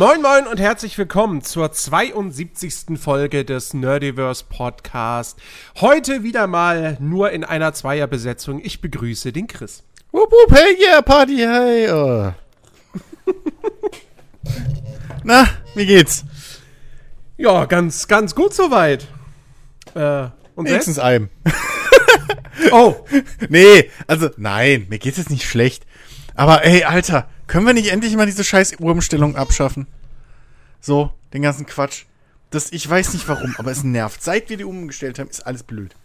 Moin Moin und herzlich willkommen zur 72. Folge des Nerdiverse Podcast. Heute wieder mal nur in einer Zweierbesetzung. Ich begrüße den Chris. Wupp, wupp, hey, yeah, Party, hey. Oh. Na, wie geht's? Ja, ganz, ganz gut soweit. Äh, und Wenigstens einem. oh. Nee, also, nein, mir geht's jetzt nicht schlecht. Aber ey, Alter, können wir nicht endlich mal diese scheiß Uhrumstellung abschaffen? So, den ganzen Quatsch. Das, ich weiß nicht warum, aber es nervt. Seit wir die umgestellt haben, ist alles blöd.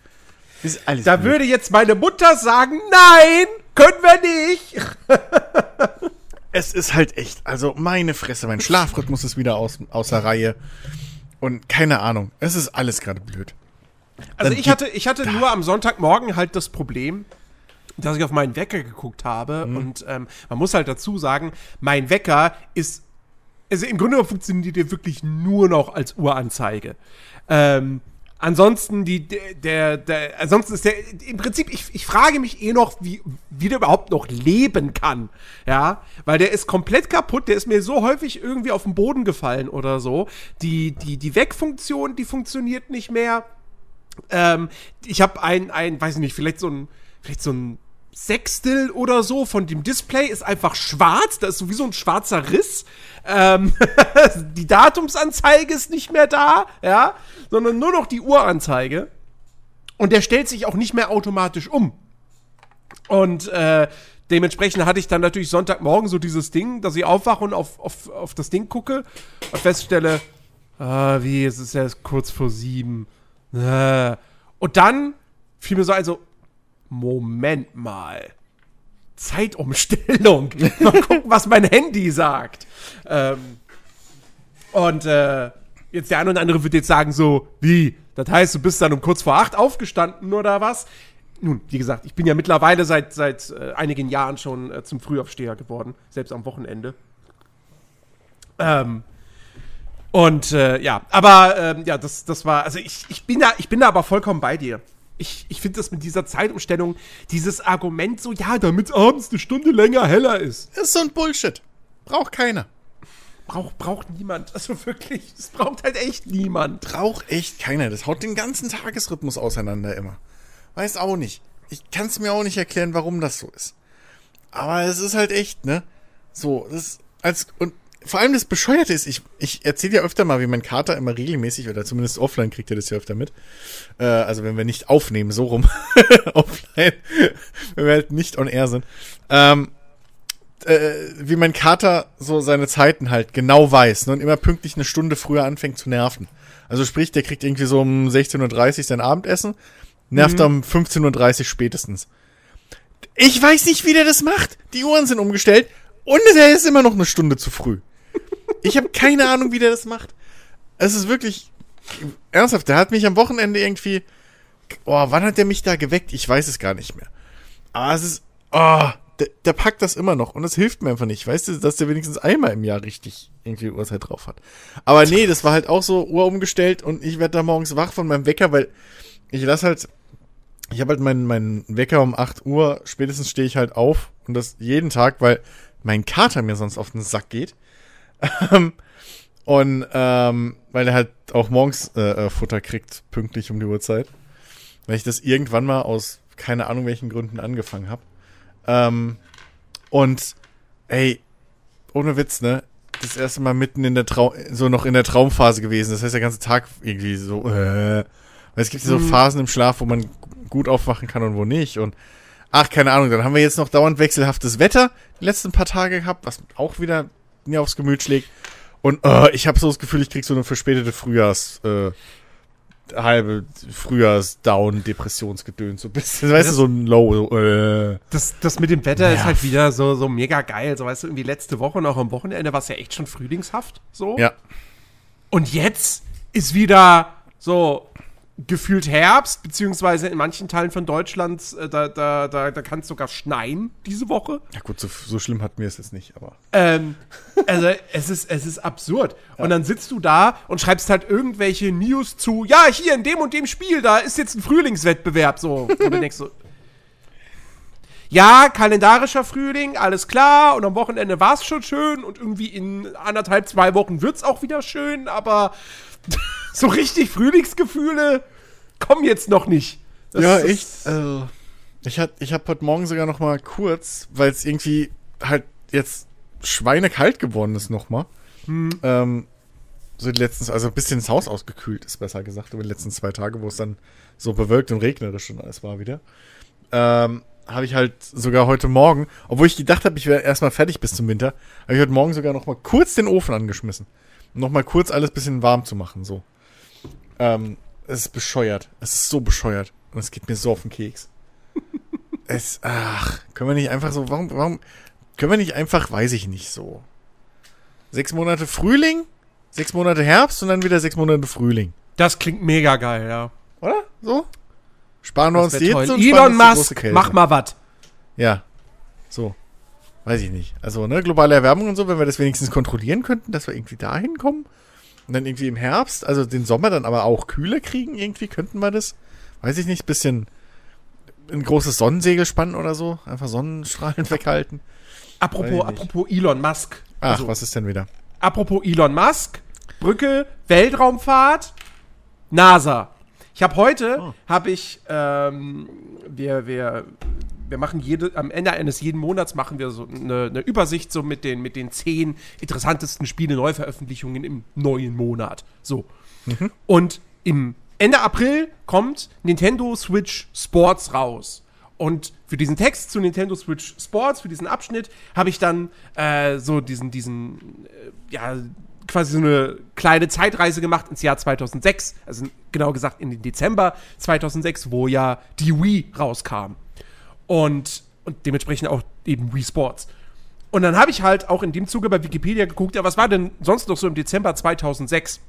Ist alles da blöd. würde jetzt meine Mutter sagen, nein, können wir nicht. es ist halt echt, also meine Fresse, mein Schlafrhythmus ist wieder aus, außer Reihe. Und keine Ahnung, es ist alles gerade blöd. Also Dann ich hatte, ich hatte nur am Sonntagmorgen halt das Problem, dass ich auf meinen Wecker geguckt habe. Mhm. Und ähm, man muss halt dazu sagen, mein Wecker ist, also im Grunde funktioniert der wirklich nur noch als Uhranzeige. Ähm, ansonsten die der, der ansonsten ist der im Prinzip ich, ich frage mich eh noch wie wie der überhaupt noch leben kann ja weil der ist komplett kaputt der ist mir so häufig irgendwie auf den Boden gefallen oder so die die die Wegfunktion die funktioniert nicht mehr ähm, ich habe ein ein weiß ich nicht vielleicht so ein vielleicht so ein Sechstel oder so von dem Display ist einfach schwarz. Da ist sowieso ein schwarzer Riss. Ähm, die Datumsanzeige ist nicht mehr da, ja, sondern nur noch die Uhranzeige. Und der stellt sich auch nicht mehr automatisch um. Und äh, dementsprechend hatte ich dann natürlich Sonntagmorgen so dieses Ding, dass ich aufwache und auf, auf, auf das Ding gucke und feststelle, ah, wie, es ist ja kurz vor sieben. Äh. Und dann fiel mir so also, Moment mal. Zeitumstellung. Mal gucken, was mein Handy sagt. Ähm, und äh, jetzt der eine oder andere wird jetzt sagen so, wie? Das heißt, du bist dann um kurz vor acht aufgestanden oder was? Nun, wie gesagt, ich bin ja mittlerweile seit, seit äh, einigen Jahren schon äh, zum Frühaufsteher geworden, selbst am Wochenende. Ähm, und äh, ja, aber ähm, ja, das, das war, also ich, ich, bin da, ich bin da aber vollkommen bei dir ich, ich finde das mit dieser Zeitumstellung, dieses Argument so, ja, damit abends eine Stunde länger heller ist. Ist so ein Bullshit. Braucht keiner. Braucht, braucht niemand. Also wirklich, das braucht halt echt niemand. Braucht echt keiner. Das haut den ganzen Tagesrhythmus auseinander immer. Weiß auch nicht. Ich kann es mir auch nicht erklären, warum das so ist. Aber es ist halt echt, ne? So, das als und vor allem das Bescheuerte ist, ich, ich erzähle ja öfter mal, wie mein Kater immer regelmäßig, oder zumindest offline kriegt er das ja öfter mit. Äh, also wenn wir nicht aufnehmen, so rum. offline. wenn wir halt nicht on air sind. Ähm, äh, wie mein Kater so seine Zeiten halt genau weiß ne, und immer pünktlich eine Stunde früher anfängt zu nerven. Also sprich, der kriegt irgendwie so um 16.30 Uhr sein Abendessen, nervt mhm. um 15.30 Uhr spätestens. Ich weiß nicht, wie der das macht. Die Uhren sind umgestellt und er ist immer noch eine Stunde zu früh. Ich habe keine Ahnung, wie der das macht. Es ist wirklich ernsthaft. Der hat mich am Wochenende irgendwie. Oh, wann hat der mich da geweckt? Ich weiß es gar nicht mehr. Aber es ist. Oh, der, der packt das immer noch und das hilft mir einfach nicht. Weißt du, dass der wenigstens einmal im Jahr richtig irgendwie Uhrzeit drauf hat. Aber nee, das war halt auch so Uhr umgestellt und ich werde da morgens wach von meinem Wecker, weil ich lass halt. Ich habe halt meinen, meinen Wecker um 8 Uhr, spätestens stehe ich halt auf und das jeden Tag, weil mein Kater mir sonst auf den Sack geht. Ähm, und ähm, weil er halt auch morgens äh, äh, Futter kriegt, pünktlich um die Uhrzeit. Weil ich das irgendwann mal aus keine Ahnung welchen Gründen angefangen habe. Ähm, und ey, ohne Witz, ne? Das erste Mal mitten in der Traum, so noch in der Traumphase gewesen. Das heißt, der ganze Tag irgendwie so, äh, weil es gibt so mhm. Phasen im Schlaf, wo man gut aufwachen kann und wo nicht. Und ach, keine Ahnung, dann haben wir jetzt noch dauernd wechselhaftes Wetter die letzten paar Tage gehabt, was auch wieder mir aufs Gemüt schlägt. Und uh, ich habe so das Gefühl, ich krieg so eine verspätete Frühjahrs, äh, halbe Frühjahrs-Down, Depressionsgedöns, so ein bisschen, weißt das, du, so ein Low, äh. Das, das mit dem Wetter nerv. ist halt wieder so, so mega geil, so weißt du, irgendwie letzte Woche und auch am Wochenende war es ja echt schon frühlingshaft, so. Ja. Und jetzt ist wieder so, gefühlt Herbst, beziehungsweise in manchen Teilen von Deutschland, äh, da, da, da, da kann es sogar schneien diese Woche. Ja gut, so, so schlimm hatten wir es jetzt nicht, aber. Ähm, also es ist, es ist absurd. Ja. Und dann sitzt du da und schreibst halt irgendwelche News zu, ja, hier in dem und dem Spiel, da ist jetzt ein Frühlingswettbewerb so. Und du denkst so. Ja, kalendarischer Frühling, alles klar. Und am Wochenende war es schon schön. Und irgendwie in anderthalb, zwei Wochen wird es auch wieder schön. Aber so richtig Frühlingsgefühle kommen jetzt noch nicht. Das ja, echt. Also, ich, hat, ich habe heute Morgen sogar noch mal kurz, weil es irgendwie halt jetzt schweinekalt geworden ist noch mal. Hm. Ähm, so die letzten, also ein bisschen das Haus ausgekühlt ist, besser gesagt, über die letzten zwei Tage, wo es dann so bewölkt und regnerisch und alles war wieder. Ähm, habe ich halt sogar heute Morgen, obwohl ich gedacht habe, ich wäre erstmal fertig bis zum Winter, habe ich heute Morgen sogar noch mal kurz den Ofen angeschmissen. Um noch mal kurz alles bisschen warm zu machen, so. Ähm, es ist bescheuert. Es ist so bescheuert. Und es geht mir so auf den Keks. es, ach, können wir nicht einfach so, warum, warum, können wir nicht einfach, weiß ich nicht, so. Sechs Monate Frühling, sechs Monate Herbst und dann wieder sechs Monate Frühling. Das klingt mega geil, ja. Oder? So? Sparen wir uns die Hitze und Elon Musk, mach mal was. Ja. So. Weiß ich nicht. Also, ne, globale Erwärmung und so, wenn wir das wenigstens kontrollieren könnten, dass wir irgendwie dahin kommen. Und dann irgendwie im Herbst, also den Sommer dann aber auch kühler kriegen, irgendwie könnten wir das. Weiß ich nicht, bisschen ein großes Sonnensegel spannen oder so. Einfach Sonnenstrahlen weghalten. Apropos, apropos Elon Musk. Ach, also, was ist denn wieder? Apropos Elon Musk, Brücke, Weltraumfahrt, NASA. Ich habe heute, oh. habe ich, ähm, wir, wir, wir machen jede, am Ende eines jeden Monats machen wir so eine, eine Übersicht so mit den, mit den zehn interessantesten Spiele-Neuveröffentlichungen im neuen Monat. So. Mhm. Und im Ende April kommt Nintendo Switch Sports raus. Und für diesen Text zu Nintendo Switch Sports, für diesen Abschnitt, habe ich dann äh, so diesen, diesen, äh, ja, quasi so eine kleine Zeitreise gemacht ins Jahr 2006, also genau gesagt in den Dezember 2006, wo ja die Wii rauskam. Und, und dementsprechend auch eben Wii Sports. Und dann habe ich halt auch in dem Zuge bei Wikipedia geguckt, ja, was war denn sonst noch so im Dezember 2006?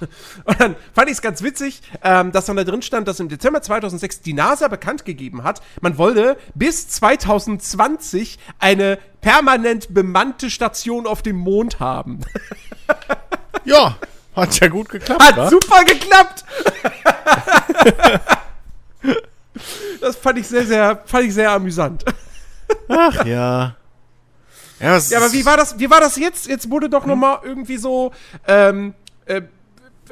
Und dann fand ich es ganz witzig, ähm, dass dann da drin stand, dass im Dezember 2006 die NASA bekannt gegeben hat, man wollte bis 2020 eine permanent bemannte Station auf dem Mond haben. ja, hat ja gut geklappt. Hat wa? super geklappt. das fand ich sehr, sehr, fand ich sehr amüsant. Ach ja. Ja, ja aber wie war das, wie war das jetzt? Jetzt wurde doch hm? noch mal irgendwie so, ähm, äh,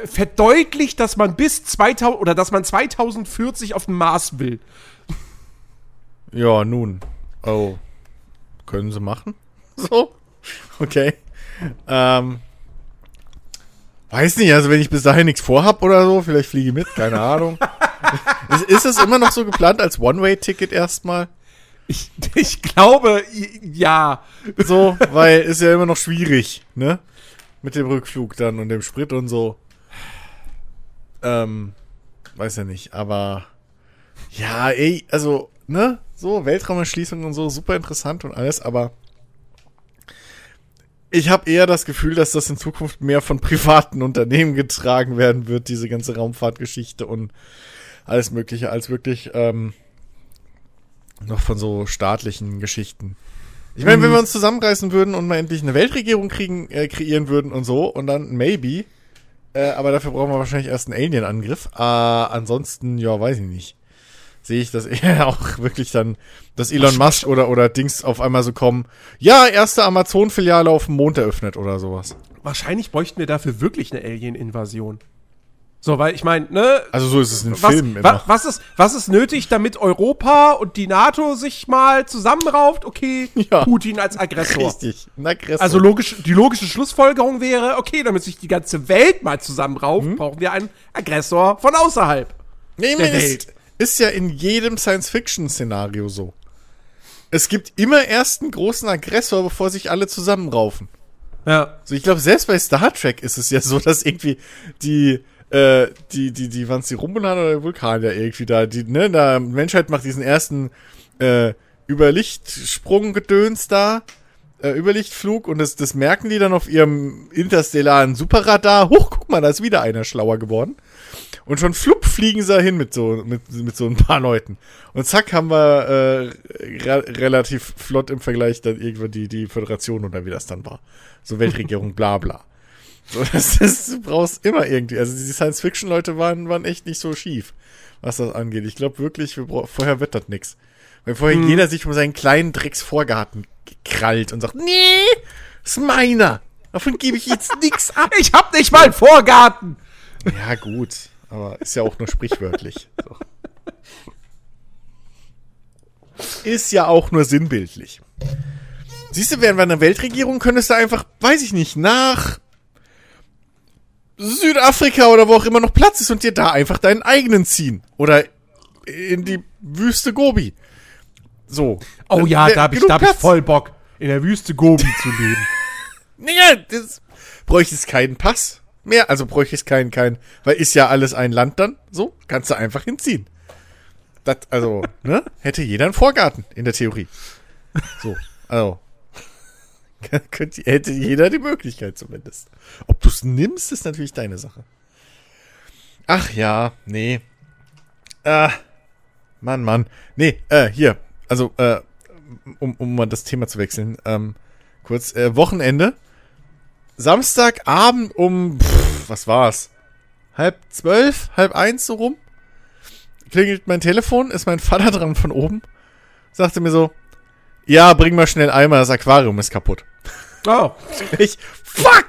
verdeutlicht, dass man bis 2000 oder dass man 2040 auf dem Mars will. Ja, nun. Oh. Können sie machen? So. Okay. Ähm. Weiß nicht, also wenn ich bis dahin nichts vorhab oder so, vielleicht fliege ich mit, keine Ahnung. ist, ist es immer noch so geplant als One-Way-Ticket erstmal? Ich, ich glaube, ja. So, weil ist ja immer noch schwierig, ne? Mit dem Rückflug dann und dem Sprit und so. Ähm, weiß ja nicht, aber ja, ey, also, ne, so Weltraumerschließung und so, super interessant und alles, aber ich habe eher das Gefühl, dass das in Zukunft mehr von privaten Unternehmen getragen werden wird, diese ganze Raumfahrtgeschichte und alles Mögliche, als wirklich ähm, noch von so staatlichen Geschichten. Ich meine, wenn mhm. wir uns zusammenreißen würden und mal endlich eine Weltregierung kriegen, äh, kreieren würden und so, und dann maybe äh, aber dafür brauchen wir wahrscheinlich erst einen Alien-Angriff. Äh, ansonsten, ja, weiß ich nicht. Sehe ich das eher auch wirklich dann, dass Elon Musk oder, oder Dings auf einmal so kommen. Ja, erste Amazon-Filiale auf dem Mond eröffnet oder sowas. Wahrscheinlich bräuchten wir dafür wirklich eine Alien-Invasion. So, weil ich meine, ne? Also so ist es in was, Filmen immer. Was ist, was ist nötig, damit Europa und die NATO sich mal zusammenrauft? Okay, ja, Putin als Aggressor. Richtig, ein Aggressor. Also logisch, die logische Schlussfolgerung wäre, okay, damit sich die ganze Welt mal zusammenrauft, hm? brauchen wir einen Aggressor von außerhalb nee, der Welt. Ist, ist ja in jedem Science-Fiction-Szenario so. Es gibt immer erst einen großen Aggressor, bevor sich alle zusammenraufen. Ja. So, ich glaube, selbst bei Star Trek ist es ja so, dass irgendwie die äh, die, die, die, waren es die Romulaner oder Vulkanier irgendwie da, die, ne, da, Menschheit macht diesen ersten, äh, Überlichtsprung-Gedöns da, äh, Überlichtflug und das, das merken die dann auf ihrem interstellaren Superradar. Huch, guck mal, da ist wieder einer schlauer geworden. Und schon flupp fliegen sie dahin mit so, mit, mit so ein paar Leuten. Und zack haben wir äh, re relativ flott im Vergleich dann irgendwann die, die Föderation oder wie das dann war. So Weltregierung, bla bla. So, das ist, du brauchst immer irgendwie. Also die Science-Fiction-Leute waren, waren echt nicht so schief, was das angeht. Ich glaube wirklich, wir vorher wird das nix. Weil vorher jeder sich um seinen kleinen Drecksvorgarten krallt und sagt, nee, ist meiner. Davon gebe ich jetzt nix ab. Ich hab nicht mal einen Vorgarten. Ja, gut. Aber ist ja auch nur sprichwörtlich. So. Ist ja auch nur sinnbildlich. Siehst du, wären wir eine Weltregierung, könntest du einfach, weiß ich nicht, nach Südafrika oder wo auch immer noch Platz ist und dir da einfach deinen eigenen ziehen. Oder in die Wüste Gobi. So. Oh ja, Wär da hab ich, da hab ich voll Bock, in der Wüste Gobi zu leben. Naja, das bräuchte es keinen Pass mehr. Also bräuchte es keinen, keinen, weil ist ja alles ein Land dann. So, kannst du einfach hinziehen. Das, also, ne? Hätte jeder einen Vorgarten in der Theorie. So, also. Hätte jeder die Möglichkeit zumindest. Ob du es nimmst, ist natürlich deine Sache. Ach ja, nee. Ah, Mann, Mann. Nee, äh, hier. Also, äh, um, um mal das Thema zu wechseln. Ähm, kurz, äh, Wochenende. Samstagabend um, pff, was war's? Halb zwölf, halb eins so rum. Klingelt mein Telefon, ist mein Vater dran von oben. Sagte mir so, ja, bring mal schnell Eimer, das Aquarium ist kaputt. Oh. Ich, fuck!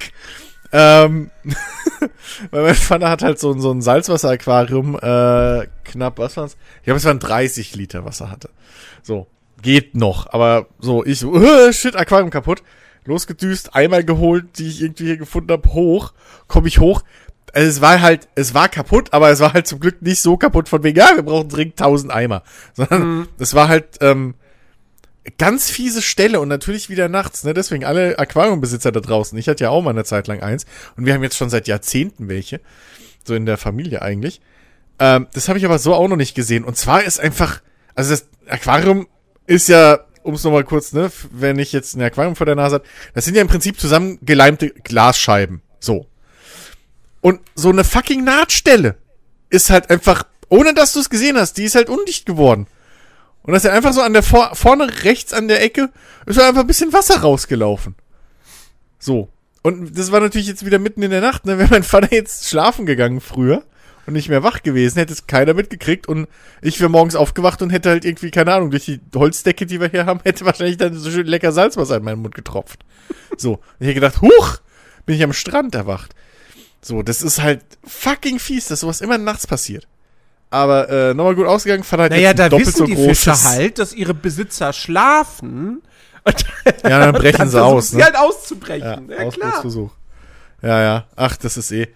Ähm, weil mein Vater hat halt so, ein- so ein Salzwasseraquarium, äh, knapp, was war's? Ich glaube, es waren 30 Liter Wasser hatte. So, geht noch, aber so, ich so, äh, shit, Aquarium kaputt. Losgedüst, einmal geholt, die ich irgendwie hier gefunden habe, hoch, komme ich hoch. Also es war halt, es war kaputt, aber es war halt zum Glück nicht so kaputt von wegen, ja, wir brauchen dringend 1000 Eimer. Sondern es war halt, ähm, ganz fiese Stelle und natürlich wieder nachts, ne? Deswegen alle Aquariumbesitzer da draußen. Ich hatte ja auch mal eine Zeit lang eins und wir haben jetzt schon seit Jahrzehnten welche. So in der Familie eigentlich. Ähm, das habe ich aber so auch noch nicht gesehen. Und zwar ist einfach, also das Aquarium ist ja, um es nochmal kurz, ne, wenn ich jetzt ein Aquarium vor der Nase habe, das sind ja im Prinzip zusammengeleimte Glasscheiben. So. Und so eine fucking Nahtstelle ist halt einfach, ohne dass du es gesehen hast, die ist halt undicht geworden. Und das ist einfach so an der vor vorne rechts an der Ecke ist einfach ein bisschen Wasser rausgelaufen. So. Und das war natürlich jetzt wieder mitten in der Nacht, ne? Wäre mein Vater jetzt schlafen gegangen früher und nicht mehr wach gewesen, hätte es keiner mitgekriegt und ich wäre morgens aufgewacht und hätte halt irgendwie, keine Ahnung, durch die Holzdecke, die wir hier haben, hätte wahrscheinlich dann so schön lecker Salzwasser in meinen Mund getropft. So. Und ich hätte gedacht, huch, bin ich am Strand erwacht. So, das ist halt fucking fies, dass sowas immer nachts passiert. Aber äh, nochmal gut ausgegangen, fand halt Naja, jetzt da doppelt wissen so die großes. Fische halt, dass ihre Besitzer schlafen. Ja, dann brechen dann sie aus, sie ne? halt auszubrechen. Ja, klar. Ausbruchsversuch. Ja, ja. Ach, das ist eh.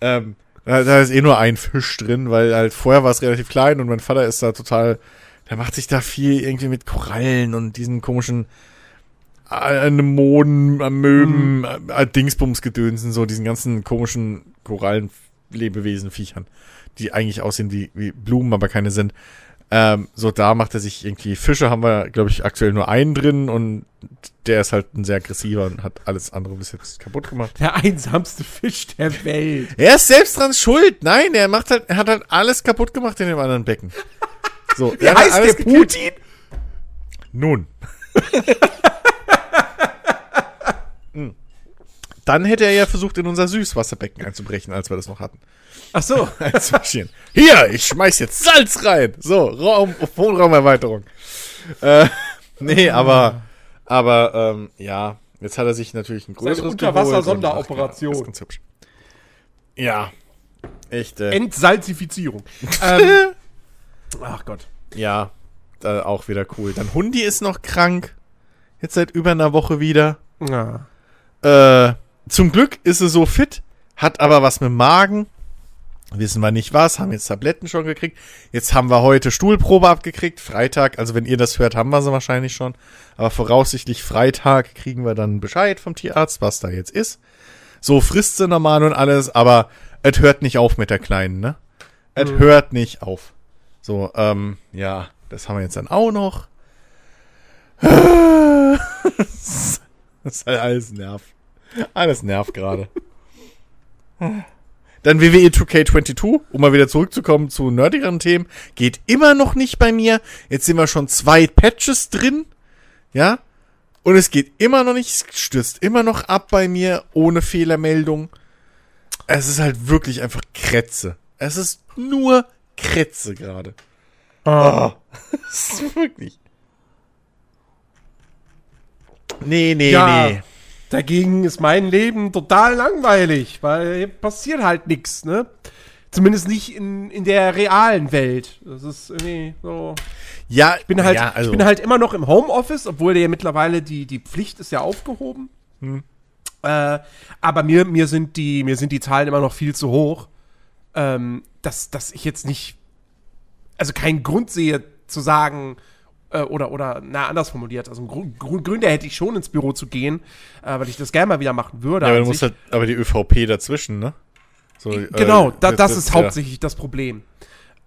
Ähm, da, ist eh nur ein Fisch drin, weil halt vorher war es relativ klein und mein Vater ist da total. Der macht sich da viel irgendwie mit Korallen und diesen komischen Anemonen, Amöben, Mhm. äh, Dingsbumsgedönsen, so diesen ganzen komischen Korallenlebewesen, Viechern, die eigentlich aussehen wie, wie Blumen, aber keine sind. Ähm, so, da macht er sich irgendwie Fische, haben wir, glaube ich, aktuell nur einen drin und der ist halt ein sehr aggressiver und hat alles andere bis jetzt kaputt gemacht. Der einsamste Fisch der Welt. Er ist selbst dran schuld. Nein, er macht halt, er hat halt alles kaputt gemacht in dem anderen Becken. So, Wie er heißt der gekillt. Putin? Nun. Hm. Dann hätte er ja versucht, in unser Süßwasserbecken einzubrechen, als wir das noch hatten. Ach so. Als Maschinen. Hier, ich schmeiß jetzt Salz rein. So, Raum, Wohnraumerweiterung. Äh, nee, aber, aber, ähm, ja, jetzt hat er sich natürlich ein größeres Unterwasser-Sonderoperation. geholt und- Ach, ganz hübsch. Ja. Echt, äh, Entsalzifizierung. ähm, ach Gott. ja, da auch wieder cool. Dann Hundi ist noch krank. Jetzt seit über einer Woche wieder. Ja. Äh, zum Glück ist sie so fit, hat aber was mit dem Magen. Wissen wir nicht was, haben jetzt Tabletten schon gekriegt. Jetzt haben wir heute Stuhlprobe abgekriegt, Freitag. Also wenn ihr das hört, haben wir sie wahrscheinlich schon. Aber voraussichtlich Freitag kriegen wir dann Bescheid vom Tierarzt, was da jetzt ist. So frisst sie normal und alles, aber es hört nicht auf mit der Kleinen, ne? Es hört nicht auf. So, ähm, ja, das haben wir jetzt dann auch noch. das ist halt alles Nerv. Alles Nerv gerade. Dann WWE 2K22, um mal wieder zurückzukommen zu nerdigeren Themen, geht immer noch nicht bei mir. Jetzt sind wir schon zwei Patches drin. Ja? Und es geht immer noch nicht, es stürzt immer noch ab bei mir ohne Fehlermeldung. Es ist halt wirklich einfach Kretze. Es ist nur Kretze gerade. Ah. Es ist wirklich. Nee, nee, Ja. nee. Dagegen ist mein Leben total langweilig, weil hier passiert halt nichts, ne? Zumindest nicht in, in der realen Welt. Das ist irgendwie so. Ja, Ich bin halt, ja, also, ich bin halt immer noch im Homeoffice, obwohl der ja mittlerweile die, die Pflicht ist ja aufgehoben. Hm. Äh, aber mir, mir, sind die, mir sind die Zahlen immer noch viel zu hoch, ähm, dass, dass ich jetzt nicht, also keinen Grund sehe zu sagen, äh, oder, oder, na, anders formuliert, also Grund, Gründe hätte ich schon ins Büro zu gehen, äh, weil ich das gerne mal wieder machen würde. ja, aber du musst halt, aber die ÖVP dazwischen, ne? So, Genau, äh, da, das jetzt- ist hauptsächlich das Problem.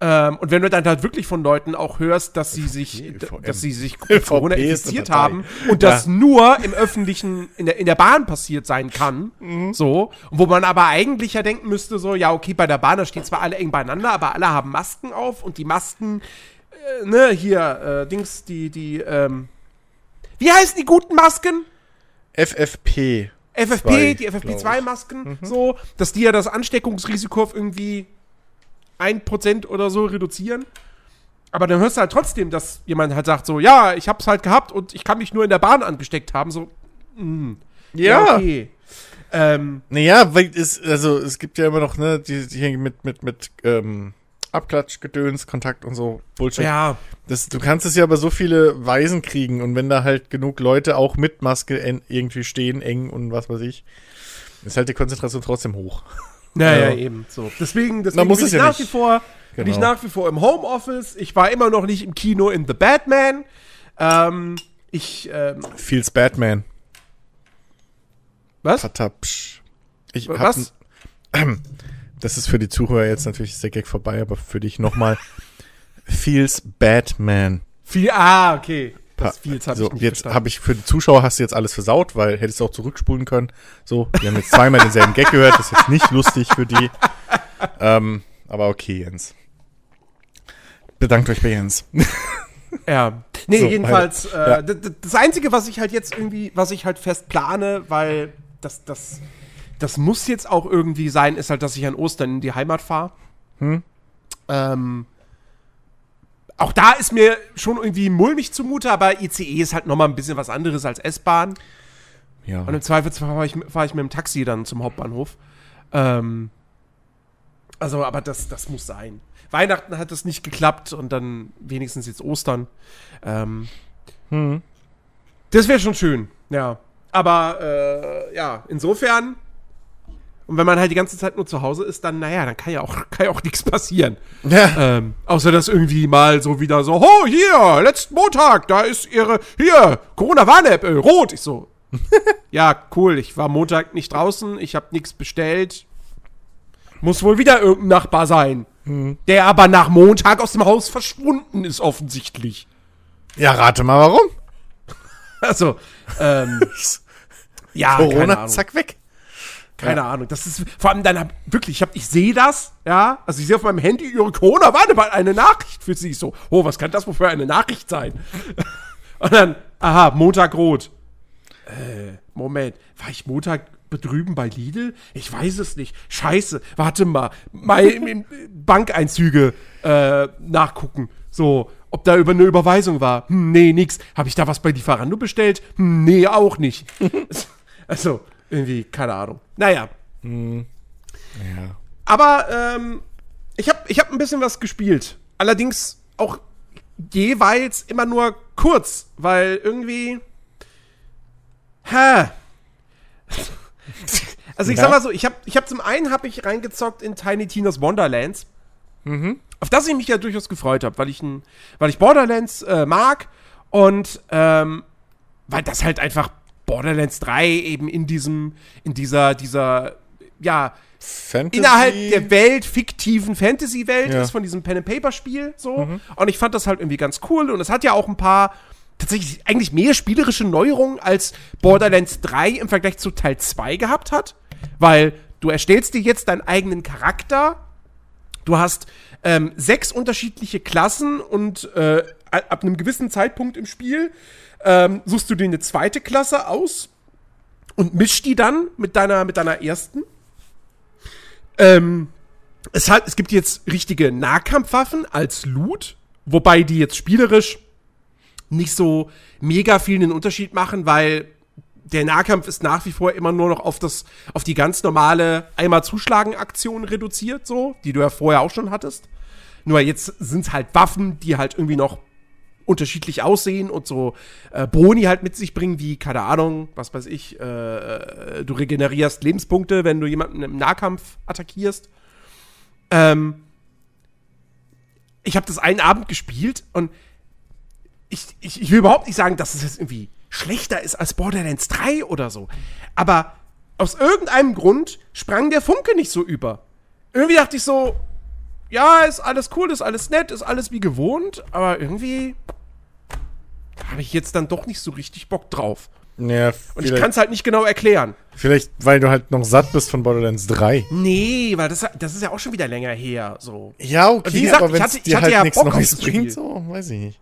Ähm, und wenn du dann halt wirklich von Leuten auch hörst, dass sie sich, ÖVM. dass sie sich Corona infiziert haben und Ja. das nur im öffentlichen, in der, in der Bahn passiert sein kann, Mhm. so, wo man aber eigentlich ja denken müsste, so, ja, okay, bei der Bahn, da stehen zwar alle eng beieinander, aber alle haben Masken auf und die Masken, äh, ne, hier, äh, Dings, die, die, ähm, wie heißen die guten Masken? FFP. FFP, Zwei, die glaub ich. FFP2-Masken, so, dass die ja das Ansteckungsrisiko auf irgendwie 1% oder so reduzieren. Aber dann hörst du halt trotzdem, dass jemand halt sagt so, ja, ich hab's halt gehabt und ich kann mich nur in der Bahn angesteckt haben, so, mh, Ja. okay. Ähm, Naja, weil es, also es gibt ja immer noch, ne, die, die mit, mit, mit, ähm, Abklatsch, Gedöns, Kontakt und so Bullshit. ja, Das, du kannst es ja aber so viele Weisen kriegen und wenn da halt genug Leute auch mit Maske en, irgendwie stehen, eng und was weiß ich, ist halt die Konzentration trotzdem hoch. naja, Ja. eben, so. Deswegen, deswegen muss bin ich ja nach nicht. wie vor, bin ich Genau. nach wie vor im Homeoffice. Ich war immer noch nicht im Kino in The Batman. Ähm, ich, ähm, Feels Batman. was? Patapsch. Ich hab Was? n- Das ist für die Zuhörer jetzt natürlich ist der Gag vorbei, aber für dich nochmal. Feels Batman. Viel, ah, okay. Das Feels hab so, ich jetzt habe ich für die Zuschauer hast du jetzt alles versaut, weil hättest du auch zurückspulen können. So, wir haben jetzt zweimal denselben Gag gehört, das ist jetzt nicht lustig für die. Ähm, aber okay, Jens. Bedankt euch bei Jens. Ja. Nee, So, jedenfalls, äh, Ja. das Einzige, was ich halt jetzt irgendwie, was ich halt fest plane, weil das, das, das muss jetzt auch irgendwie sein, ist halt, dass ich an Ostern in die Heimat fahre. Hm? Ähm, auch da ist mir schon irgendwie mulmig zumute, aber ICE ist halt nochmal ein bisschen was anderes als S-Bahn. Ja. Und im Zweifelsfall fahre ich, fahr ich mit dem Taxi dann zum Hauptbahnhof. Ähm, also, aber das, das muss sein. Weihnachten hat das nicht geklappt und dann wenigstens jetzt Ostern. Ähm, Hm. das wäre schon schön, ja. Aber äh, ja, insofern. Und wenn man halt die ganze Zeit nur zu Hause ist, dann, naja, dann kann ja auch, kann ja auch nichts passieren. Ja. Ähm, außer dass irgendwie mal so wieder so, oh, hier, letzten Montag, da ist ihre, hier, Corona-Warn-App, äh, rot. Ich so, ja, cool, ich war Montag nicht draußen, ich habe nichts bestellt. Muss wohl wieder irgendein Nachbar sein. Der aber nach Montag aus dem Haus verschwunden ist, offensichtlich. ja, rate mal warum. Also, ähm, ja, Corona, zack, weg. Keine Ahnung. Das ist vor allem dann wirklich, ich, hab, ich sehe das, ja. Also ich sehe auf meinem Handy ihre Corona, warte mal, eine Nachricht für sie. So, oh, was kann das wohl für eine Nachricht sein? Und dann, aha, Montag rot. Äh, Moment, war ich Montag drüben bei Lidl? Ich weiß es nicht. Scheiße, warte mal. Meine Bankeinzüge äh, nachgucken. So, ob da über eine Überweisung war. Hm, nee, nix. Habe ich da was bei Lieferando bestellt? Hm, nee, auch nicht. also, irgendwie, keine Ahnung. Naja, Ja. aber ähm, ich habe ich hab ein bisschen was gespielt. Allerdings auch jeweils immer nur kurz, weil irgendwie. Hä? Also ich Ja. sag mal so, ich habe ich hab zum einen habe ich reingezockt in Tiny Tina's Wonderlands, auf das ich mich ja durchaus gefreut habe, weil ich ein, weil ich Borderlands äh, mag und ähm, weil das halt einfach Borderlands 3 eben in diesem in dieser dieser ja Fantasy. innerhalb der Welt fiktiven Fantasy-Welt Ja. ist von diesem Pen and Paper Spiel so und ich fand das halt irgendwie ganz cool. Und es hat ja auch ein paar tatsächlich eigentlich mehr spielerische Neuerungen als Borderlands 3 im Vergleich zu Teil 2 gehabt hat, weil du erstellst dir jetzt deinen eigenen Charakter. Du hast ähm, sechs unterschiedliche Klassen und äh, ab einem gewissen Zeitpunkt im Spiel ähm, suchst du dir eine zweite Klasse aus und mischst die dann mit deiner, mit deiner ersten. Ähm, es, hat, es gibt jetzt richtige Nahkampfwaffen als Loot, wobei die jetzt spielerisch nicht so mega viel einen Unterschied machen, weil der Nahkampf ist nach wie vor immer nur noch auf das, auf die ganz normale einmal zuschlagen Aktion reduziert, so, die du ja vorher auch schon hattest. Nur jetzt sind es halt Waffen, die halt irgendwie noch unterschiedlich aussehen und so äh, Boni halt mit sich bringen, wie, keine Ahnung, was weiß ich, äh, äh du regenerierst Lebenspunkte, wenn du jemanden im Nahkampf attackierst. Ähm, ich habe das einen Abend gespielt und ich, ich, ich will überhaupt nicht sagen, dass es jetzt irgendwie schlechter ist als Borderlands 3 oder so. Aber aus irgendeinem Grund sprang der Funke nicht so über. Irgendwie dachte ich so, ja, ist alles cool, ist alles nett, ist alles wie gewohnt, aber irgendwie habe ich jetzt dann doch nicht so richtig Bock drauf. Ja, und ich kann es halt nicht genau erklären. Vielleicht, weil du halt noch satt bist von Borderlands 3. Nee, weil das, das ist ja auch schon wieder länger her. So. Ja, okay, und wie gesagt, aber wenn es dir halt ja nichts Bock Neues bringt, so, weiß ich nicht.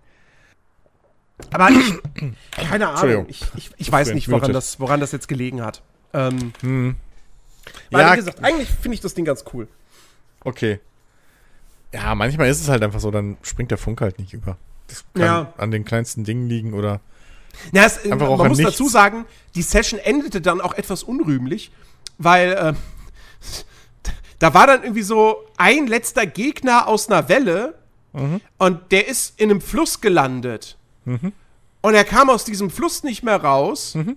Aber ich, keine Ahnung, ich, ich, ich weiß nicht, woran das, woran das jetzt gelegen hat. Ähm, hm. Weil, ja, wie gesagt, eigentlich finde ich das Ding ganz cool. Okay. Ja, manchmal ist es halt einfach so, dann springt der Funk halt nicht über. Das kann ja. an den kleinsten Dingen liegen oder. Ja, es, einfach man auch muss dazu sagen, die Session endete dann auch etwas unrühmlich, weil äh, da war dann irgendwie so ein letzter Gegner aus einer Welle mhm. und der ist in einem Fluss gelandet. Mhm. Und er kam aus diesem Fluss nicht mehr raus. Mhm.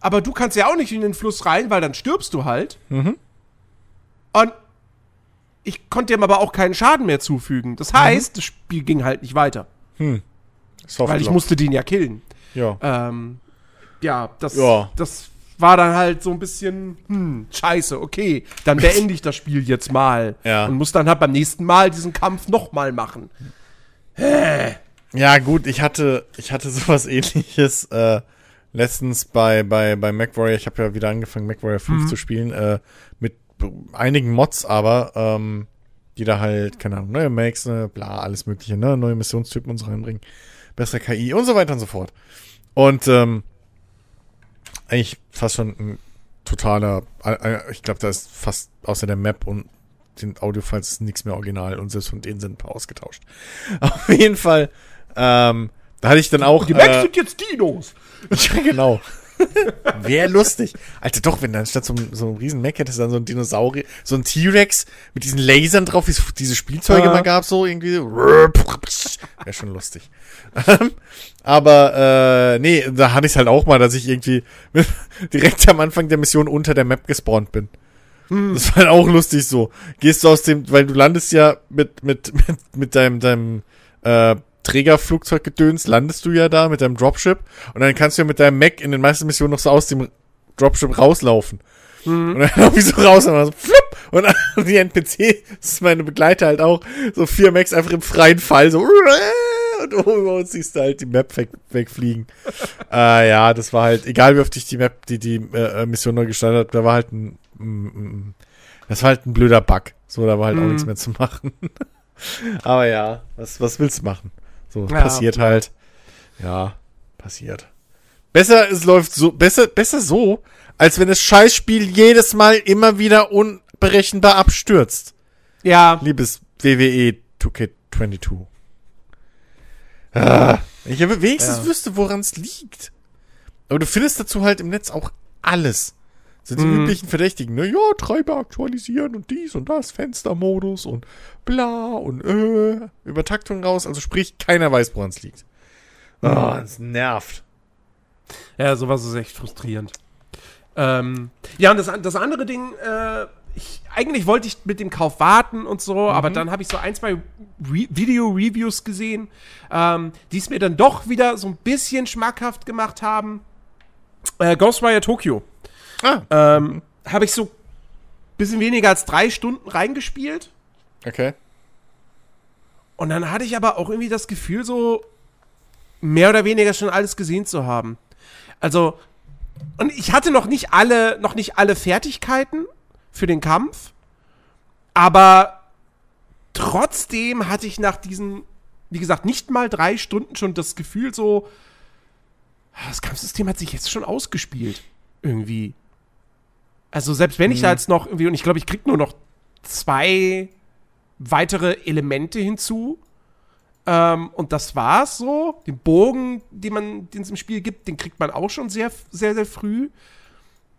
Aber du kannst ja auch nicht in den Fluss rein, weil dann stirbst du halt. Mhm. Und ich konnte ihm aber auch keinen Schaden mehr zufügen. Das heißt, mhm. das Spiel ging halt nicht weiter. Hm. Weil ich musste den ja killen. Ja. Ähm, ja, das, ja. das war dann halt so ein bisschen, hm, scheiße, okay, dann beende ich das Spiel jetzt mal. Ja. Und muss dann halt beim nächsten Mal diesen Kampf nochmal machen. Hä? Ja, gut, ich hatte, ich hatte sowas ähnliches äh, letztens bei, bei, bei MacWarrior. Ich habe ja wieder angefangen, MacWarrior 5 mhm. zu spielen, äh, mit einigen Mods aber, ähm, die da halt, keine Ahnung, neue Makes, ne, bla, alles mögliche, ne, neue Missionstypen und so reinbringen, bessere KI und so weiter und so fort. Und ähm, eigentlich fast schon ein totaler, äh, ich glaube, da ist fast außer der Map und den Audiofiles nichts mehr original und selbst von denen sind ein paar ausgetauscht. Auf jeden Fall ähm, da hatte ich dann auch. Die Macs äh, sind jetzt Dinos. ja, genau. Wäre lustig. Alter, doch, wenn dann statt so, so einem riesen Mac hättest du dann so ein Dinosaurier, so ein T-Rex mit diesen Lasern drauf, wie es diese Spielzeuge ja. mal gab, so irgendwie. Wäre schon lustig. Aber, äh, nee, da hatte ich es halt auch mal, dass ich irgendwie direkt am Anfang der Mission unter der Map gespawnt bin. Hm. Das war halt auch lustig so. Gehst du aus dem, weil du landest ja mit, mit, mit, mit deinem, deinem, äh, Trägerflugzeuggedöns landest du ja da mit deinem Dropship und dann kannst du ja mit deinem Mac in den meisten Missionen noch so aus dem Dropship rauslaufen. Mhm. Und dann laufe ich so raus und dann so flupp und, und die NPC, das ist meine Begleiter halt auch, so vier Macs einfach im freien Fall so und oben über uns siehst du halt die Map weg, wegfliegen. äh, ja, das war halt, egal wie oft ich die Map, die, die äh, Mission neu gestartet habe, da war halt ein, mm, mm, das war halt ein blöder Bug. So, da war halt mhm. auch nichts mehr zu machen. Aber ja, was, was willst du machen? So, ja, passiert halt. Ja, passiert. Besser, es läuft so, besser, besser so, als wenn das Scheißspiel jedes Mal immer wieder unberechenbar abstürzt. Ja. Liebes WWE 2K22. Ah, ich wenigstens ja. wüsste, woran es liegt. Aber du findest dazu halt im Netz auch alles. Sind die mhm. üblichen Verdächtigen, ne? Ja, Treiber aktualisieren und dies und das, Fenstermodus und bla und äh, Übertaktung raus. Also sprich, keiner weiß, woran es liegt. Oh, das nervt. Ja, sowas ist echt frustrierend. Ähm, ja, und das, das andere Ding, äh, ich, eigentlich wollte ich mit dem Kauf warten und so, mhm. aber dann habe ich so ein, zwei Re Video-Reviews gesehen, ähm, die es mir dann doch wieder so ein bisschen schmackhaft gemacht haben. Äh, Ghostwire Tokyo. Ah. Ähm, Habe ich so bisschen weniger als drei Stunden reingespielt. Okay. Und dann hatte ich aber auch irgendwie das Gefühl, so mehr oder weniger schon alles gesehen zu haben. Also, und ich hatte noch nicht alle, noch nicht alle Fertigkeiten für den Kampf, aber trotzdem hatte ich nach diesen, wie gesagt, nicht mal drei Stunden schon das Gefühl, so, das Kampfsystem hat sich jetzt schon ausgespielt. Irgendwie. Also selbst wenn ich da mhm. jetzt noch irgendwie, und ich glaube, ich krieg nur noch zwei weitere Elemente hinzu, Ähm, und das war's so. Den Bogen, den man, den es im Spiel gibt, den kriegt man auch schon sehr, sehr, sehr früh.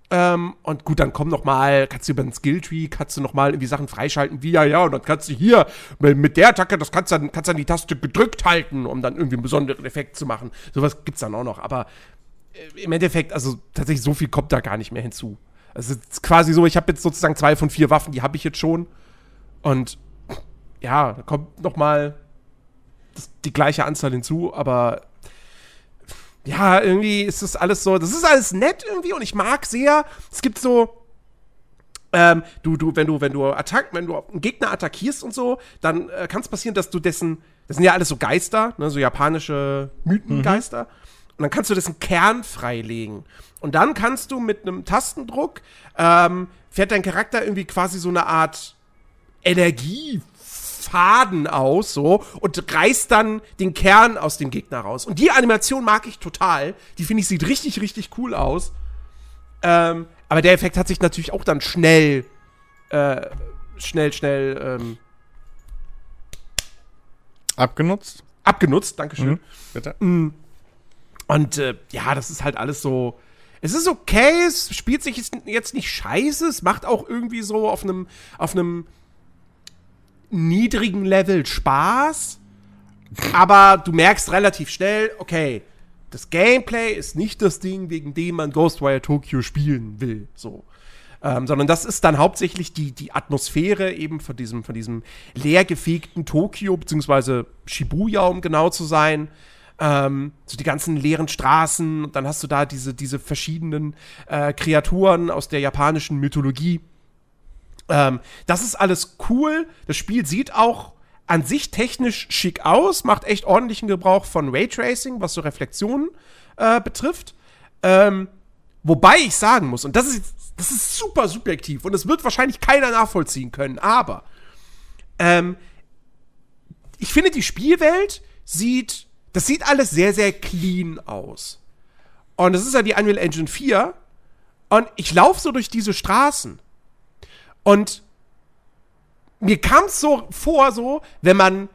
Ähm, und gut, dann komm noch mal, kannst du über den Skilltree, kannst du noch mal irgendwie Sachen freischalten, wie ja, ja, und dann kannst du hier mit der Attacke, das kannst du dann, kannst dann die Taste gedrückt halten, um dann irgendwie einen besonderen Effekt zu machen. Sowas gibt's dann auch noch, aber äh, im Endeffekt, also tatsächlich so viel kommt da gar nicht mehr hinzu. Also es ist quasi so, ich habe jetzt sozusagen zwei von vier Waffen, die habe ich jetzt schon. Und ja, da kommt noch mal das, die gleiche Anzahl hinzu, aber ja, irgendwie ist das alles so, das ist alles nett irgendwie und ich mag sehr, es gibt so, ähm, du, du, wenn du, wenn du attack, wenn du einen Gegner attackierst und so, dann äh, kann es passieren, dass du dessen, das sind ja alles so Geister, ne, so japanische Mythengeister, mhm. Und dann kannst du dessen Kern freilegen. Und dann kannst du mit einem Tastendruck, ähm, fährt dein Charakter irgendwie quasi so eine Art Energie Faden aus, so, und reißt dann den Kern aus dem Gegner raus. Und die Animation mag ich total. Die finde ich sieht richtig, richtig cool aus. Ähm, aber der Effekt hat sich natürlich auch dann schnell, äh, schnell, schnell, ähm, Abgenutzt? Abgenutzt, Dankeschön. Mhm, bitte. Mm. Und äh, ja, das ist halt alles so. Es ist okay, es spielt sich jetzt nicht scheiße, es macht auch irgendwie so auf einem auf einem niedrigen Level Spaß, aber du merkst relativ schnell, okay, das Gameplay ist nicht das Ding, wegen dem man Ghostwire Tokyo spielen will, so. Ähm, sondern das ist dann hauptsächlich die, die Atmosphäre eben von diesem, von diesem leergefegten Tokio, beziehungsweise Shibuya, um genau zu sein. Ähm, so die ganzen leeren Straßen, und dann hast du da diese, diese verschiedenen äh, Kreaturen aus der japanischen Mythologie. Ähm, das ist alles cool. Das Spiel sieht auch an sich technisch schick aus, macht echt ordentlichen Gebrauch von Raytracing, was so Reflexionen äh, betrifft. Ähm, wobei ich sagen muss, und das ist, das ist super subjektiv und es wird wahrscheinlich keiner nachvollziehen können, aber ähm, ich finde, die Spielwelt sieht, das sieht alles sehr, sehr clean aus. Und das ist ja die Unreal Engine 4. Und ich laufe so durch diese Straßen und mir kam es so vor, so, wenn man,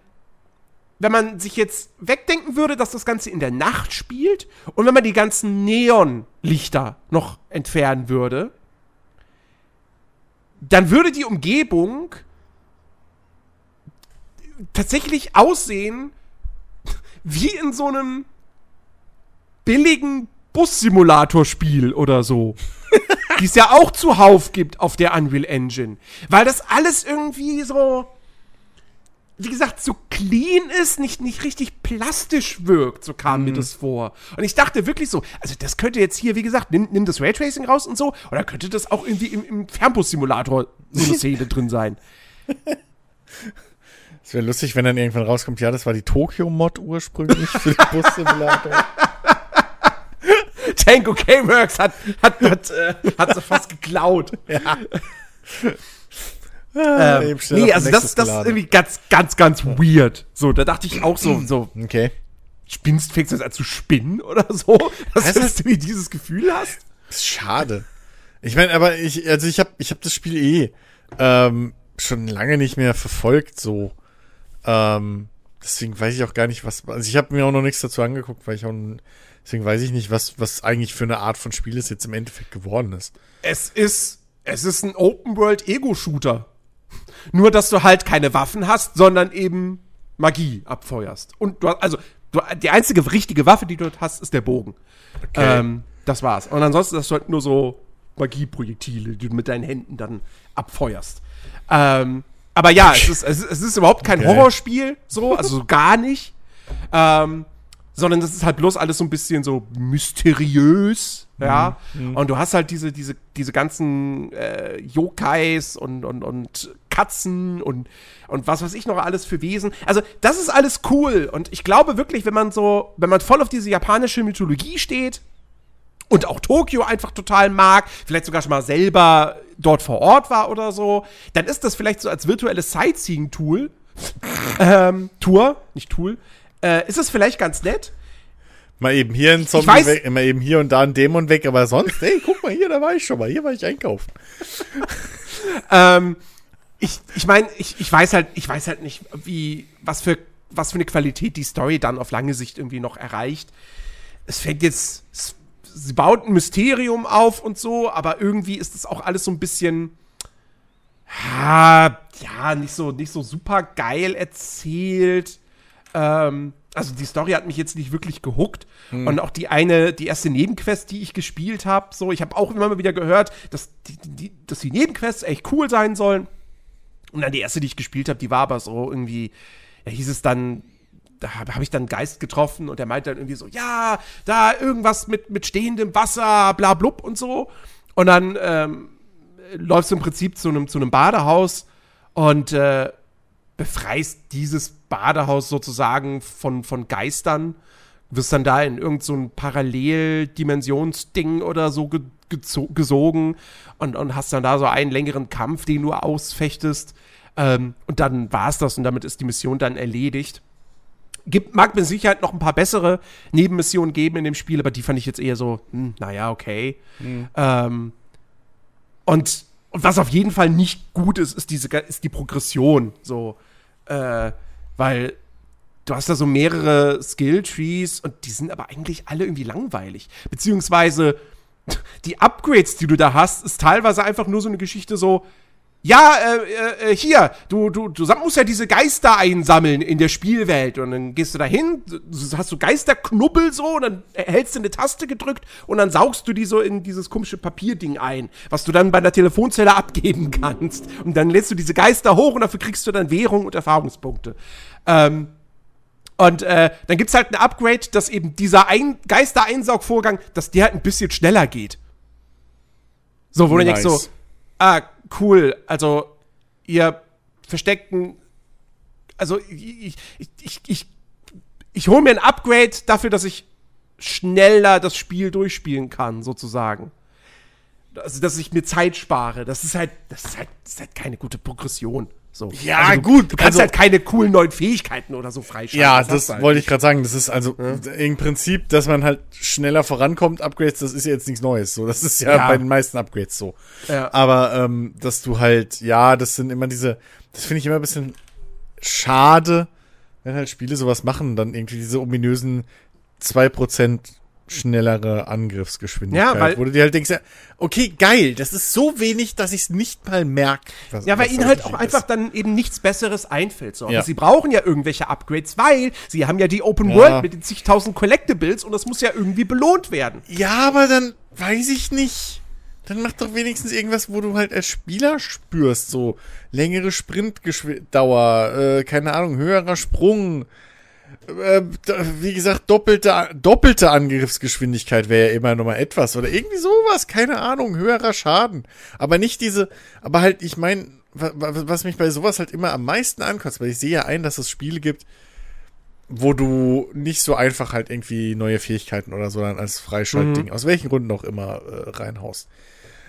wenn man sich jetzt wegdenken würde, dass das Ganze in der Nacht spielt und wenn man die ganzen Neonlichter noch entfernen würde, dann würde die Umgebung tatsächlich aussehen wie in so einem billigen Bus-Simulator-Spiel oder so. die es ja auch zuhauf gibt auf der Unreal Engine. Weil das alles irgendwie so, wie gesagt, so clean ist, nicht, nicht richtig plastisch wirkt, so kam mm. mir mhm. das vor. Und ich dachte wirklich so, also das könnte jetzt hier, wie gesagt, nimm, nimm das Raytracing raus und so, oder könnte das auch irgendwie im, im Fernbus-Simulator so eine Szene drin sein. Es wäre lustig, wenn dann irgendwann rauskommt, ja, das war die Tokyo-Mod ursprünglich für den Bus-Simulator. Tango K-Works hat, hat, hat, äh, hat sie fast geklaut. Ja. Ah, ähm, nee, also das, das ist irgendwie ganz, ganz, ganz weird. So, da dachte ich auch so, so. Okay. Spinnst, fängst du jetzt an zu spinnen oder so? Dass das du wie dieses Gefühl hast? Ist schade. Ich meine, aber ich, also ich habe ich hab das Spiel eh ähm, schon lange nicht mehr verfolgt, so. Ähm, deswegen weiß ich auch gar nicht, was. Also ich habe mir auch noch nichts dazu angeguckt, weil ich auch Deswegen weiß ich nicht, was, was eigentlich für eine Art von Spiel es jetzt im Endeffekt geworden ist. Es ist, es ist ein Open-World-Ego-Shooter. Nur, dass du halt keine Waffen hast, sondern eben Magie abfeuerst. Und du hast, also, du, die einzige richtige Waffe, die du hast, ist der Bogen. Okay. Ähm, das war's. Und ansonsten hast du halt nur so Magieprojektile, die du mit deinen Händen dann abfeuerst. Ähm, aber ja, es ist, es ist, es ist überhaupt kein okay. Horrorspiel, so, also so gar nicht. Ähm, sondern das ist halt bloß alles so ein bisschen so mysteriös, ja. Mhm. Und du hast halt diese, diese, diese ganzen äh, Yokais und, und, und Katzen und, und was weiß ich noch alles für Wesen. Also, das ist alles cool. Und ich glaube wirklich, wenn man so, wenn man voll auf diese japanische Mythologie steht und auch Tokio einfach total mag, vielleicht sogar schon mal selber dort vor Ort war oder so, dann ist das vielleicht so als virtuelles Sightseeing-Tool, ähm, Tour, nicht Tool, äh, ist es vielleicht ganz nett. Mal eben hier ein Zombie weiß, weg, mal eben hier und da ein Dämon weg, aber sonst, ey, guck mal hier, da war ich schon mal, hier war ich einkaufen. ähm, ich ich meine, ich, ich weiß halt, ich weiß halt nicht, wie, was für was für eine Qualität die Story dann auf lange Sicht irgendwie noch erreicht. Es fängt jetzt, es, sie baut ein Mysterium auf und so, aber irgendwie ist das auch alles so ein bisschen, ja, ja nicht so, nicht so super geil erzählt. Ähm, also die Story hat mich jetzt nicht wirklich gehuckt. Hm. Und auch die eine, die erste Nebenquest, die ich gespielt habe, so, ich habe auch immer mal wieder gehört, dass die, die, dass die Nebenquests echt cool sein sollen. Und dann die erste, die ich gespielt habe, die war aber so irgendwie, ja, hieß es dann, da habe hab ich dann einen Geist getroffen und der meinte dann irgendwie so, ja, da irgendwas mit, mit stehendem Wasser, bla blub und so. Und dann ähm, läufst du im Prinzip zu einem zu einem Badehaus und äh, befreist dieses Badehaus sozusagen von, von Geistern. Wirst dann da in irgendein so Paralleldimensionsding oder so ge gesogen und, und hast dann da so einen längeren Kampf, den du ausfechtest. Ähm, und dann war es das und damit ist die Mission dann erledigt. Gibt, mag mit Sicherheit noch ein paar bessere Nebenmissionen geben in dem Spiel, aber die fand ich jetzt eher so, hm, naja, okay. Mhm. Ähm, und, und was auf jeden Fall nicht gut ist, ist diese ist die Progression. So, äh, weil du hast da so mehrere Skill-Trees und die sind aber eigentlich alle irgendwie langweilig. Beziehungsweise die Upgrades, die du da hast, ist teilweise einfach nur so eine Geschichte so, ja, äh, äh, hier, du, du, du musst ja diese Geister einsammeln in der Spielwelt. Und dann gehst du da hin, hast du Geisterknubbel so, und dann hältst du eine Taste gedrückt und dann saugst du die so in dieses komische Papierding ein, was du dann bei der Telefonzelle abgeben kannst. Und dann lädst du diese Geister hoch und dafür kriegst du dann Währung und Erfahrungspunkte. Ähm, und äh, dann gibt's halt ein Upgrade, dass eben dieser ein Geister-Einsaugvorgang, dass der halt ein bisschen schneller geht. So, wo nice. du denkst so, ah, cool, also ihr versteckten, also ich, ich, ich, ich, ich hole mir ein Upgrade dafür, dass ich schneller das Spiel durchspielen kann, sozusagen. Also, dass ich mir Zeit spare. Das ist halt, das ist halt, das ist halt keine gute Progression. So. Ja, also gut. Du kannst also, halt keine coolen neuen Fähigkeiten oder so freischalten. Ja, das, das wollte ich gerade sagen. Das ist also ja. im Prinzip, dass man halt schneller vorankommt, Upgrades, das ist ja jetzt nichts Neues. So, das ist ja, ja. bei den meisten Upgrades so. Ja. Aber ähm, dass du halt, ja, das sind immer diese, das finde ich immer ein bisschen schade, wenn halt Spiele sowas machen, dann irgendwie diese ominösen zwei Prozent schnellere Angriffsgeschwindigkeit. Ja, weil, wo du dir halt denkst, ja, okay, geil, das ist so wenig, dass ich es nicht mal merke. Ja, weil ihnen halt auch ist. einfach dann eben nichts Besseres einfällt. So. Ja. sie brauchen ja irgendwelche Upgrades, weil sie haben ja die Open ja. World mit den zigtausend Collectibles und das muss ja irgendwie belohnt werden. Ja, aber dann weiß ich nicht. Dann mach doch wenigstens irgendwas, wo du halt als Spieler spürst, so längere Sprintdauer, äh, keine Ahnung, höherer Sprung, äh, wie gesagt, doppelte, doppelte Angriffsgeschwindigkeit wäre ja immer noch mal etwas oder irgendwie sowas, keine Ahnung, höherer Schaden. Aber nicht diese, aber halt, ich meine, was mich bei sowas halt immer am meisten ankotzt, weil ich sehe ja ein, dass es Spiele gibt, wo du nicht so einfach halt irgendwie neue Fähigkeiten oder so dann als Freischaltding, mhm. aus welchen Gründen auch immer, äh, reinhaust.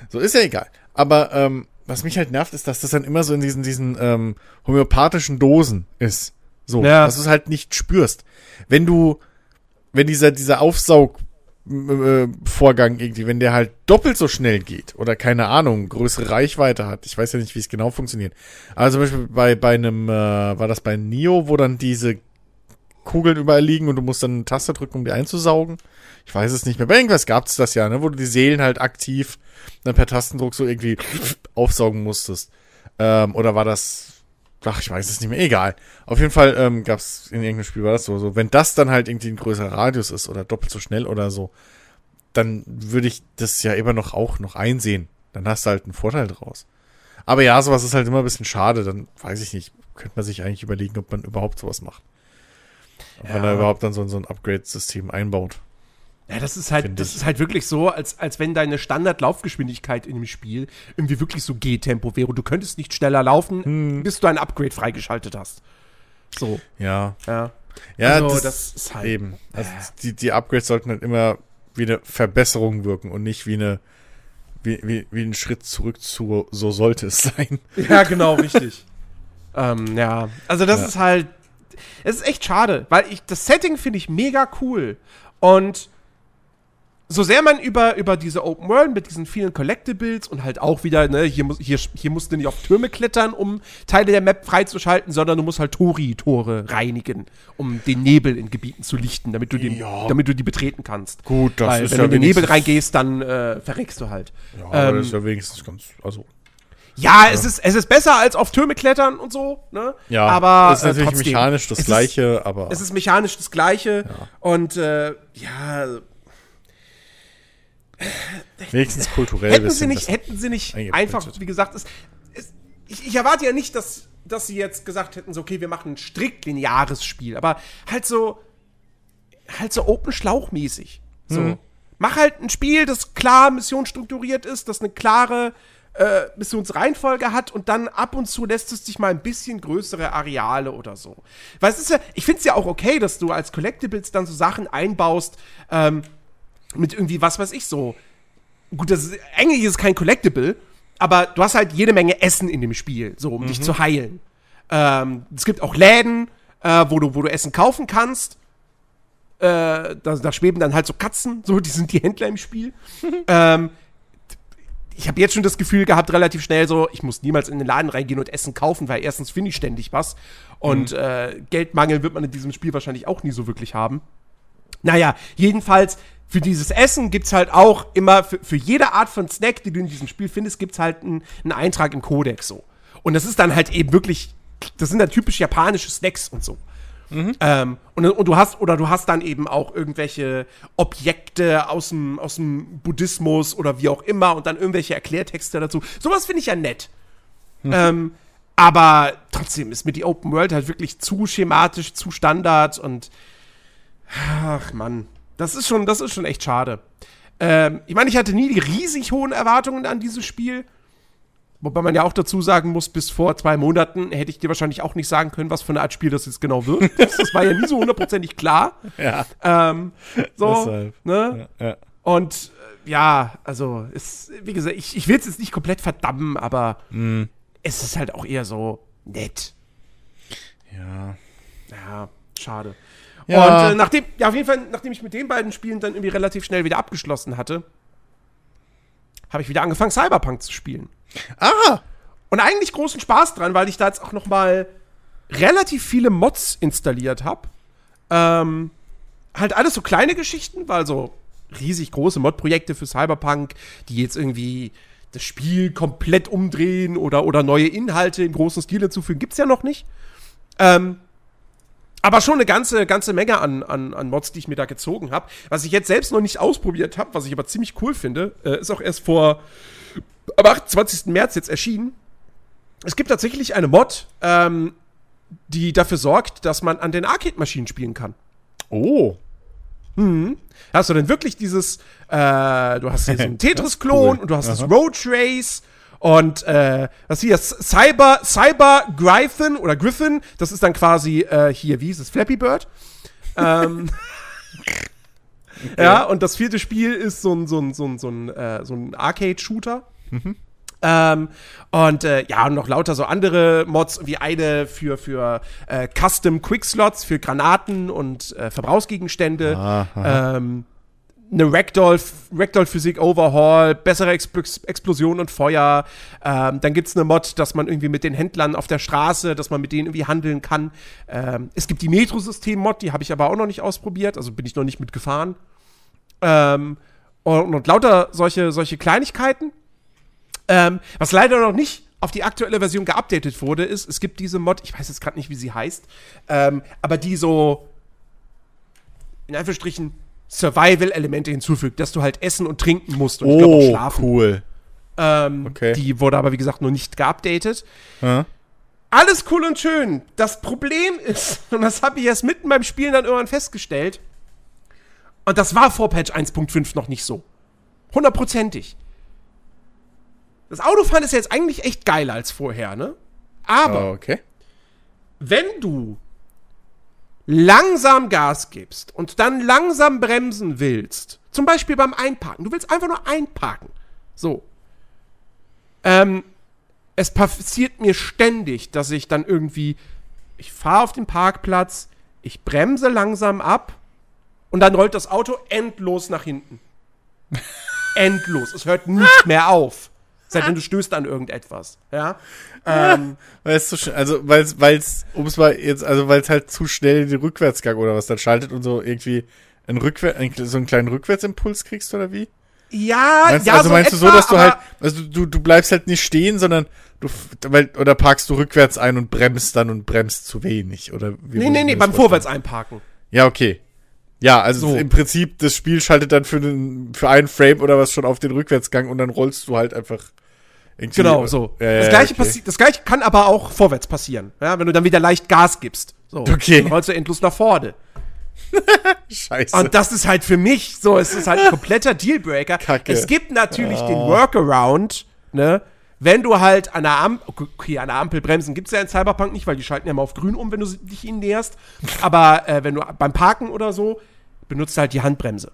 So, ist ja egal. Aber ähm, was mich halt nervt, ist, dass das dann immer so in diesen, diesen ähm, homöopathischen Dosen ist. So, ja. dass du es halt nicht spürst. Wenn du, wenn dieser, dieser Aufsaugvorgang äh, irgendwie, wenn der halt doppelt so schnell geht oder keine Ahnung, größere Reichweite hat, ich weiß ja nicht, wie es genau funktioniert. Aber zum Beispiel bei, bei einem, äh, war das bei Nio, wo dann diese Kugeln überall liegen und du musst dann eine Taste drücken, um die einzusaugen. Ich weiß es nicht mehr. Bei irgendwas gab es das ja, ne, wo du die Seelen halt aktiv dann per Tastendruck so irgendwie aufsaugen musstest. Ähm, oder war das, ach, ich weiß es nicht mehr, egal. Auf jeden Fall ähm, gab es in irgendeinem Spiel war das so, so, wenn das dann halt irgendwie ein größerer Radius ist oder doppelt so schnell oder so, dann würde ich das ja immer noch auch noch einsehen. Dann hast du halt einen Vorteil draus. Aber ja, sowas ist halt immer ein bisschen schade, dann weiß ich nicht, könnte man sich eigentlich überlegen, ob man überhaupt sowas macht. Ob ja. man da überhaupt dann so, so ein Upgrade-System einbaut. Ja, das ist halt, das ist halt wirklich so, als, als wenn deine Standardlaufgeschwindigkeit in dem Spiel irgendwie wirklich so G-Tempo wäre. Du könntest nicht schneller laufen, hm. bis du ein Upgrade freigeschaltet hast. So. Ja. Ja. Ja, also, das, das, ist halt. Eben. Also äh. die, die Upgrades sollten halt immer wie eine Verbesserung wirken und nicht wie eine, wie, wie, wie ein Schritt zurück zu, so sollte es sein. Ja, genau, richtig. ähm, ja. Also das ja. ist halt, es ist echt schade, weil ich, das Setting finde ich mega cool. Und so sehr man über, über diese Open World mit diesen vielen Collectibles und halt auch wieder, ne, hier, muss, hier, hier musst du nicht auf Türme klettern, um Teile der Map freizuschalten, sondern du musst halt Tori-Tore reinigen, um den Nebel in Gebieten zu lichten, damit du, den, Ja. damit du die betreten kannst. Gut, das Weil, ist wenn ja du in den Nebel reingehst, dann äh, verreckst du halt. Ja, aber Ähm, das ist ja wenigstens ganz, also. Ja, Es, ist, es ist besser als auf Türme klettern und so, ne? Ja, aber ist natürlich äh, trotzdem, mechanisch das es gleiche, aber. Ist, es ist mechanisch das gleiche und äh, ja, wenigstens kulturell hätten sie nicht, hätten sie nicht einfach, wie gesagt, es, es, ich, ich erwarte ja nicht, dass, dass sie jetzt gesagt hätten, so, okay, wir machen ein strikt lineares Spiel, aber halt so, halt so Open Schlauch-mäßig. So. Mhm. Mach halt ein Spiel, das klar missionsstrukturiert ist, das eine klare äh, Missionsreihenfolge hat und dann ab und zu lässt es dich mal ein bisschen größere Areale oder so. Weil es ist ja, ich finde es ja auch okay, dass du als Collectibles dann so Sachen einbaust, ähm, mit irgendwie, was weiß ich, so. Gut, das ist, eigentlich ist es kein Collectible, aber du hast halt jede Menge Essen in dem Spiel, so, um dich zu heilen. Ähm, es gibt auch Läden, äh, wo, du, wo du Essen kaufen kannst. Äh, da, da schweben dann halt so Katzen, so, die sind die Händler im Spiel. ähm, ich habe jetzt schon das Gefühl gehabt, relativ schnell so, ich muss niemals in den Laden reingehen und Essen kaufen, weil erstens finde ich ständig was. Und äh, Geldmangel wird man in diesem Spiel wahrscheinlich auch nie so wirklich haben. Naja, jedenfalls, für dieses Essen gibt's halt auch immer, für, für jede Art von Snack, die du in diesem Spiel findest, gibt's halt einen, einen Eintrag im Kodex so. Und das ist dann halt eben wirklich, das sind dann typisch japanische Snacks und so. Ähm, und, und du hast, oder du hast dann eben auch irgendwelche Objekte aus dem, aus dem Buddhismus oder wie auch immer und dann irgendwelche Erklärtexte dazu. Sowas finde ich ja nett. Ähm, aber trotzdem ist mir die Open World halt wirklich zu schematisch, zu Standard und ach Mann, das ist schon, das ist schon echt schade. Ähm, ich meine, ich hatte nie die riesig hohen Erwartungen an dieses Spiel. Wobei man ja auch dazu sagen muss, bis vor zwei Monaten hätte ich dir wahrscheinlich auch nicht sagen können, was für eine Art Spiel das jetzt genau wird. Das, war ja nie so hundertprozentig klar. Ja. Ähm, so, Deshalb. ne? Ja, ja. Und äh, ja, also, ist, wie gesagt, ich, ich will es jetzt nicht komplett verdammen, aber Mhm. es ist halt auch eher so nett. ja. Ja, schade. Ja. Und äh, nachdem, ja, auf jeden Fall, nachdem ich mit den beiden Spielen dann irgendwie relativ schnell wieder abgeschlossen hatte, habe ich wieder angefangen, Cyberpunk zu spielen. Ah! Und eigentlich großen Spaß dran, weil ich da jetzt auch noch mal relativ viele Mods installiert habe. Ähm, halt alles so kleine Geschichten, weil so riesig große Mod-Projekte für Cyberpunk, die jetzt irgendwie das Spiel komplett umdrehen oder, oder neue Inhalte im großen Stil hinzufügen, gibt's ja noch nicht. Ähm, aber schon eine ganze, ganze Menge an, an, an Mods, die ich mir da gezogen habe. Was ich jetzt selbst noch nicht ausprobiert habe, was ich aber ziemlich cool finde, äh, ist auch erst vor am 28. März jetzt erschienen. Es gibt tatsächlich eine Mod, ähm, die dafür sorgt, dass man an den Arcade-Maschinen spielen kann. Oh. Hast du denn wirklich dieses, äh, du hast hier so einen Tetris-Klon cool. und du hast das Aha. Road Race und äh, was hier, Cyber, Cyber Gryphon oder Griffin, das ist dann quasi äh, hier, wie hieß es, Flappy Bird. ähm, Ja, und das vierte Spiel ist so ein, so ein, so ein, so ein, äh, so ein Arcade-Shooter. Ähm, und äh, ja, und noch lauter so andere Mods, wie eine für, für äh, Custom Quick-Slots, für Granaten und äh, Verbrauchsgegenstände. Ähm, eine Ragdoll, Ragdoll Physik Overhaul, bessere Expl Explosion und Feuer. Ähm, dann gibt's eine Mod, dass man irgendwie mit den Händlern auf der Straße, dass man mit denen irgendwie handeln kann. Ähm, es gibt die Metrosystem-Mod, die habe ich aber auch noch nicht ausprobiert, also bin ich noch nicht mitgefahren. Ähm, und, und lauter solche, solche Kleinigkeiten. Ähm, was leider noch nicht auf die aktuelle Version geupdatet wurde, ist, es gibt diese Mod, ich weiß jetzt gerade nicht, wie sie heißt, ähm, aber die so in Anführungsstrichen Survival-Elemente hinzufügt, dass du halt essen und trinken musst und ich glaube auch Oh, schlafen. cool. Ähm, Okay. Die wurde aber, wie gesagt, noch nicht geupdatet. Ja. Alles cool und schön. Das Problem ist, und das habe ich erst mitten beim Spielen dann irgendwann festgestellt, und das war vor Patch 1.5 noch nicht so. Hundertprozentig. Das Autofahren ist jetzt eigentlich echt geiler als vorher, ne? Aber Okay. wenn du langsam Gas gibst und dann langsam bremsen willst, zum Beispiel beim Einparken, du willst einfach nur einparken, so, ähm, es passiert mir ständig, dass ich dann irgendwie, ich fahre auf den Parkplatz, ich bremse langsam ab und dann rollt das Auto endlos nach hinten. Endlos. Es hört nicht mehr auf. Seitdem du stößt an irgendetwas. Ja. Ähm, Weil es zu schnell, also weil es, weil es, um es mal jetzt, also weil es halt zu schnell in den Rückwärtsgang oder was dann schaltet und so irgendwie ein Rückwär ein, so einen kleinen Rückwärtsimpuls kriegst oder wie? ja, Meinst, ja, also so meinst du etwa, so, dass du halt, also du, du bleibst halt nicht stehen, sondern du, weil, oder parkst du rückwärts ein und bremst dann und bremst zu wenig, oder wie Nee, nee, nee, beim? Vorwärts einparken. Ja, okay. Ja, also So. im Prinzip, das Spiel schaltet dann für, den, für einen Frame oder was schon auf den Rückwärtsgang und dann rollst du halt einfach irgendwie. Genau, so. Ja, ja, das, gleiche okay. das gleiche kann aber auch vorwärts passieren. Ja, wenn du dann wieder leicht Gas gibst. So. Okay. Dann rollst du endlos nach vorne. Scheiße. Und das ist halt für mich so, es ist halt ein kompletter Dealbreaker. Kacke. Es gibt natürlich den Workaround, ne? Wenn du halt an der Ampel, okay, an der Ampel bremsen gibt's ja in Cyberpunk nicht, weil die schalten ja mal auf grün um, wenn du dich ihnen näherst. Aber äh, wenn du beim Parken oder so, benutzt halt die Handbremse.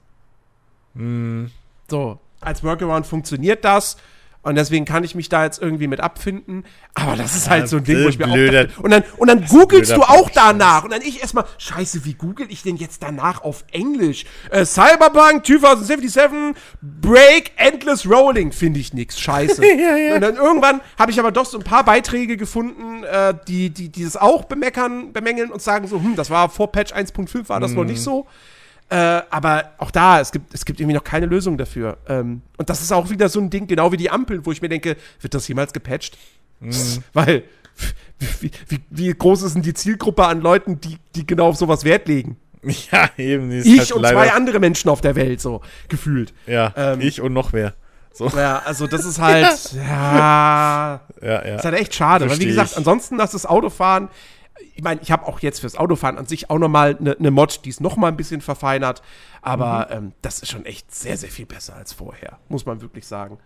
So, als Workaround funktioniert das. Und deswegen kann ich mich da jetzt irgendwie mit abfinden. Aber das ist halt so ein Ding, wo ich mir auch blöder- dachte, und dann, und dann googelst du auch danach. Und dann ich erstmal, scheiße, wie google ich denn jetzt danach auf Englisch? Äh, Cyberpunk 2077 Break Endless Rolling finde ich nix. Scheiße. Ja, ja. Und dann irgendwann habe ich aber doch so ein paar Beiträge gefunden, äh, die, die, die das auch bemeckern, bemängeln und sagen so, hm, das war vor Patch 1.5 war das noch Mhm. nicht so. Äh, aber auch da, es gibt, es gibt irgendwie noch keine Lösung dafür. Ähm, und das ist auch wieder so ein Ding, genau wie die Ampeln, wo ich mir denke, wird das jemals gepatcht? Mhm. Weil, wie, wie, wie groß ist denn die Zielgruppe an Leuten, die, die genau auf sowas Wert legen? ja, eben. Ich halt und zwei andere Menschen auf der Welt, so gefühlt. Ja, ähm, ich und noch mehr. So, Ja, also das ist halt, ja, ja, ja. Ist halt echt schade. Weil, wie gesagt, ich. ansonsten, dass das Autofahren, ich meine, ich habe auch jetzt fürs Autofahren an sich auch nochmal eine ne Mod, die ist nochmal ein bisschen verfeinert. Aber Mhm. ähm, das ist schon echt sehr, sehr viel besser als vorher. Muss man wirklich sagen.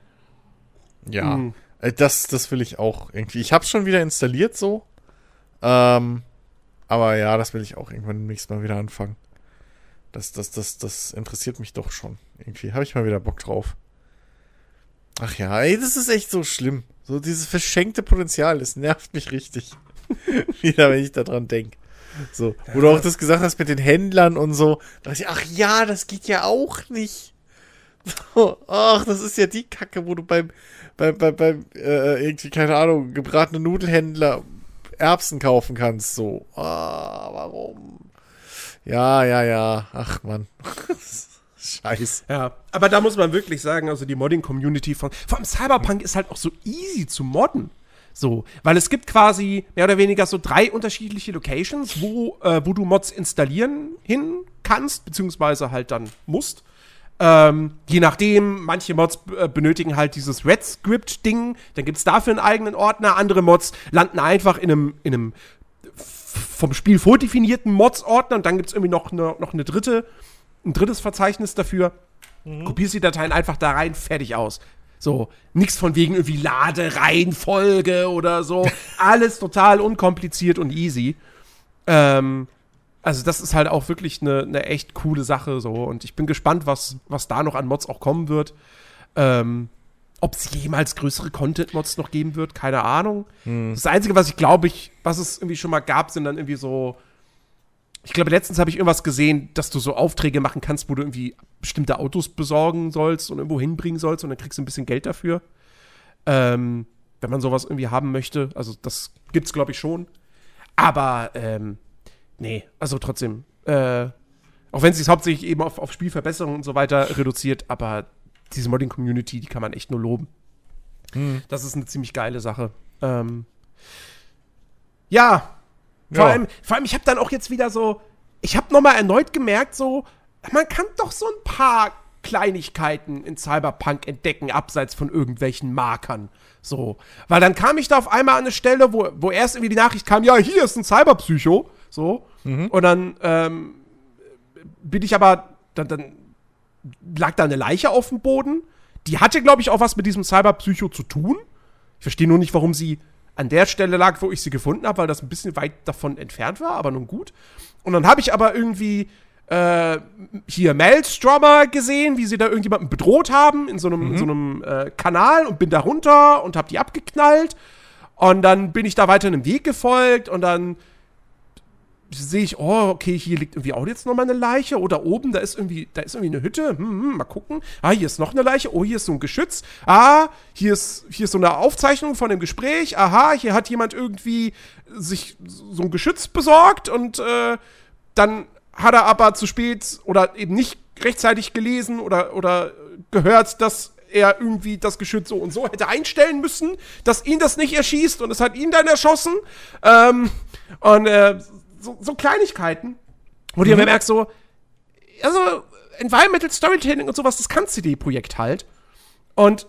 Ja, Mhm. äh, das, das will ich auch irgendwie. Ich habe schon wieder installiert so. Ähm, aber ja, das will ich auch irgendwann demnächst mal wieder anfangen. Das, das, das, das interessiert mich doch schon. Irgendwie habe ich mal wieder Bock drauf. Ach ja, ey, das ist echt so schlimm. So dieses verschenkte Potenzial, das nervt mich richtig. wieder, wenn ich daran denke. So, wo du auch das gesagt hast mit den Händlern und so. Da dachte ich, ach ja, das geht ja auch nicht. Ach, das ist ja die Kacke, wo du beim, beim, beim, beim äh, irgendwie, keine Ahnung, gebratene Nudelhändler Erbsen kaufen kannst. So, ah, warum? Ja, ja, ja. Ach, Mann. Scheiß. Ja, aber da muss man wirklich sagen, also die Modding-Community von, vor allem Cyberpunk ist halt auch so easy zu modden. So, weil es gibt quasi mehr oder weniger so drei unterschiedliche Locations, wo, äh, wo du Mods installieren hin kannst, beziehungsweise halt dann musst. Ähm, je nachdem, manche Mods äh, benötigen halt dieses Red Script-Ding, dann gibt's dafür einen eigenen Ordner. Andere Mods landen einfach in einem, in einem vom Spiel vordefinierten Mods-Ordner und dann gibt's irgendwie noch eine, noch eine dritte, ein drittes Verzeichnis dafür. Kopierst die Dateien einfach da rein, fertig aus. So, nichts von wegen irgendwie Ladereihenfolge oder so. Alles total unkompliziert und easy. Ähm, also das ist halt auch wirklich eine, eine echt coole Sache so und ich bin gespannt, was, was da noch an Mods auch kommen wird. Ähm, Ob es jemals größere Content-Mods noch geben wird, keine Ahnung. Das Einzige, was ich glaube, ich, was es irgendwie schon mal gab, sind dann irgendwie so. Ich glaube, letztens habe ich irgendwas gesehen, dass du so Aufträge machen kannst, wo du irgendwie bestimmte Autos besorgen sollst und irgendwo hinbringen sollst und dann kriegst du ein bisschen Geld dafür. Ähm, wenn man sowas irgendwie haben möchte. Also, das gibt's, glaube ich, schon. Aber, ähm, nee, also trotzdem, äh, auch wenn es sich hauptsächlich eben auf, auf Spielverbesserungen und so weiter reduziert, aber diese Modding-Community, die kann man echt nur loben. Das ist eine ziemlich geile Sache. Ähm, ja, vor, Ja. allem, vor allem, ich habe dann auch jetzt wieder so, ich habe nochmal erneut gemerkt, so, man kann doch so ein paar Kleinigkeiten in Cyberpunk entdecken, abseits von irgendwelchen Markern. So. Weil dann kam ich da auf einmal an eine Stelle, wo, wo erst irgendwie die Nachricht kam, ja, hier ist ein Cyberpsycho. So. Und dann ähm, bin ich aber, dann, dann lag da eine Leiche auf dem Boden. Die hatte, glaube ich, auch was mit diesem Cyberpsycho zu tun. Ich verstehe nur nicht, warum sie an der Stelle lag, wo ich sie gefunden habe, weil das ein bisschen weit davon entfernt war, aber nun gut. Und dann habe ich aber irgendwie äh, hier Maelstrommer gesehen, wie sie da irgendjemanden bedroht haben in so einem, in so einem äh, Kanal und bin da runter und habe die abgeknallt. Und dann bin ich da weiter einem Weg gefolgt und dann sehe ich, oh, okay, hier liegt irgendwie auch jetzt nochmal eine Leiche. Oder oben, da ist irgendwie, da ist irgendwie eine Hütte. Hm, hm, mal gucken. Ah, hier ist noch eine Leiche. Oh, hier ist so ein Geschütz. Ah, hier ist, hier ist so eine Aufzeichnung von dem Gespräch. Aha, hier hat jemand irgendwie sich so ein Geschütz besorgt und äh, dann hat er aber zu spät oder eben nicht rechtzeitig gelesen oder, oder gehört, dass er irgendwie das Geschütz so und so hätte einstellen müssen, dass ihn das nicht erschießt und es hat ihn dann erschossen. Ähm, und äh, so, so, Kleinigkeiten, wo mhm. du merkst, so, also Environmental Storytelling und sowas, das kann CD-Projekt halt. Und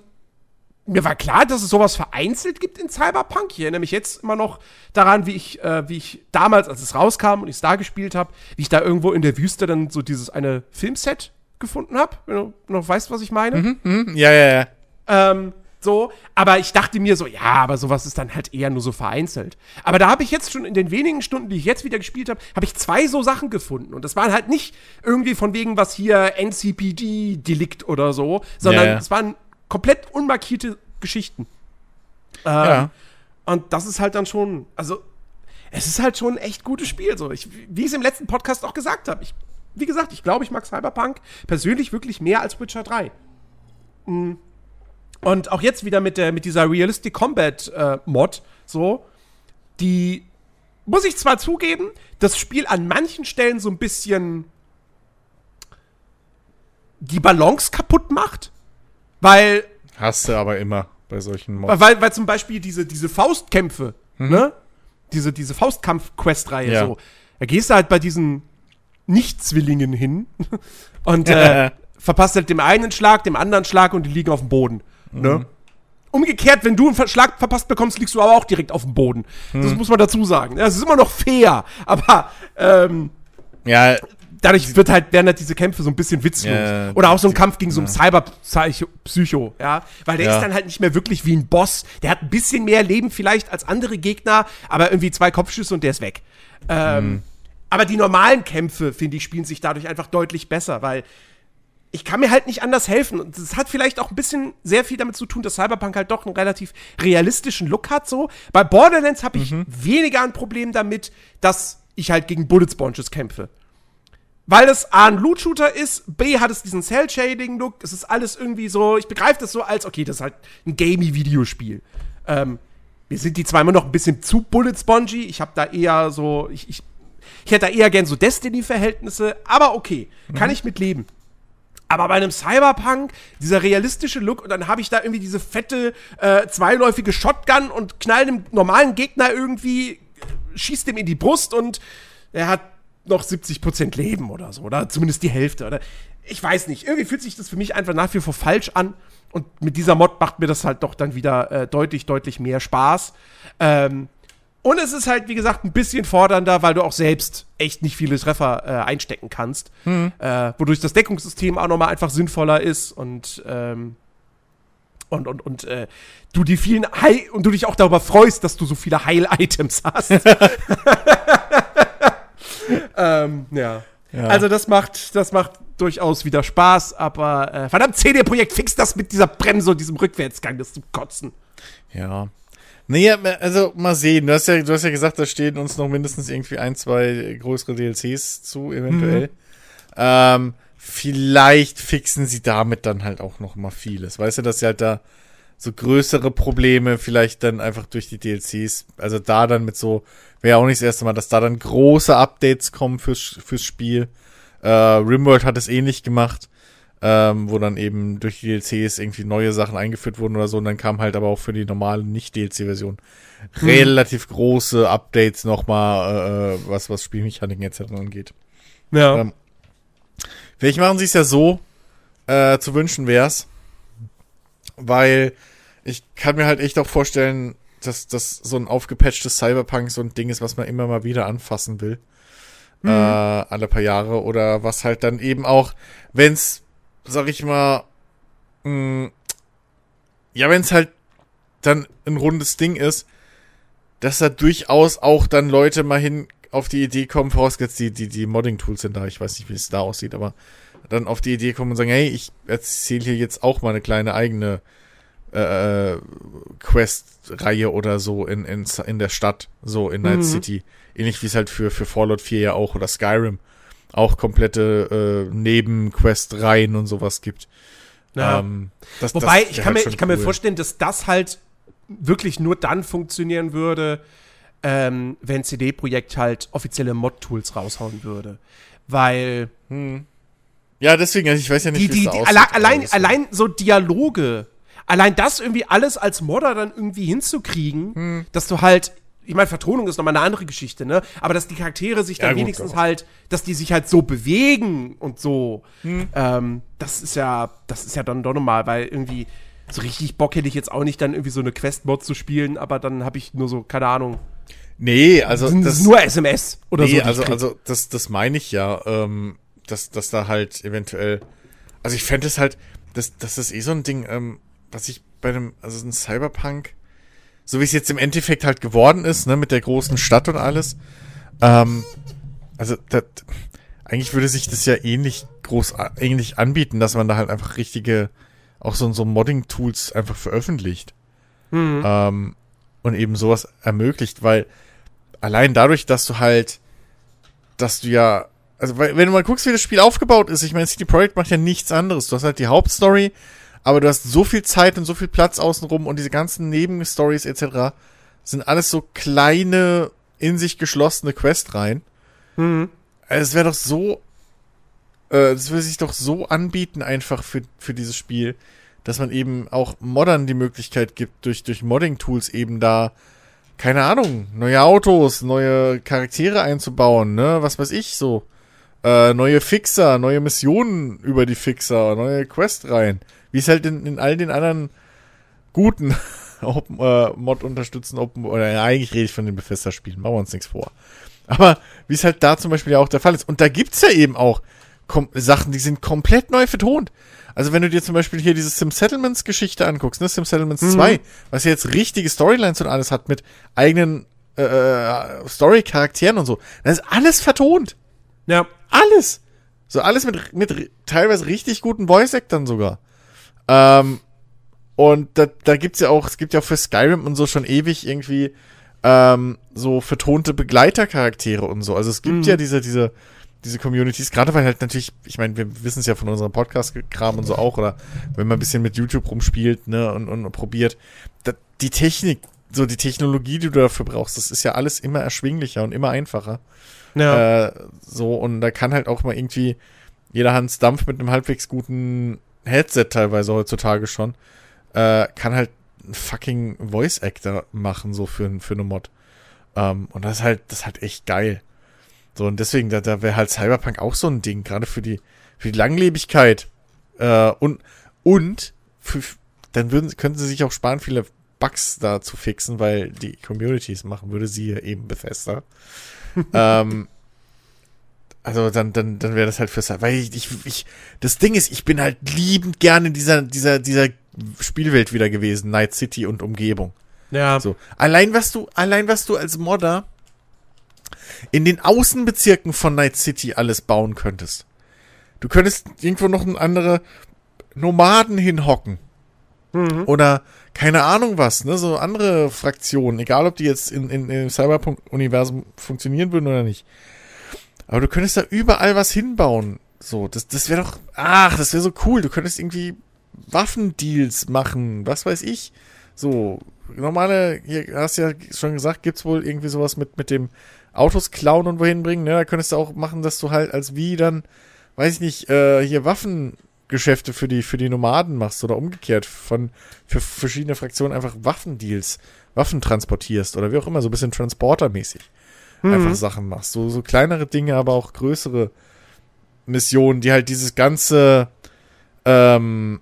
mir war klar, dass es sowas vereinzelt gibt in Cyberpunk. Ich erinnere mich jetzt immer noch daran, wie ich, äh, wie ich damals, als es rauskam und ich es da gespielt habe, wie ich da irgendwo in der Wüste dann so dieses eine Filmset gefunden habe, wenn du noch weißt, was ich meine. Mhm, mh. Ja, ja, ja. Ähm, so, aber ich dachte mir so, ja, aber sowas ist dann halt eher nur so vereinzelt. Aber da habe ich jetzt schon in den wenigen Stunden, die ich jetzt wieder gespielt habe, habe ich zwei so Sachen gefunden. Und das waren halt nicht irgendwie von wegen was hier NCPD-Delikt oder so, sondern ja, ja. es waren komplett unmarkierte Geschichten. Ähm, ja. Und das ist halt dann schon, also, es ist halt schon ein echt gutes Spiel. So. Ich, wie ich es im letzten Podcast auch gesagt habe, ich wie gesagt, ich glaube, ich mag Cyberpunk persönlich wirklich mehr als Witcher 3. Mm. Und auch jetzt wieder mit, der, mit dieser Realistic Combat äh, Mod, so, die muss ich zwar zugeben, das Spiel an manchen Stellen so ein bisschen die Balance kaputt macht, weil. Hast du aber immer bei solchen Mods. Weil, weil zum Beispiel diese, diese Faustkämpfe, mhm. ne? Diese, diese Faustkampf-Quest-Reihe, ja. so. Da gehst du halt bei diesen nicht-Zwillingen hin und äh, verpasst halt dem einen Schlag, dem anderen Schlag und die liegen auf dem Boden. Ne? Mhm. Umgekehrt, wenn du einen Schlag verpasst bekommst, liegst du aber auch direkt auf dem Boden. Mhm. Das muss man dazu sagen. Das ist immer noch fair, aber ähm, ja, dadurch wird halt, werden halt diese Kämpfe so ein bisschen witzlos. Ja, Oder auch so ein Kampf gegen so einen Cyber-Psycho, ja. Weil der ist dann halt nicht mehr wirklich wie ein Boss. Der hat ein bisschen mehr Leben vielleicht als andere Gegner, aber irgendwie zwei Kopfschüsse und der ist weg. Ähm, mhm. Aber die normalen Kämpfe, finde ich, spielen sich dadurch einfach deutlich besser, weil ich kann mir halt nicht anders helfen. Und das hat vielleicht auch ein bisschen sehr viel damit zu tun, dass Cyberpunk halt doch einen relativ realistischen Look hat. So bei Borderlands habe ich mhm. weniger ein Problem damit, dass ich halt gegen Bullet Sponges kämpfe. Weil es A ein Loot-Shooter ist, B hat es diesen Cell-Shading-Look, es ist alles irgendwie so, ich begreife das so als, okay, das ist halt ein gamey-Videospiel. Ähm, mir sind die immer noch ein bisschen zu Bullet Spongy, ich habe da eher so, ich, ich ich hätte da eher gern so Destiny-Verhältnisse, aber okay, kann mhm. ich mit leben. Aber bei einem Cyberpunk, dieser realistische Look, und dann habe ich da irgendwie diese fette, äh, zweiläufige Shotgun und knall dem normalen Gegner irgendwie, schießt dem in die Brust und er hat noch 70% Leben oder so, oder zumindest die Hälfte, oder ich weiß nicht. Irgendwie fühlt sich das für mich einfach nach wie vor falsch an. Und mit dieser Mod macht mir das halt doch dann wieder äh, deutlich, deutlich mehr Spaß. Ähm, und es ist halt, wie gesagt, ein bisschen fordernder, weil du auch selbst echt nicht viele Treffer äh, einstecken kannst. Mhm. Äh, wodurch das Deckungssystem auch nochmal einfach sinnvoller ist und, ähm, und, und, und äh, du die vielen Heil und du dich auch darüber freust, dass du so viele Heil-Items hast. ähm, ja. ja. Also das macht, das macht durchaus wieder Spaß, aber äh, verdammt, CD-Projekt, fix das mit dieser Bremse und diesem Rückwärtsgang, das zu kotzen. Ja. Nee, also mal sehen. Du hast ja, du hast ja gesagt, da stehen uns noch mindestens irgendwie ein, zwei größere DLCs zu, eventuell. Mhm. Ähm, vielleicht fixen sie damit dann halt auch noch mal vieles. Weißt du, dass sie halt da so größere Probleme vielleicht dann einfach durch die DLCs, also da dann mit so, wäre auch nicht das erste Mal, dass da dann große Updates kommen fürs, fürs Spiel. Äh, Rimworld hat es ähnlich gemacht ähm, wo dann eben durch die DLCs irgendwie neue Sachen eingeführt wurden oder so. Und dann kam halt aber auch für die normale Nicht-DLC-Version hm. relativ große Updates nochmal, äh, was, was Spielmechaniken etc. angeht. Ja. Ähm, vielleicht machen sie es ja so, äh, zu wünschen wär's, weil ich kann mir halt echt auch vorstellen, dass das so ein aufgepatchtes Cyberpunk so ein Ding ist, was man immer mal wieder anfassen will. Mhm. Äh, alle paar Jahre oder was halt dann eben auch, wenn's sag ich mal, mh, mm, ja, wenn es halt dann ein rundes Ding ist, dass da durchaus auch dann Leute mal hin auf die Idee kommen, vorausgesetzt die, die, die Modding-Tools sind da, ich weiß nicht, wie es da aussieht, aber dann auf die Idee kommen und sagen, hey, ich erzähle hier jetzt auch mal eine kleine eigene äh, Quest-Reihe oder so in, in, in der Stadt, so in Night Mhm. City. Ähnlich wie es halt für, für Fallout 4 ja auch oder Skyrim auch komplette äh, Nebenquest-Reihen und sowas gibt. Ja. Ähm, das, Wobei, das ich kann, halt mir, ich kann mir cool. vorstellen, dass das halt wirklich nur dann funktionieren würde, ähm, wenn CD-Projekt halt offizielle Mod-Tools raushauen würde. Weil Ja, deswegen, also ich weiß ja nicht, die, wie die, es die, da allein, aussieht, allein, das- allein so Dialoge, allein das irgendwie alles als Modder dann irgendwie hinzukriegen, Hm. dass du halt, ich meine, Vertonung ist nochmal eine andere Geschichte, ne? Aber dass die Charaktere sich dann Ja, gut, wenigstens aber- halt, dass die sich halt so bewegen und so, Hm. ähm, das ist ja, das ist ja dann doch nochmal, weil irgendwie so richtig Bock hätte ich jetzt auch nicht, dann irgendwie so eine Quest-Mod zu spielen, aber dann habe ich nur so, keine Ahnung, Nee, also sind das, es nur SMS oder so. nee, die ich also, also das, das meine ich ja, ähm, dass, dass da halt eventuell, also ich fände es halt, das, das ist eh so ein Ding, ähm, was ich bei einem, also ein Cyberpunk, so wie es jetzt im Endeffekt halt geworden ist, ne, mit der großen Stadt und alles, ähm, also das, eigentlich würde sich das ja ähnlich groß, ähnlich anbieten, dass man da halt einfach richtige, auch so, so Modding-Tools einfach veröffentlicht. Mhm. Ähm, und eben sowas ermöglicht, weil allein dadurch, dass du halt, dass du ja, also weil, wenn du mal guckst, wie das Spiel aufgebaut ist, ich meine, City Projekt macht ja nichts anderes. Du hast halt die Hauptstory, aber du hast so viel Zeit und so viel Platz außenrum und diese ganzen Nebenstories etc. sind alles so kleine, in sich geschlossene Questreihen. Mhm. Es wäre doch so, äh, das würde sich doch so anbieten einfach für, für dieses Spiel, dass man eben auch Moddern die Möglichkeit gibt, durch, durch Modding-Tools eben da, keine Ahnung, neue Autos, neue Charaktere einzubauen, ne, was weiß ich so. Äh, neue Fixer, neue Missionen über die Fixer, neue Questreihen. Wie es halt in, in all den anderen guten Open, äh, Mod unterstützen, Open, oder ja, eigentlich rede ich von den Bethesda-Spielen, machen wir uns nichts vor. Aber wie es halt da zum Beispiel ja auch der Fall ist. Und da gibt's ja eben auch Sachen, die sind komplett neu vertont. Also wenn du dir zum Beispiel hier diese Sim Settlements Geschichte anguckst, ne, Sim Settlements 2, was jetzt richtige Storylines und alles hat mit eigenen äh, äh, Story-Charakteren und so, das ist alles vertont. Ja. Alles. So alles mit, mit teilweise richtig guten Voice-Actern sogar. Ähm, und da, da gibt's ja auch, es gibt ja auch für Skyrim und so schon ewig irgendwie ähm, so vertonte Begleitercharaktere und so. Also es gibt ja diese, diese, diese Communities, gerade weil halt natürlich, ich meine, wir wissen es ja von unserem Podcast-Kram und so auch, oder wenn man ein bisschen mit YouTube rumspielt, ne, und, und probiert, da, die Technik, so die Technologie, die du dafür brauchst, das ist ja alles immer erschwinglicher und immer einfacher. Ja. Äh, so, und da kann halt auch mal irgendwie jeder Hans Dampf mit einem halbwegs guten Headset teilweise heutzutage schon, äh, kann halt einen fucking Voice Actor machen, so für, für eine Mod. Ähm, und das ist halt, das ist halt echt geil. So, und deswegen, da, da wäre halt Cyberpunk auch so ein Ding, gerade für die, für die Langlebigkeit. Äh, und, und für, dann würden, könnten sie sich auch sparen, viele Bugs da zu fixen, weil die Communities machen würde, sie eben Bethesda. ähm, also dann, dann, dann wäre das halt für weil ich, ich, ich, das Ding ist, ich bin halt liebend gerne in dieser, dieser, dieser Spielwelt wieder gewesen, Night City und Umgebung. ja. So. Allein was du, allein was du als Modder in den Außenbezirken von Night City alles bauen könntest. Du könntest irgendwo noch ein andere Nomaden hinhocken. Mhm. Oder keine Ahnung was, ne, so andere Fraktionen, egal ob die jetzt in, in, im Cyberpunk-Universum funktionieren würden oder nicht. Aber du könntest da überall was hinbauen. So, das, das wäre doch, ach, das wäre so cool. Du könntest irgendwie Waffendeals machen, was weiß ich. So, normale, hier hast du ja schon gesagt, gibt's wohl irgendwie sowas mit, mit dem Autos klauen und wohin bringen, ne? Da könntest du auch machen, dass du halt als wie dann, weiß ich nicht, äh, hier Waffengeschäfte für die, für die Nomaden machst oder umgekehrt von, für verschiedene Fraktionen einfach Waffendeals, Waffen transportierst oder wie auch immer, so ein bisschen Transporter-mäßig einfach Sachen machst. So, so kleinere Dinge, aber auch größere Missionen, die halt dieses ganze, ähm,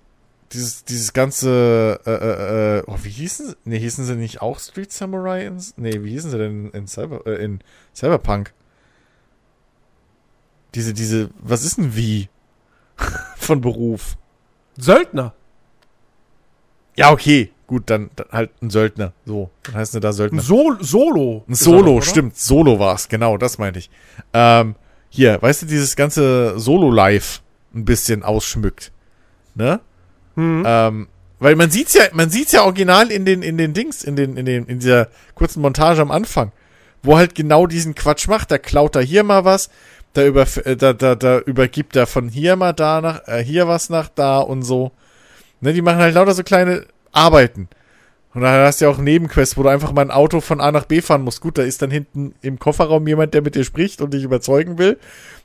dieses, dieses ganze, äh, äh, äh, oh, wie hießen sie? Nee, hießen sie nicht auch Street Samurai? In, nee, wie hießen sie denn in, Cyber, äh, in Cyberpunk? Diese, diese, was ist denn wie? Von Beruf. Söldner. Ja, okay. Gut, dann, dann halt ein Söldner. So, dann heißt er da Ein Söldner. Sol Solo. Ein Solo, oder? stimmt. Solo war's, genau, das meinte ich. Ähm, hier, weißt du, dieses ganze Solo-Life ein bisschen ausschmückt. Ne? Mhm. Ähm, Weil man sieht's ja, man sieht's ja original in den, in den Dings, in den, in den, in dieser kurzen Montage am Anfang, wo halt genau diesen Quatsch macht. Da klaut er hier mal was, da über, äh, da, da, da übergibt er von hier mal da nach, äh, hier was nach da und so. Ne, die machen halt lauter so kleine Arbeiten. Und dann hast du ja auch Nebenquests, wo du einfach mal ein Auto von A nach B fahren musst. Gut, da ist dann hinten im Kofferraum jemand, der mit dir spricht und dich überzeugen will,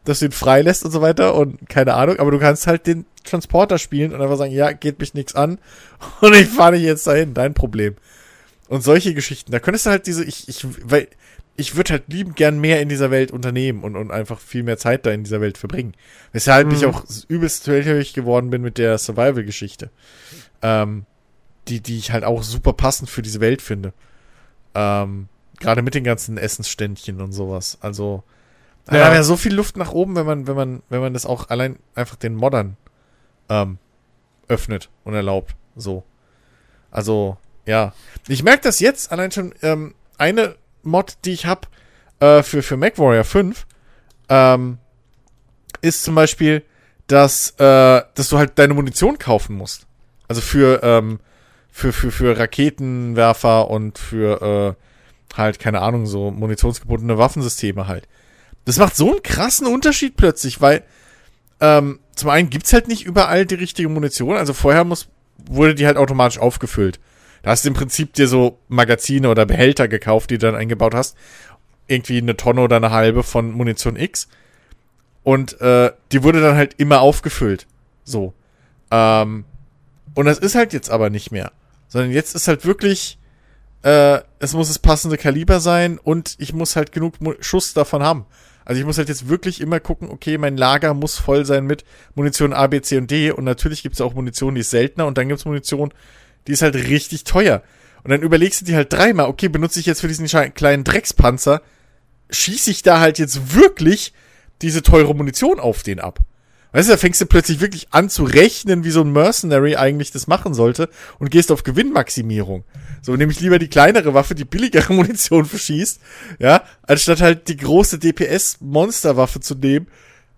dass du ihn freilässt und so weiter und keine Ahnung. Aber du kannst halt den Transporter spielen und einfach sagen, ja, geht mich nichts an und ich fahre dich jetzt dahin, dein Problem. Und solche Geschichten, da könntest du halt diese, ich, ich, weil, ich würde halt liebend gern mehr in dieser Welt unternehmen und, und einfach viel mehr Zeit da in dieser Welt verbringen. Weshalb mhm. ich auch übelst hellhörig geworden bin mit der Survival-Geschichte. Ähm, die, die ich halt auch super passend für diese Welt finde. Ähm, Gerade mit den ganzen Essensständchen und sowas. Also, ja. da wäre so viel Luft nach oben, wenn man, wenn man, wenn man das auch allein einfach den Modern ähm, öffnet und erlaubt. So. Also, ja. Ich merke das jetzt allein schon, ähm, eine Mod, die ich habe äh, für, für MacWarrior 5, ähm, ist zum Beispiel, dass, äh, dass du halt deine Munition kaufen musst. Also für, ähm, für, für, für Raketenwerfer und für äh, halt, keine Ahnung, so munitionsgebundene Waffensysteme halt. Das macht so einen krassen Unterschied plötzlich, weil ähm, zum einen gibt's halt nicht überall die richtige Munition. Also vorher muss, wurde die halt automatisch aufgefüllt. Da hast du im Prinzip dir so Magazine oder Behälter gekauft, die du dann eingebaut hast. Irgendwie eine Tonne oder eine halbe von Munition X. Und äh, die wurde dann halt immer aufgefüllt. So. Ähm, und das ist halt jetzt aber nicht mehr. Sondern jetzt ist halt wirklich, äh, es muss das passende Kaliber sein und ich muss halt genug Schuss davon haben. Also ich muss halt jetzt wirklich immer gucken, okay, mein Lager muss voll sein mit Munition A, B, C und D. Und natürlich gibt es auch Munition, die ist seltener und dann gibt es Munition, die ist halt richtig teuer. Und dann überlegst du dir halt dreimal, okay, benutze ich jetzt für diesen kleinen Dreckspanzer, schieße ich da halt jetzt wirklich diese teure Munition auf den ab. Weißt du, da fängst du plötzlich wirklich an zu rechnen, wie so ein Mercenary eigentlich das machen sollte und gehst auf Gewinnmaximierung. So, nämlich lieber die kleinere Waffe, die billigere Munition verschießt, ja, anstatt halt die große DPS-Monsterwaffe zu nehmen,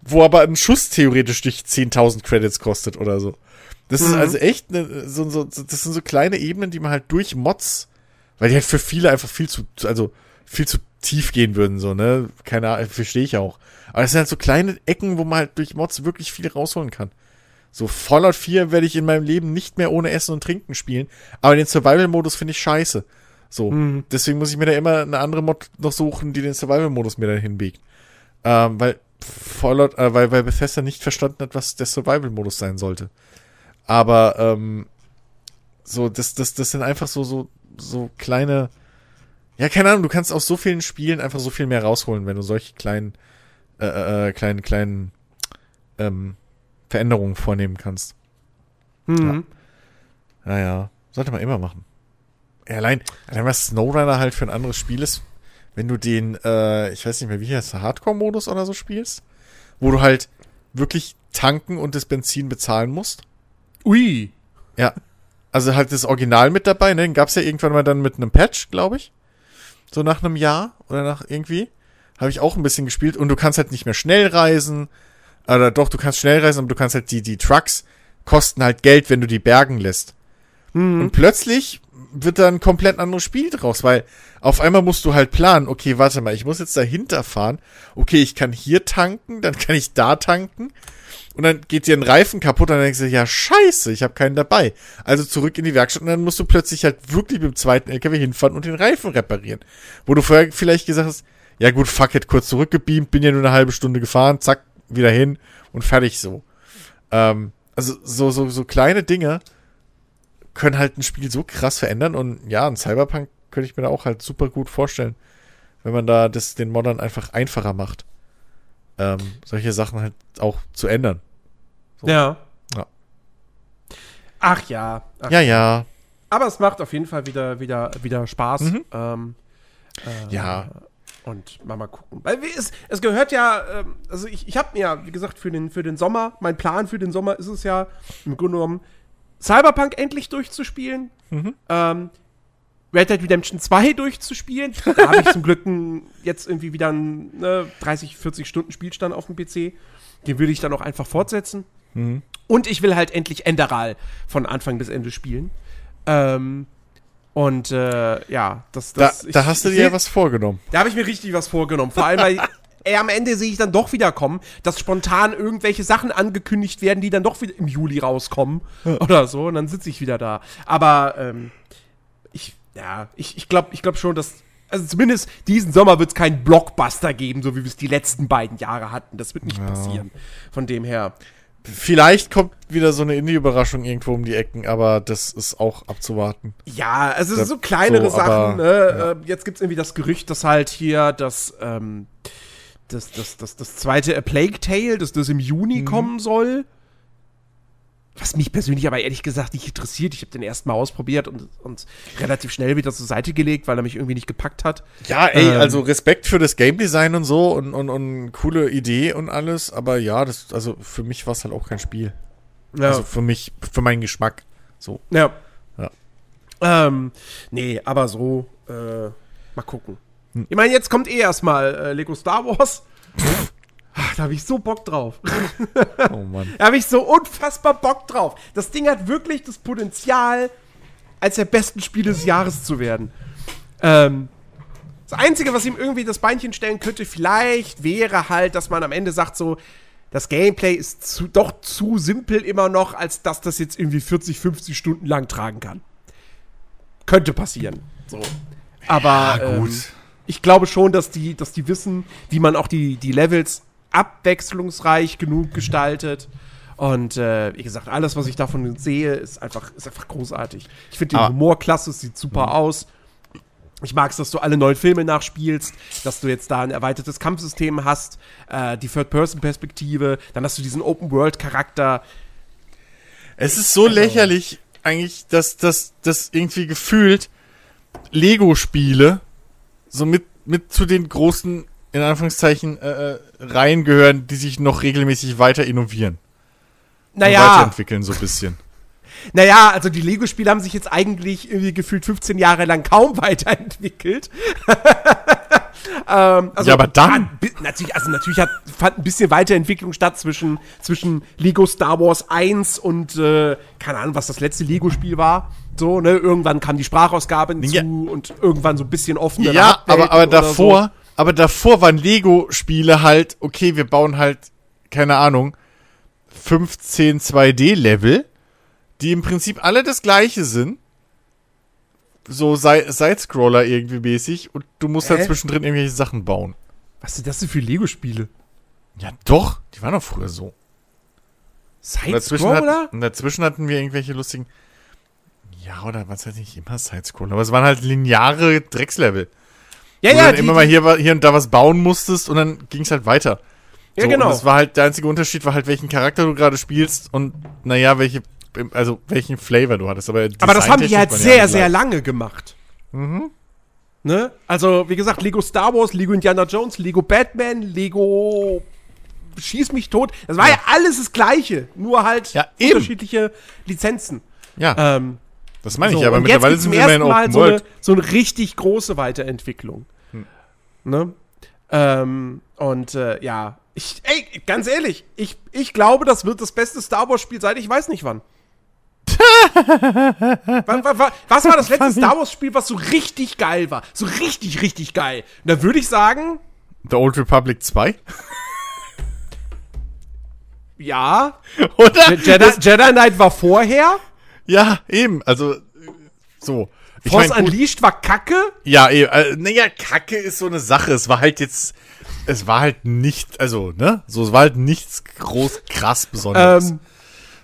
wo aber ein Schuss theoretisch durch 10.000 Credits kostet oder so. Das mhm. ist also echt, ne, so, so, das sind so kleine Ebenen, die man halt durch Mods, weil die halt für viele einfach viel zu, also viel zu tief gehen würden, so, ne? Keine Ahnung, verstehe ich auch. Aber es sind halt so kleine Ecken, wo man halt durch Mods wirklich viel rausholen kann. So, Fallout 4 werde ich in meinem Leben nicht mehr ohne Essen und Trinken spielen, aber den Survival-Modus finde ich scheiße. So, mhm. deswegen muss ich mir da immer eine andere Mod noch suchen, die den Survival-Modus mir dann hinbiegt. Ähm, weil Fallout, äh, weil, weil Bethesda nicht verstanden hat, was der Survival-Modus sein sollte. Aber, ähm, so, das, das, das sind einfach so, so, so kleine, ja, keine Ahnung, du kannst aus so vielen Spielen einfach so viel mehr rausholen, wenn du solche kleinen, äh, äh, äh kleinen, kleinen ähm, Veränderungen vornehmen kannst. Mhm. Ja. Naja, sollte man immer machen. Ja, allein, allein was SnowRunner halt für ein anderes Spiel ist, wenn du den, äh, ich weiß nicht mehr, wie heißt der, Hardcore-Modus oder so spielst, wo du halt wirklich tanken und das Benzin bezahlen musst. Ui. Ja. Also halt das Original mit dabei, ne? Den gab's ja irgendwann mal dann mit einem Patch, glaube ich. So nach einem Jahr oder nach irgendwie. Habe ich auch ein bisschen gespielt. Und du kannst halt nicht mehr schnell reisen. Oder doch, du kannst schnell reisen, aber du kannst halt die, die Trucks kosten halt Geld, wenn du die bergen lässt. Mhm. Und plötzlich wird da ein komplett anderes Spiel draus, weil auf einmal musst du halt planen, okay, warte mal, ich muss jetzt dahinter fahren. Okay, ich kann hier tanken, dann kann ich da tanken und dann geht dir ein Reifen kaputt und dann denkst du, ja, scheiße, ich habe keinen dabei. Also zurück in die Werkstatt und dann musst du plötzlich halt wirklich mit dem zweiten LKW hinfahren und den Reifen reparieren. Wo du vorher vielleicht gesagt hast, ja gut, fuck it, kurz zurückgebeamt, bin ja nur eine halbe Stunde gefahren, zack, wieder hin und fertig so. Ähm, also so, so, so kleine Dinge können halt ein Spiel so krass verändern und ja, ein Cyberpunk könnte ich mir da auch halt super gut vorstellen, wenn man da das den Modern einfach einfacher macht. Ähm, solche Sachen halt auch zu ändern. So. Ja. ja. Ach ja. Ach ja, ja. Aber es macht auf jeden Fall wieder, wieder, wieder Spaß. Mhm. Ähm, äh, ja. Und mal, mal gucken. Weil es, es gehört ja, ähm, also ich, ich habe mir ja, wie gesagt, für den, für den Sommer, mein Plan für den Sommer ist es ja, im Grunde genommen, Cyberpunk endlich durchzuspielen. Mhm. Ähm, Red Dead Redemption 2 durchzuspielen. Da habe ich zum Glück jetzt irgendwie wieder einen ne, 30, 40 Stunden Spielstand auf dem PC. Den würde ich dann auch einfach fortsetzen. Mhm. Und ich will halt endlich Enderal von Anfang bis Ende spielen. Ähm, und äh, ja, das, das da, da hast du dir ja was vorgenommen. Da habe ich mir richtig was vorgenommen. Vor allem, weil ey, am Ende sehe ich dann doch wieder kommen, dass spontan irgendwelche Sachen angekündigt werden, die dann doch wieder im Juli rauskommen oder so. Und dann sitze ich wieder da. Aber ähm, ich, ja, ich, ich glaube ich glaub schon, dass. Also zumindest diesen Sommer wird es keinen Blockbuster geben, so wie wir es die letzten beiden Jahre hatten. Das wird nicht ja. passieren. Von dem her. Vielleicht kommt wieder so eine Indie-Überraschung irgendwo um die Ecken, aber das ist auch abzuwarten. Ja, also da, so kleinere so, Sachen. Aber, ne? ja. Ähm, jetzt gibt es irgendwie das Gerücht, dass halt hier das, ähm, das, das, das, das zweite A Plague Tale, dass das im Juni mhm. kommen soll. Was mich persönlich aber ehrlich gesagt nicht interessiert. Ich habe den ersten Mal ausprobiert und, und relativ schnell wieder zur Seite gelegt, weil er mich irgendwie nicht gepackt hat. Ja, ey, ähm, also Respekt für das Game Design und so und, und, und coole Idee und alles. Aber ja, das, also für mich war es halt auch kein Spiel. Ja. Also für mich, für meinen Geschmack. So. Ja. Ja. Ähm, nee, aber so, äh, mal gucken. Hm. Ich meine, jetzt kommt eh erstmal äh, Lego Star Wars. Ach, da habe ich so Bock drauf. Oh Mann. da habe ich so unfassbar Bock drauf. Das Ding hat wirklich das Potenzial, als der besten Spiele des Jahres zu werden. Ähm, das Einzige, was ihm irgendwie das Beinchen stellen könnte, vielleicht wäre halt, dass man am Ende sagt, so, das Gameplay ist zu, doch zu simpel immer noch, als dass das jetzt irgendwie 40, 50 Stunden lang tragen kann. Könnte passieren. So. Aber ja, gut. Ähm, ich glaube schon, dass die, dass die wissen, wie man auch die, die Levels abwechslungsreich genug gestaltet. Und äh, wie gesagt, alles, was ich davon sehe, ist einfach, ist einfach großartig. Ich finde den ah. Humor klasse, es sieht super mhm. aus. Ich mag es, dass du alle neuen Filme nachspielst, dass du jetzt da ein erweitertes Kampfsystem hast, äh, die Third-Person-Perspektive, dann hast du diesen Open-World-Charakter. Es ist so also. lächerlich eigentlich, dass das irgendwie gefühlt Lego-Spiele so mit, mit zu den großen in Anführungszeichen äh, äh, Reihen gehören, die sich noch regelmäßig weiter innovieren. Naja. Und weiterentwickeln so ein bisschen. Naja, also die Lego-Spiele haben sich jetzt eigentlich irgendwie gefühlt 15 Jahre lang kaum weiterentwickelt. ähm, also ja, aber dann. natürlich, also natürlich hat, fand ein bisschen Weiterentwicklung statt zwischen, zwischen Lego Star Wars 1 und, äh, keine Ahnung, was das letzte Lego-Spiel war. So, ne, irgendwann kam die Sprachausgabe hinzu ja. und irgendwann so ein bisschen offener. Ja, aber, aber davor, so. Aber davor waren Lego-Spiele halt, okay, wir bauen halt, keine Ahnung, 15 2D-Level, die im Prinzip alle das gleiche sind. So Side-Scroller irgendwie mäßig und du musst halt zwischendrin irgendwelche Sachen bauen. Was sind das denn für Lego-Spiele? Ja, doch, die waren doch früher so. Side-Scroller? Und dazwischen hatten wir irgendwelche lustigen. Ja, oder was heißt nicht immer Side-Scroller, aber es waren halt lineare Dreckslevel. Ja, ja. Du dann immer mal hier, hier und da was bauen musstest und dann ging es halt weiter. Ja, so, genau. Und das war halt, der einzige Unterschied war halt, welchen Charakter du gerade spielst und, naja, welche, also, welchen Flavor du hattest. Aber, Aber das haben die halt sehr, ja sehr lange gemacht. Mhm. Ne? Also, wie gesagt, Lego Star Wars, Lego Indiana Jones, Lego Batman, Lego Schieß mich tot. Das war ja, ja alles das Gleiche, nur halt ja, unterschiedliche Lizenzen. Ja. Ähm, das meine ich so, ja, aber mittlerweile sind wir immerhin Open so World. Eine, so eine richtig große Weiterentwicklung. Hm. Ne? Ähm, und äh, ja, ich, ey, ganz ehrlich, ich, ich glaube, das wird das beste Star Wars-Spiel sein, ich weiß nicht wann. was, war das letzte Star Wars-Spiel, was so richtig geil war? So richtig, richtig geil. Und da würde ich sagen. The Old Republic 2? ja. Oder? Jedi, Jedi Knight war vorher. Ja, eben. Also, so. Ich Force mein, Unleashed war Kacke? Ja, eben. Äh, naja, Kacke ist so eine Sache. Es war halt jetzt, es war halt nicht, also, ne? So, es war halt nichts groß, krass Besonderes. Ähm,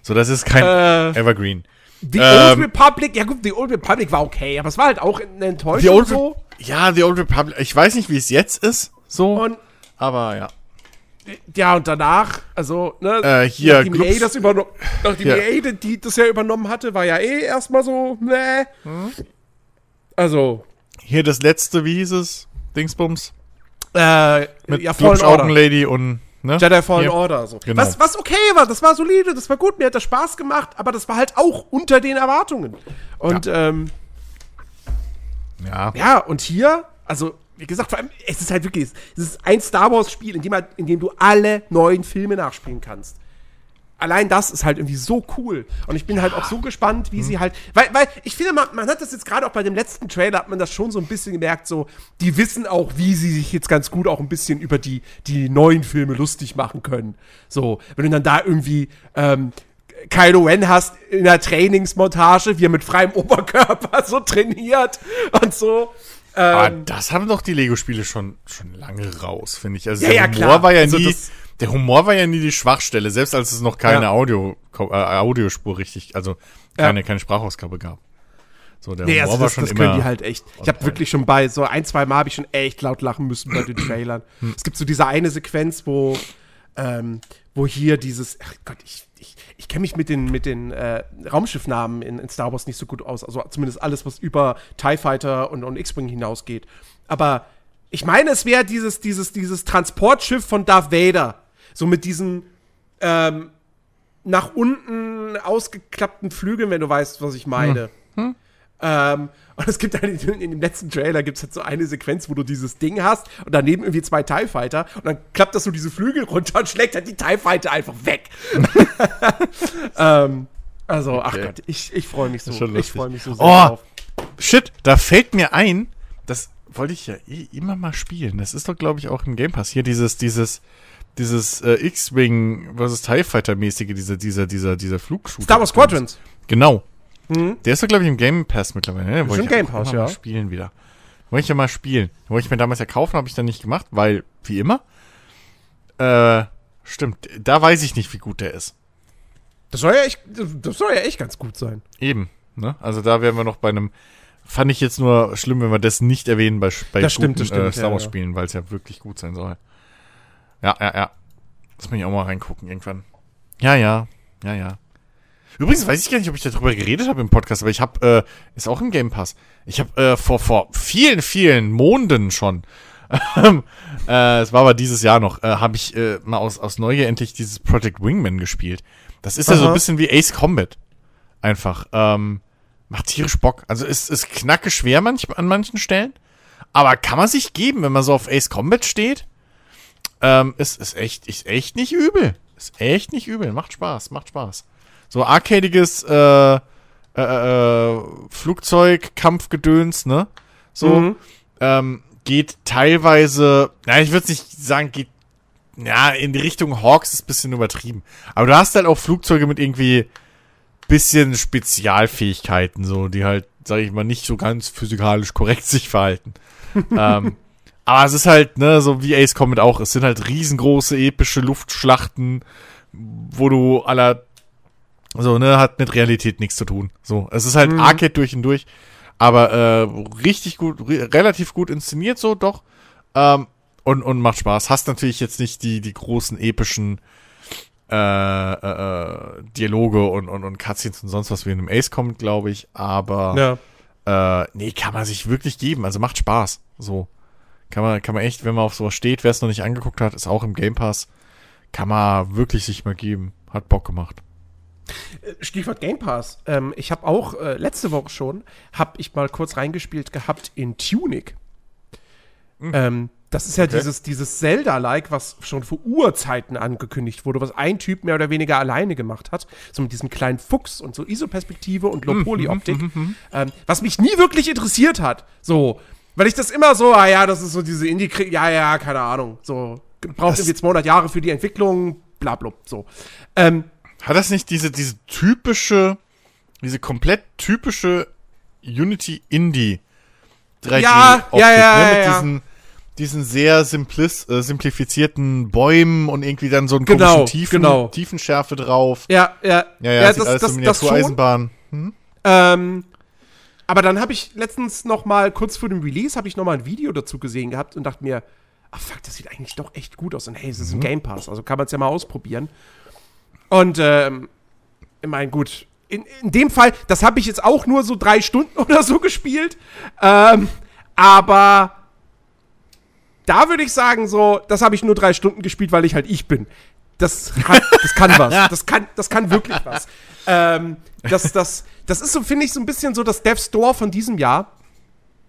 so, das ist kein äh, Evergreen. The ähm, Old Republic, ja gut, The Old Republic war okay, aber es war halt auch eine Enttäuschung The Old so. Ja, The Old Republic, ich weiß nicht, wie es jetzt ist, so, Und aber ja. Ja, und danach, also, ne, äh, hier, nachdem EA das übernommen, nachdem ja. EA die, das ja übernommen hatte, war ja eh erstmal so, ne. Hm? Also. Hier das letzte, wie hieß es? Dingsbums? Äh, Mit ja, Fallen Order. Lady und, ne? Jedi Fallen hier. Order, so. Genau. Was, was okay war, das war solide, das war gut, mir hat das Spaß gemacht, aber das war halt auch unter den Erwartungen. Und, ja. ähm. Ja. Ja, und hier, also, wie gesagt, vor allem, es ist halt wirklich, es ist ein Star Wars-Spiel, in, dem, in dem du alle neuen Filme nachspielen kannst. allein das ist halt irgendwie so cool. Und ich bin halt auch so gespannt, wie mhm. sie halt. Weil, weil ich finde, man, man hat das jetzt gerade auch bei dem letzten Trailer, hat man das schon so ein bisschen gemerkt, so, die wissen auch, wie sie sich jetzt ganz gut auch ein bisschen über die, die neuen Filme lustig machen können. So, wenn du dann da irgendwie. Ähm, Kylo Ren hast in der Trainingsmontage, wie er mit freiem Oberkörper so trainiert und so. Aber ähm, das haben doch die Lego-Spiele schon, schon lange raus, finde ich. Also ja, der ja, Humor klar. war ja also nie, der Humor war ja nie die Schwachstelle, selbst als es noch keine ja. Audio, äh, Audiospur richtig, also keine, ja. keine Sprachausgabe gab. So, der nee, Humor also war das, schon das können die halt echt. Ich habe wirklich schon bei so ein, zwei Mal habe ich schon echt laut lachen müssen bei den Trailern. Hm. es gibt so diese eine Sequenz, wo, ähm, wo hier dieses, ach Gott, ich, ich, ich kenne mich mit den, mit den äh, Raumschiffnamen in, in Star Wars nicht so gut aus. Also zumindest alles, was über TIE Fighter und, und X-Wing hinausgeht. Aber ich meine, es wäre dieses, dieses, dieses Transportschiff von Darth Vader. So mit diesen ähm, nach unten ausgeklappten Flügeln, wenn du weißt, was ich meine. Hm. Hm? Ähm, und es gibt dann in, dem letzten Trailer gibt es halt so eine Sequenz, wo du dieses Ding hast und daneben irgendwie zwei TIE Fighter und dann klappt das so diese Flügel runter und schlägt halt die TIE Fighter einfach weg. ähm, also, okay. ach Gott, ich, ich freue mich so. Ich freue mich so sehr oh, drauf. Shit, da fällt mir ein, das wollte ich ja eh immer mal spielen. Das ist doch, glaube ich, auch im Game Pass. Hier dieses, dieses, dieses äh, X-Wing versus TIE Fighter-mäßige, dieser, dieser, dieser, dieser Flugshooter. Star Wars Squadrons. Genau. Mhm. Der ist doch, glaube ich, im Game Pass mittlerweile. Ne? Wollte ich Game Pass, ja. Mal spielen wieder. Wollte ich ja mal spielen. Wollte ich mir damals ja kaufen, habe ich dann nicht gemacht, weil, wie immer. Äh, stimmt. Da weiß ich nicht, wie gut der ist. Das soll ja echt, das soll ja echt ganz gut sein. Eben. Ne? Also da wären wir noch bei einem. Fand ich jetzt nur schlimm, wenn wir das nicht erwähnen bei, bei das guten, stimmt, stimmt, äh, Star Wars Spielen, ja, ja. weil es ja wirklich gut sein soll. Ja, ja, ja. Lass mich auch mal reingucken irgendwann. Ja, ja. Ja, ja. Übrigens weiß ich gar nicht, ob ich darüber geredet habe im Podcast, aber ich habe, äh, ist auch im Game Pass. Ich habe äh, vor vor vielen vielen Monden schon, äh, es war aber dieses Jahr noch, äh, habe ich äh, mal aus aus Neugier endlich dieses Project Wingman gespielt. Das ist Aha. ja so ein bisschen wie Ace Combat, einfach. Ähm, macht tierisch Bock. Also ist ist knacke schwer manch, an manchen Stellen, aber kann man sich geben, wenn man so auf Ace Combat steht. Ähm, ist ist echt ist echt nicht übel. Ist echt nicht übel. Macht Spaß, macht Spaß so arcadiges äh, äh, äh, Flugzeugkampfgedöns, ne? So. Mhm. Ähm, geht teilweise, na, ich würde nicht sagen, geht, ja, in die Richtung Hawks ist ein bisschen übertrieben. Aber du hast halt auch Flugzeuge mit irgendwie bisschen Spezialfähigkeiten, so, die halt, sag ich mal, nicht so ganz physikalisch korrekt sich verhalten. ähm, aber es ist halt, ne, so wie Ace Combat auch, es sind halt riesengroße, epische Luftschlachten, wo du aller so, ne, hat mit Realität nichts zu tun. So, es ist halt mhm. Arcade durch und durch, aber äh, richtig gut, re relativ gut inszeniert so, doch. Ähm, und, und macht Spaß. Hast natürlich jetzt nicht die, die großen epischen äh, äh, äh Dialoge und, und, und Cutscenes und sonst was wie in einem Ace kommt, glaube ich, aber ja. äh, nee, kann man sich wirklich geben. Also macht Spaß. So. Kann man, kann man echt, wenn man auf sowas steht, wer es noch nicht angeguckt hat, ist auch im Game Pass, kann man wirklich sich mal geben. Hat Bock gemacht. Stichwort Game Pass. Ähm, ich habe auch äh, letzte Woche schon, habe ich mal kurz reingespielt gehabt in Tunic. Mhm. Ähm, das ist ja okay. dieses, dieses Zelda-like, was schon vor Urzeiten angekündigt wurde, was ein Typ mehr oder weniger alleine gemacht hat. So mit diesem kleinen Fuchs und so ISO-Perspektive und Low-Poly-Optik. Mhm, mhm, ähm, was mich nie wirklich interessiert hat. So, weil ich das immer so, ah ja, das ist so diese Indie, ja, ja, keine Ahnung. So, braucht irgendwie 200 Jahre für die Entwicklung, bla, bla, so. Ähm, hat das nicht diese, diese typische, diese komplett typische Unity Indie 3D ja, ja, ja, ne? Mit ja, diesen, diesen sehr simplis, äh, simplifizierten Bäumen und irgendwie dann so einen genau, komischen Tiefen, genau. Tiefenschärfe drauf. Ja, ja. Ja, ja, ja das, alles das, so Miniatureisenbahn. Hm? Ähm, aber dann habe ich letztens noch mal, kurz vor dem Release, habe ich noch mal ein Video dazu gesehen gehabt und dachte mir, ach fuck, das sieht eigentlich doch echt gut aus. Und hey, es ist ein mhm. Game Pass, also kann man es ja mal ausprobieren. Und ähm, ich meine, gut, in, in dem Fall, das habe ich jetzt auch nur so drei Stunden oder so gespielt. Ähm, aber da würde ich sagen, so, das habe ich nur drei Stunden gespielt, weil ich halt ich bin. Das, hat, das kann was. Das kann, das kann wirklich was. Ähm, das, das, das ist so, finde ich, so ein bisschen so das Dev Store von diesem Jahr.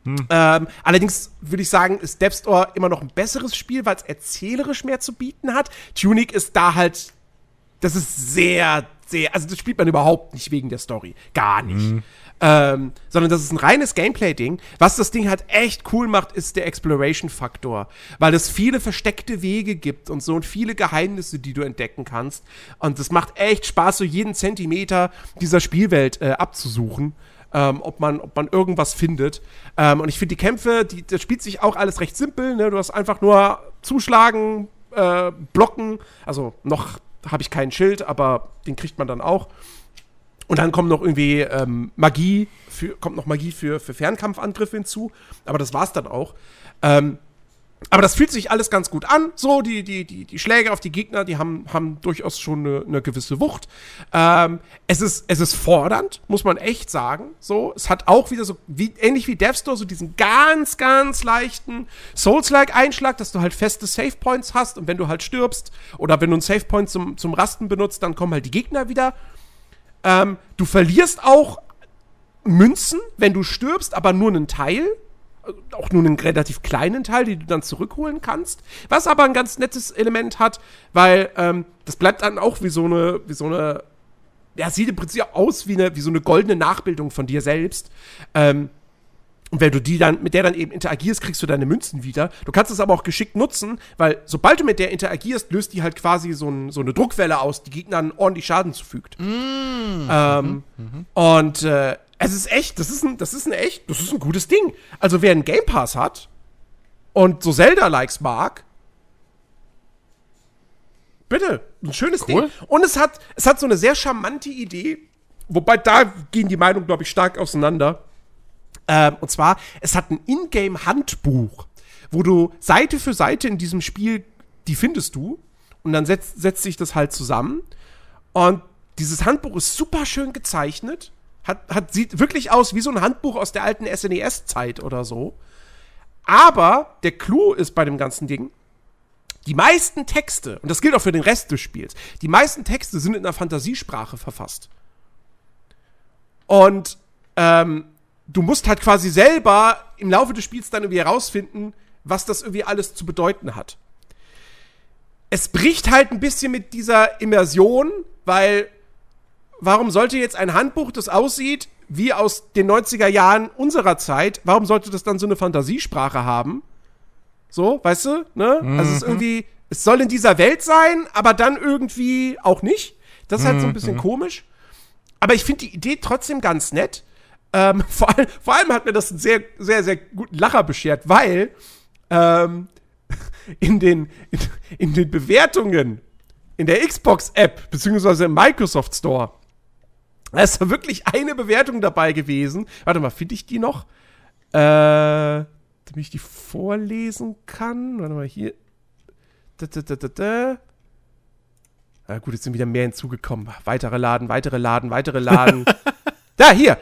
Hm. Ähm, allerdings würde ich sagen, ist Dev Store immer noch ein besseres Spiel, weil es erzählerisch mehr zu bieten hat. Tunic ist da halt das ist sehr, sehr, also das spielt man überhaupt nicht wegen der Story. Gar nicht. Mhm. Ähm, sondern das ist ein reines Gameplay-Ding. Was das Ding halt echt cool macht, ist der Exploration-Faktor. Weil es viele versteckte Wege gibt und so und viele Geheimnisse, die du entdecken kannst. Und es macht echt Spaß, so jeden Zentimeter dieser Spielwelt äh, abzusuchen. Ähm, ob, man, ob man irgendwas findet. Ähm, und ich finde die Kämpfe, die, das spielt sich auch alles recht simpel. Ne? Du hast einfach nur zuschlagen, äh, blocken. Also noch habe ich kein Schild, aber den kriegt man dann auch. Und dann kommt noch irgendwie ähm, Magie, für, kommt noch Magie für, für Fernkampfangriffe hinzu. Aber das war's dann auch. Ähm, aber das fühlt sich alles ganz gut an. So, die, die, die, die Schläge auf die Gegner, die haben, haben durchaus schon eine, eine gewisse Wucht. Ähm, es, ist, es ist fordernd, muss man echt sagen. So, es hat auch wieder so, wie, ähnlich wie Death Store, so diesen ganz, ganz leichten Souls-like-Einschlag, dass du halt feste Save Points hast und wenn du halt stirbst oder wenn du einen Save Point zum, zum Rasten benutzt, dann kommen halt die Gegner wieder. Ähm, du verlierst auch Münzen, wenn du stirbst, aber nur einen Teil. Auch nur einen relativ kleinen Teil, den du dann zurückholen kannst. Was aber ein ganz nettes Element hat, weil ähm, das bleibt dann auch wie so eine, wie so eine, ja, sieht im Prinzip aus wie, eine, wie so eine goldene Nachbildung von dir selbst. Ähm, und wenn du die dann, mit der dann eben interagierst, kriegst du deine Münzen wieder. Du kannst es aber auch geschickt nutzen, weil sobald du mit der interagierst, löst die halt quasi so, ein, so eine Druckwelle aus, die Gegnern ordentlich Schaden zufügt. Mm. Ähm, mhm. Und äh, es ist echt, das ist ein, das ist ein echt, das ist ein gutes Ding. Also wer einen Game Pass hat und so Zelda-Likes mag, bitte, ein schönes cool. Ding. Und es hat, es hat so eine sehr charmante Idee, wobei da gehen die Meinungen, glaube ich, stark auseinander ähm, und zwar, es hat ein Ingame-Handbuch, wo du Seite für Seite in diesem Spiel, die findest du. Und dann setzt, setzt sich das halt zusammen. Und dieses Handbuch ist super schön gezeichnet. Hat, hat, sieht wirklich aus wie so ein Handbuch aus der alten SNES-Zeit oder so. Aber der Clou ist bei dem ganzen Ding, die meisten Texte, und das gilt auch für den Rest des Spiels, die meisten Texte sind in einer Fantasiesprache verfasst. Und ähm, du musst halt quasi selber im Laufe des Spiels dann irgendwie herausfinden, was das irgendwie alles zu bedeuten hat. Es bricht halt ein bisschen mit dieser Immersion, weil warum sollte jetzt ein Handbuch, das aussieht wie aus den 90er Jahren unserer Zeit, warum sollte das dann so eine Fantasiesprache haben? So, weißt du, ne? Mhm. Also es ist mhm. irgendwie, es soll in dieser Welt sein, aber dann irgendwie auch nicht. Das ist halt so ein bisschen mhm. komisch. Aber ich finde die Idee trotzdem ganz nett. Ähm, vor, allem, vor allem hat mir das einen sehr, sehr, sehr guten Lacher beschert, weil ähm, in, den, in, in den Bewertungen in der Xbox-App, beziehungsweise im Microsoft Store, da ist da wirklich eine Bewertung dabei gewesen. Warte mal, finde ich die noch? Äh, damit ich die vorlesen kann. Warte mal, hier. Da, da, da, da, da. Na gut, jetzt sind wieder mehr hinzugekommen. Weitere Laden, weitere Laden, weitere Laden. da, hier.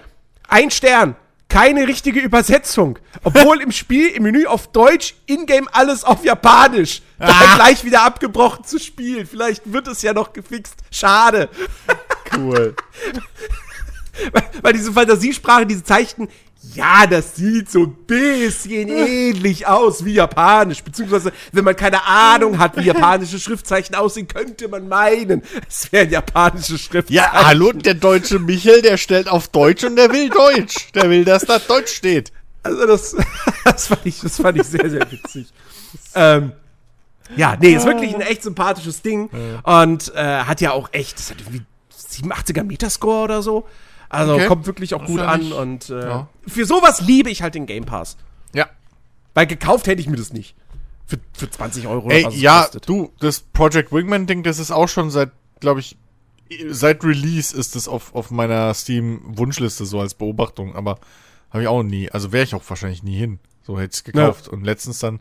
Ein Stern. Keine richtige Übersetzung. Obwohl im Spiel, im Menü auf Deutsch, in-game alles auf Japanisch. Ah. gleich wieder abgebrochen zu spielen. Vielleicht wird es ja noch gefixt. Schade. Cool. weil, weil diese Fantasiesprache, diese Zeichen, ja, das sieht so ein bisschen ähnlich aus wie Japanisch. Beziehungsweise, wenn man keine Ahnung hat, wie japanische Schriftzeichen aussehen, könnte man meinen, es wären japanische Schriftzeichen. Ja, hallo, der deutsche Michel, der stellt auf Deutsch und der will Deutsch. Der will, dass da Deutsch steht. Also, das, das, fand, ich, das fand ich sehr, sehr witzig. ähm, ja, nee, ist wirklich ein echt sympathisches Ding. Und äh, hat ja auch echt, das hat irgendwie 87er Metascore oder so. Also okay. kommt wirklich auch gut an und äh, ja. für sowas liebe ich halt den Game Pass. Ja. Weil gekauft hätte ich mir das nicht. Für, für 20 Euro. Ey, ja, kostet. du, das Project Wingman-Ding, das ist auch schon seit, glaube ich, seit Release ist es auf, auf meiner Steam-Wunschliste so als Beobachtung, aber habe ich auch nie. Also wäre ich auch wahrscheinlich nie hin. So hätte ich gekauft. Ja. Und letztens dann,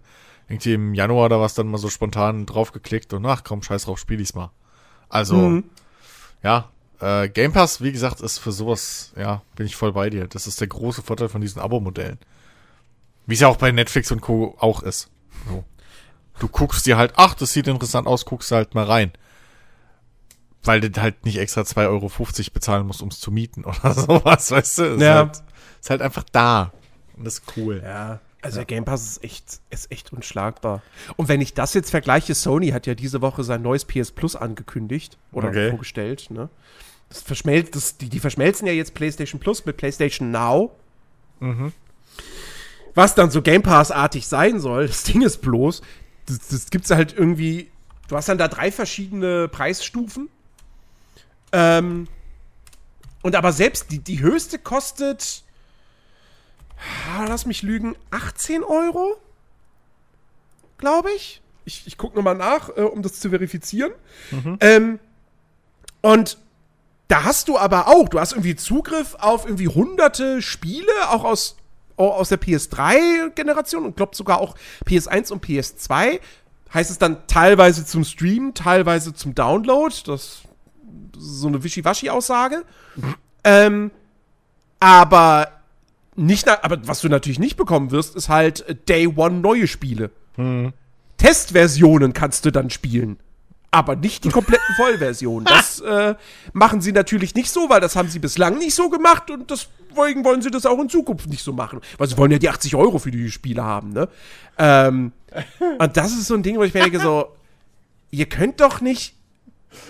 irgendwie im Januar da was dann mal so spontan draufgeklickt und ach komm, scheiß drauf, spiel ich's mal. Also, mhm. ja, äh, Game Pass, wie gesagt, ist für sowas, ja, bin ich voll bei dir. Das ist der große Vorteil von diesen Abo-Modellen. Wie es ja auch bei Netflix und Co. auch ist. So. Du guckst dir halt, ach, das sieht interessant aus, guckst halt mal rein. Weil du halt nicht extra 2,50 Euro bezahlen musst, um es zu mieten oder sowas, weißt du? Ist, ja. halt, ist halt einfach da. Und das ist cool. Ja. Also der Game Pass ist echt, ist echt unschlagbar. Und wenn ich das jetzt vergleiche, Sony hat ja diese Woche sein neues PS Plus angekündigt oder Okay. vorgestellt, ne? Das verschmelzt, das, die, die verschmelzen ja jetzt PlayStation Plus mit PlayStation Now. Was dann so Game Pass-artig sein soll, das Ding ist bloß, das, das gibt's halt irgendwie, du hast dann da drei verschiedene Preisstufen. Ähm, und aber selbst die, die höchste kostet, ah, lass mich lügen, 18 Euro? Glaube ich. Ich, ich gucke nochmal nach, äh, um das zu verifizieren. Ähm, und da hast du aber auch, du hast irgendwie Zugriff auf irgendwie hunderte Spiele, auch aus, auch aus der PS3-Generation und glaube sogar auch PS1 und PS2. Heißt es dann teilweise zum Streamen, teilweise zum Download. Das, das ist so eine Wischiwaschi-Aussage. Ähm, aber nicht, aber was du natürlich nicht bekommen wirst, ist halt äh, Day One neue Spiele. Testversionen kannst du dann spielen. Aber nicht die kompletten Vollversionen. Das äh, machen sie natürlich nicht so, weil das haben sie bislang nicht so gemacht und deswegen wollen sie das auch in Zukunft nicht so machen. Weil sie wollen ja die 80 Euro für die Spiele haben, ne? Ähm, und das ist so ein Ding, wo ich mir denke, so, ihr könnt doch nicht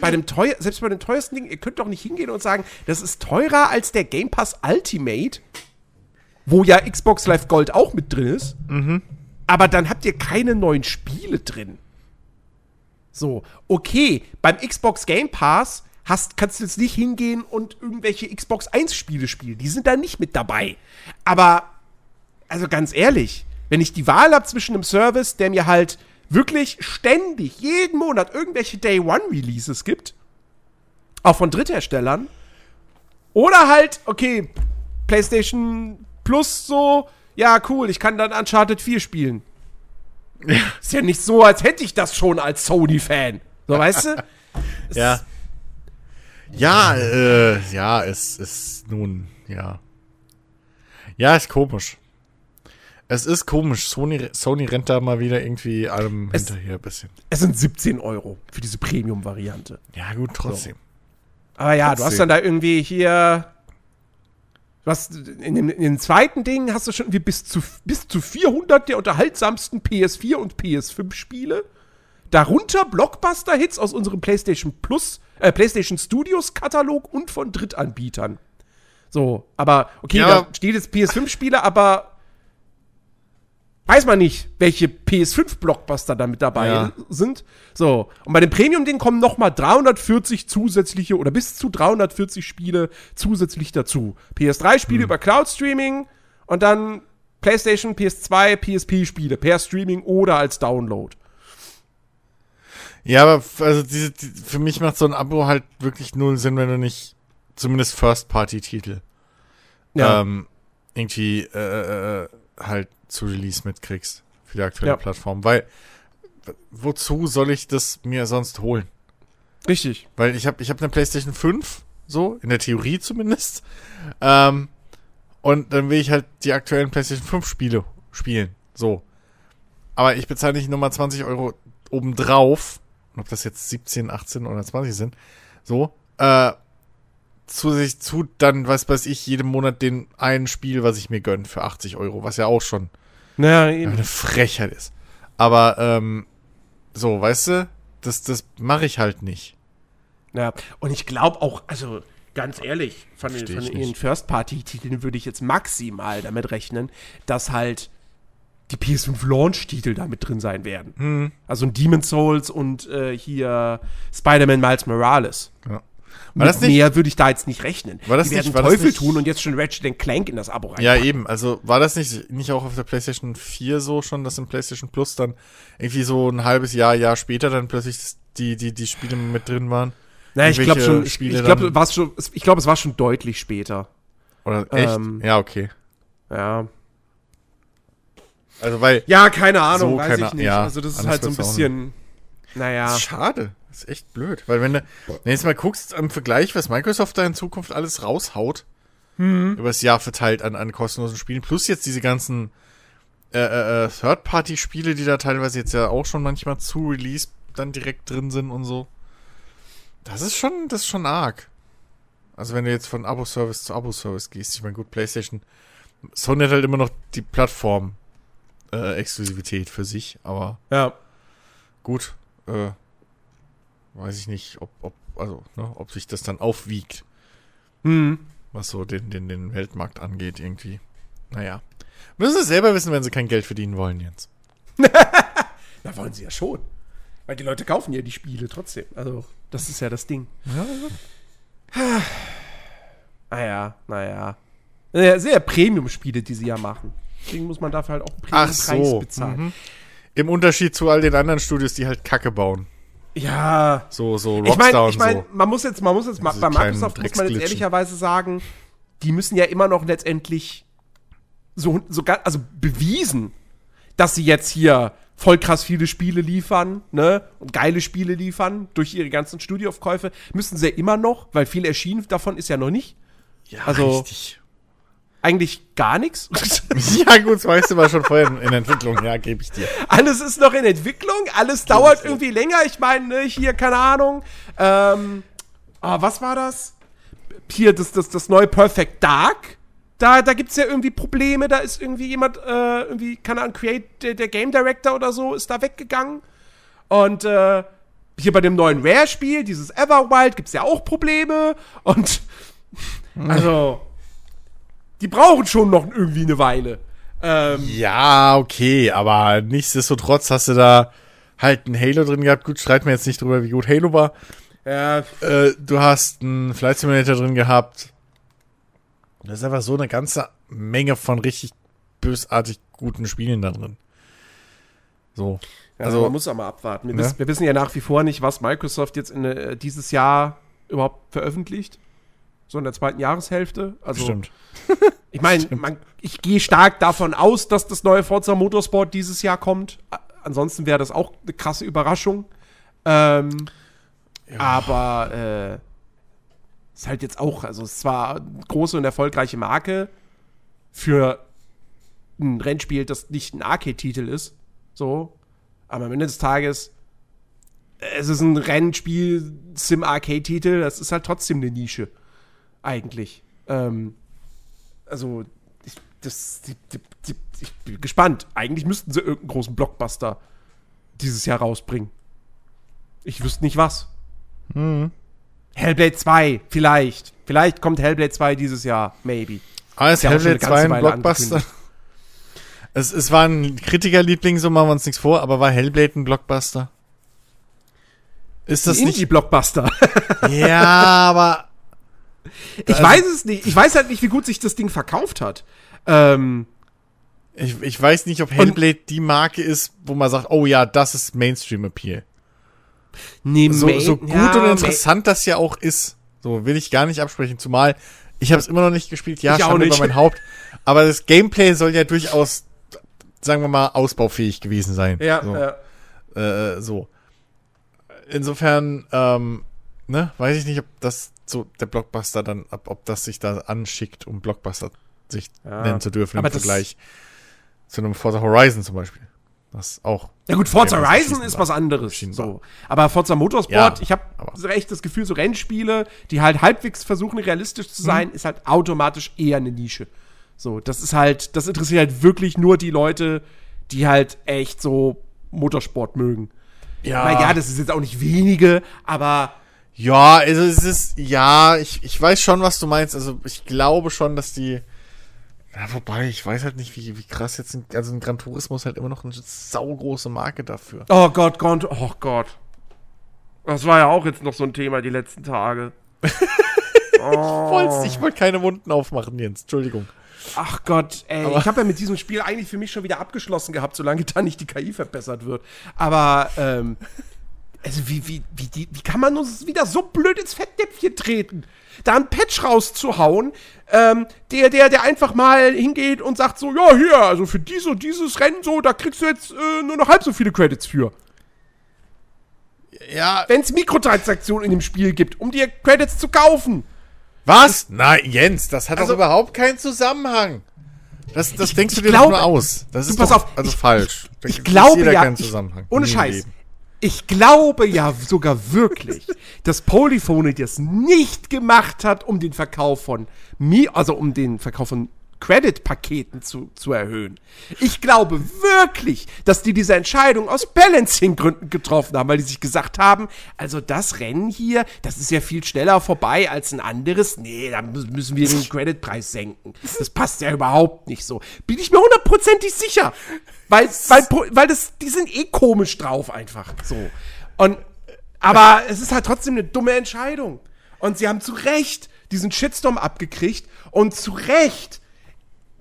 bei dem teuer, selbst bei dem teuersten Ding, ihr könnt doch nicht hingehen und sagen, das ist teurer als der Game Pass Ultimate, wo ja Xbox Live Gold auch mit drin ist. Aber dann habt ihr keine neuen Spiele drin. So, okay, beim Xbox Game Pass hast, kannst du jetzt nicht hingehen und irgendwelche Xbox 1 Spiele spielen. Die sind da nicht mit dabei. Aber, also ganz ehrlich, wenn ich die Wahl habe zwischen einem Service, der mir halt wirklich ständig, jeden Monat irgendwelche Day One Releases gibt, auch von Drittherstellern, oder halt, okay, PlayStation Plus so, ja, cool, ich kann dann Uncharted 4 spielen. Ist ja nicht so, als hätte ich das schon als Sony-Fan. So, weißt du? Ja. Ja, äh, ja, es ist nun, ja. Ja, ist komisch. Es ist komisch. Sony, Sony rennt da mal wieder irgendwie allem Es- hinterher ein bisschen. Es sind 17 Euro für diese Premium-Variante. Ja, gut, trotzdem. Aber ja, du hast Trotzdem. dann da irgendwie hier. Hast in dem, in dem zweiten Ding hast du schon bis zu, bis zu 400 der unterhaltsamsten PS4 und PS5 Spiele. Darunter Blockbuster-Hits aus unserem PlayStation Plus, äh, PlayStation Studios Katalog und von Drittanbietern. So, aber okay, Ja. da steht jetzt PS5-Spiele, aber weiß man nicht, welche PS5-Blockbuster da mit dabei Ja. sind. So, und bei dem Premium-Ding kommen noch mal 340 zusätzliche oder bis zu 340 Spiele zusätzlich dazu. PS3-Spiele über Cloud-Streaming und dann PlayStation, PS2, PSP-Spiele per Streaming oder als Download. Ja, aber also diese, die, für mich macht so ein Abo halt wirklich null Sinn, wenn du nicht zumindest First-Party-Titel ähm, irgendwie äh, äh, halt zu Release mitkriegst für die aktuelle Ja. Plattform. Weil wozu soll ich das mir sonst holen? richtig. Weil ich habe ich hab eine PlayStation 5, so, in der Theorie zumindest. Ähm, und dann will ich halt die aktuellen PlayStation 5 Spiele spielen. So. Aber ich bezahle nicht nochmal 20 Euro obendrauf. Ob das jetzt 17, 18 oder 20 sind. So. Äh, zusätzlich zu dann, was weiß ich, jedem Monat den einen Spiel, was ich mir gönne für 80 Euro. Was ja auch schon Naja, eine Frechheit ist. Aber, ähm, so, weißt du, das, das mache ich halt nicht. Ja, und ich glaube auch, also ganz ehrlich, von, den, von nicht. First-Party-Titeln würde ich jetzt maximal damit rechnen, dass halt die PS5 Launch-Titel da mit drin sein werden. Hm. Also ein Demon's Souls und äh, hier Spider-Man Miles Morales. Ja. War Mit mehr würde ich da jetzt nicht rechnen. War das die werden nicht- war Teufel nicht- tun und jetzt schon Ratchet Clank in das Abo rein. Ja, eben. Also war das nicht, nicht auch auf der PlayStation 4 so schon, dass im PlayStation Plus dann irgendwie so ein halbes Jahr, Jahr später dann plötzlich die, die, die Spiele mit drin waren? naja, ich glaube schon, ich, ich glaube, schon, ich glaube, es war schon deutlich später. Oder echt? Ähm. ja, okay. Ja. Also weil. Ja, keine Ahnung, So, weiß keine- ich nicht. ja, also das ist halt so ein bisschen, naja. Schade. Das ist echt blöd. Weil wenn du, wenn du jetzt mal guckst im Vergleich, was Microsoft da in Zukunft alles raushaut, Mhm. übers Jahr verteilt an, an kostenlosen Spielen, plus jetzt diese ganzen äh, äh, äh, Third-Party-Spiele, die da teilweise jetzt ja auch schon manchmal zu Release dann direkt drin sind und so. Das ist schon, das ist schon arg. Also wenn du jetzt von Abo-Service zu Abo-Service gehst, ich meine, gut, PlayStation, Sony hat halt immer noch die Plattform äh, Exklusivität für sich, aber Ja. gut, äh, weiß ich nicht, ob, ob, also, ne, ob sich das dann aufwiegt, Hm. was so den, den, den Weltmarkt angeht, irgendwie. Naja. Müssen sie selber wissen, wenn sie kein Geld verdienen wollen, Jens. Na, wollen sie ja schon. Weil die Leute kaufen ja die Spiele trotzdem. Also, das ist ja das Ding. Naja, naja. Naja, sehr Premium-Spiele, die sie ja machen. Deswegen muss man dafür halt auch einen Ach Premium-Preis so. bezahlen. Mhm. Im Unterschied zu all den anderen Studios, die halt Kacke bauen. Ja. So, so Ich Rockstar meine, und ich mein, so. man muss jetzt, man muss jetzt Diese bei Microsoft muss man jetzt ehrlicherweise sagen, die müssen ja immer noch letztendlich so, so also bewiesen, dass sie jetzt hier voll krass viele Spiele liefern, ne, und geile Spiele liefern durch ihre ganzen Studioaufkäufe, müssen sie ja immer noch, weil viel erschienen davon ist ja noch nicht. Ja, also- richtig. Eigentlich gar nichts. Ja, gut, das weißt du war schon vorher in, Entwicklung. Ja, gebe ich dir. alles ist noch in Entwicklung, alles dauert irgendwie länger. Ich meine, ne, hier, keine Ahnung. Ähm, ah, was war das? Hier, das, das, das neue Perfect Dark. Da, da gibt es ja irgendwie Probleme. Da ist irgendwie jemand, äh, irgendwie, keine Ahnung, Create, der, der Game Director oder so, ist da weggegangen. Und äh, hier bei dem neuen Rare-Spiel, dieses Everwild, gibt es ja auch Probleme. Und also, die brauchen schon noch irgendwie eine Weile. Ähm, Ja, okay, aber nichtsdestotrotz hast du da halt ein Halo drin gehabt. Gut, streiten wir jetzt nicht drüber, wie gut Halo war. ja, Äh, du hast einen Flight Simulator drin gehabt. Da ist einfach so eine ganze Menge von richtig bösartig guten Spielen da drin. So. Also Also, man muss mal abwarten. Wir, Ne? wissen, wir wissen ja nach wie vor nicht, was Microsoft jetzt in, äh, dieses Jahr überhaupt veröffentlicht. So in der zweiten Jahreshälfte. Also stimmt. ich meine, ich gehe stark davon aus, dass das neue Forza Motorsport dieses Jahr kommt. Ansonsten wäre das auch eine krasse Überraschung. Ähm, Aber äh, ist halt jetzt auch, also es ist zwar eine große und erfolgreiche Marke für ein Rennspiel, das nicht ein Arcade-Titel ist. So. Aber am Ende des Tages, es ist ein Rennspiel, Sim-Arcade-Titel, das ist halt trotzdem eine Nische. Eigentlich. Ähm, also, ich, das, die, die, die, ich bin gespannt. Eigentlich müssten sie irgendeinen großen Blockbuster dieses Jahr rausbringen. Ich wüsste nicht was. Hellblade 2, vielleicht. Vielleicht kommt Hellblade 2 dieses Jahr. Maybe. Ah, ist ja auch schon Hellblade eine 2 ganze ein Weile Blockbuster? Es, es war ein Kritikerliebling, so machen wir uns nichts vor, aber war Hellblade ein Blockbuster? Ist das Ein nicht? Indie-Blockbuster. Ja, aber Ich Also- weiß es nicht. Ich weiß halt nicht, wie gut sich das Ding verkauft hat. Ähm, ich, ich weiß nicht, ob Hellblade die Marke ist, wo man sagt, oh ja, das ist Mainstream-Appeal. nee, So, Main- so gut ja, und interessant das ja auch ist, so will ich gar nicht absprechen, zumal ich habe es immer noch nicht gespielt, ja, nicht. über mein Haupt, aber das Gameplay soll ja durchaus, sagen wir mal, ausbaufähig gewesen sein. Ja, so. ja. äh, so. Insofern, ähm, ne, weiß ich nicht, ob das so der Blockbuster dann, ob, ob das sich da anschickt, um Blockbuster sich Ja. nennen zu dürfen Aber im Vergleich zu einem Forza Horizon zum Beispiel. Das auch. Ja gut, Forza Horizon ist was anderes. So. Aber Forza Motorsport, Ja, ich habe echt das Gefühl, so Rennspiele, die halt halbwegs versuchen, realistisch zu sein, Mhm. ist halt automatisch eher eine Nische. So, das ist halt, das interessiert halt wirklich nur die Leute, die halt echt so Motorsport mögen. Ja, Na ja, das ist jetzt auch nicht wenige, aber Ja, also es ist, ja, ich, ich weiß schon, was du meinst. Also ich glaube schon, dass die. Ja, wobei, ich weiß halt nicht, wie, wie krass jetzt ein, also ein Gran Turismo ist halt immer noch eine saugroße Marke dafür. oh Gott, Gott, oh Gott. Das war ja auch jetzt noch so ein Thema die letzten Tage. Wollt's, ich wollte keine Wunden aufmachen, Jens. Entschuldigung. Ach Gott, ey, Aber- ich habe ja mit diesem Spiel eigentlich für mich schon wieder abgeschlossen gehabt, solange da nicht die KI verbessert wird. Aber, ähm, also wie, wie, wie, die, wie kann man uns wieder so blöd ins Fettnäpfchen treten? Da einen Patch rauszuhauen, ähm, der, der, der einfach mal hingeht und sagt so, ja, hier, also für diese und dieses Rennen so, da kriegst du jetzt äh, nur noch halb so viele Credits für. Ja, Wenn es Mikrotransaktionen in dem Spiel gibt, um dir Credits zu kaufen. was? Nein, Jens, das hat Also- doch überhaupt keinen Zusammenhang. Das, das denkst du ich dir glaube- doch nur aus. Das ist pass doch, auf, also ich- falsch. Ich gibt glaube ja, keinen ich, Zusammenhang. ohne im Scheiß. Ich glaube ja sogar wirklich, dass Polyphony das nicht gemacht hat, um den Verkauf von Mi, also um den Verkauf von Credit-Paketen zu, zu erhöhen. Ich glaube wirklich, dass die diese Entscheidung aus Balancing-Gründen getroffen haben, weil die sich gesagt haben, also das Rennen hier, das ist ja viel schneller vorbei als ein anderes. Nee, da müssen wir den Credit-Preis senken. Das passt ja überhaupt nicht so. Bin ich mir hundertprozentig sicher. Weil, weil, weil das, die sind eh komisch drauf einfach. So. Und, aber es ist halt trotzdem eine dumme Entscheidung. Und sie haben zu Recht diesen Shitstorm abgekriegt und zu Recht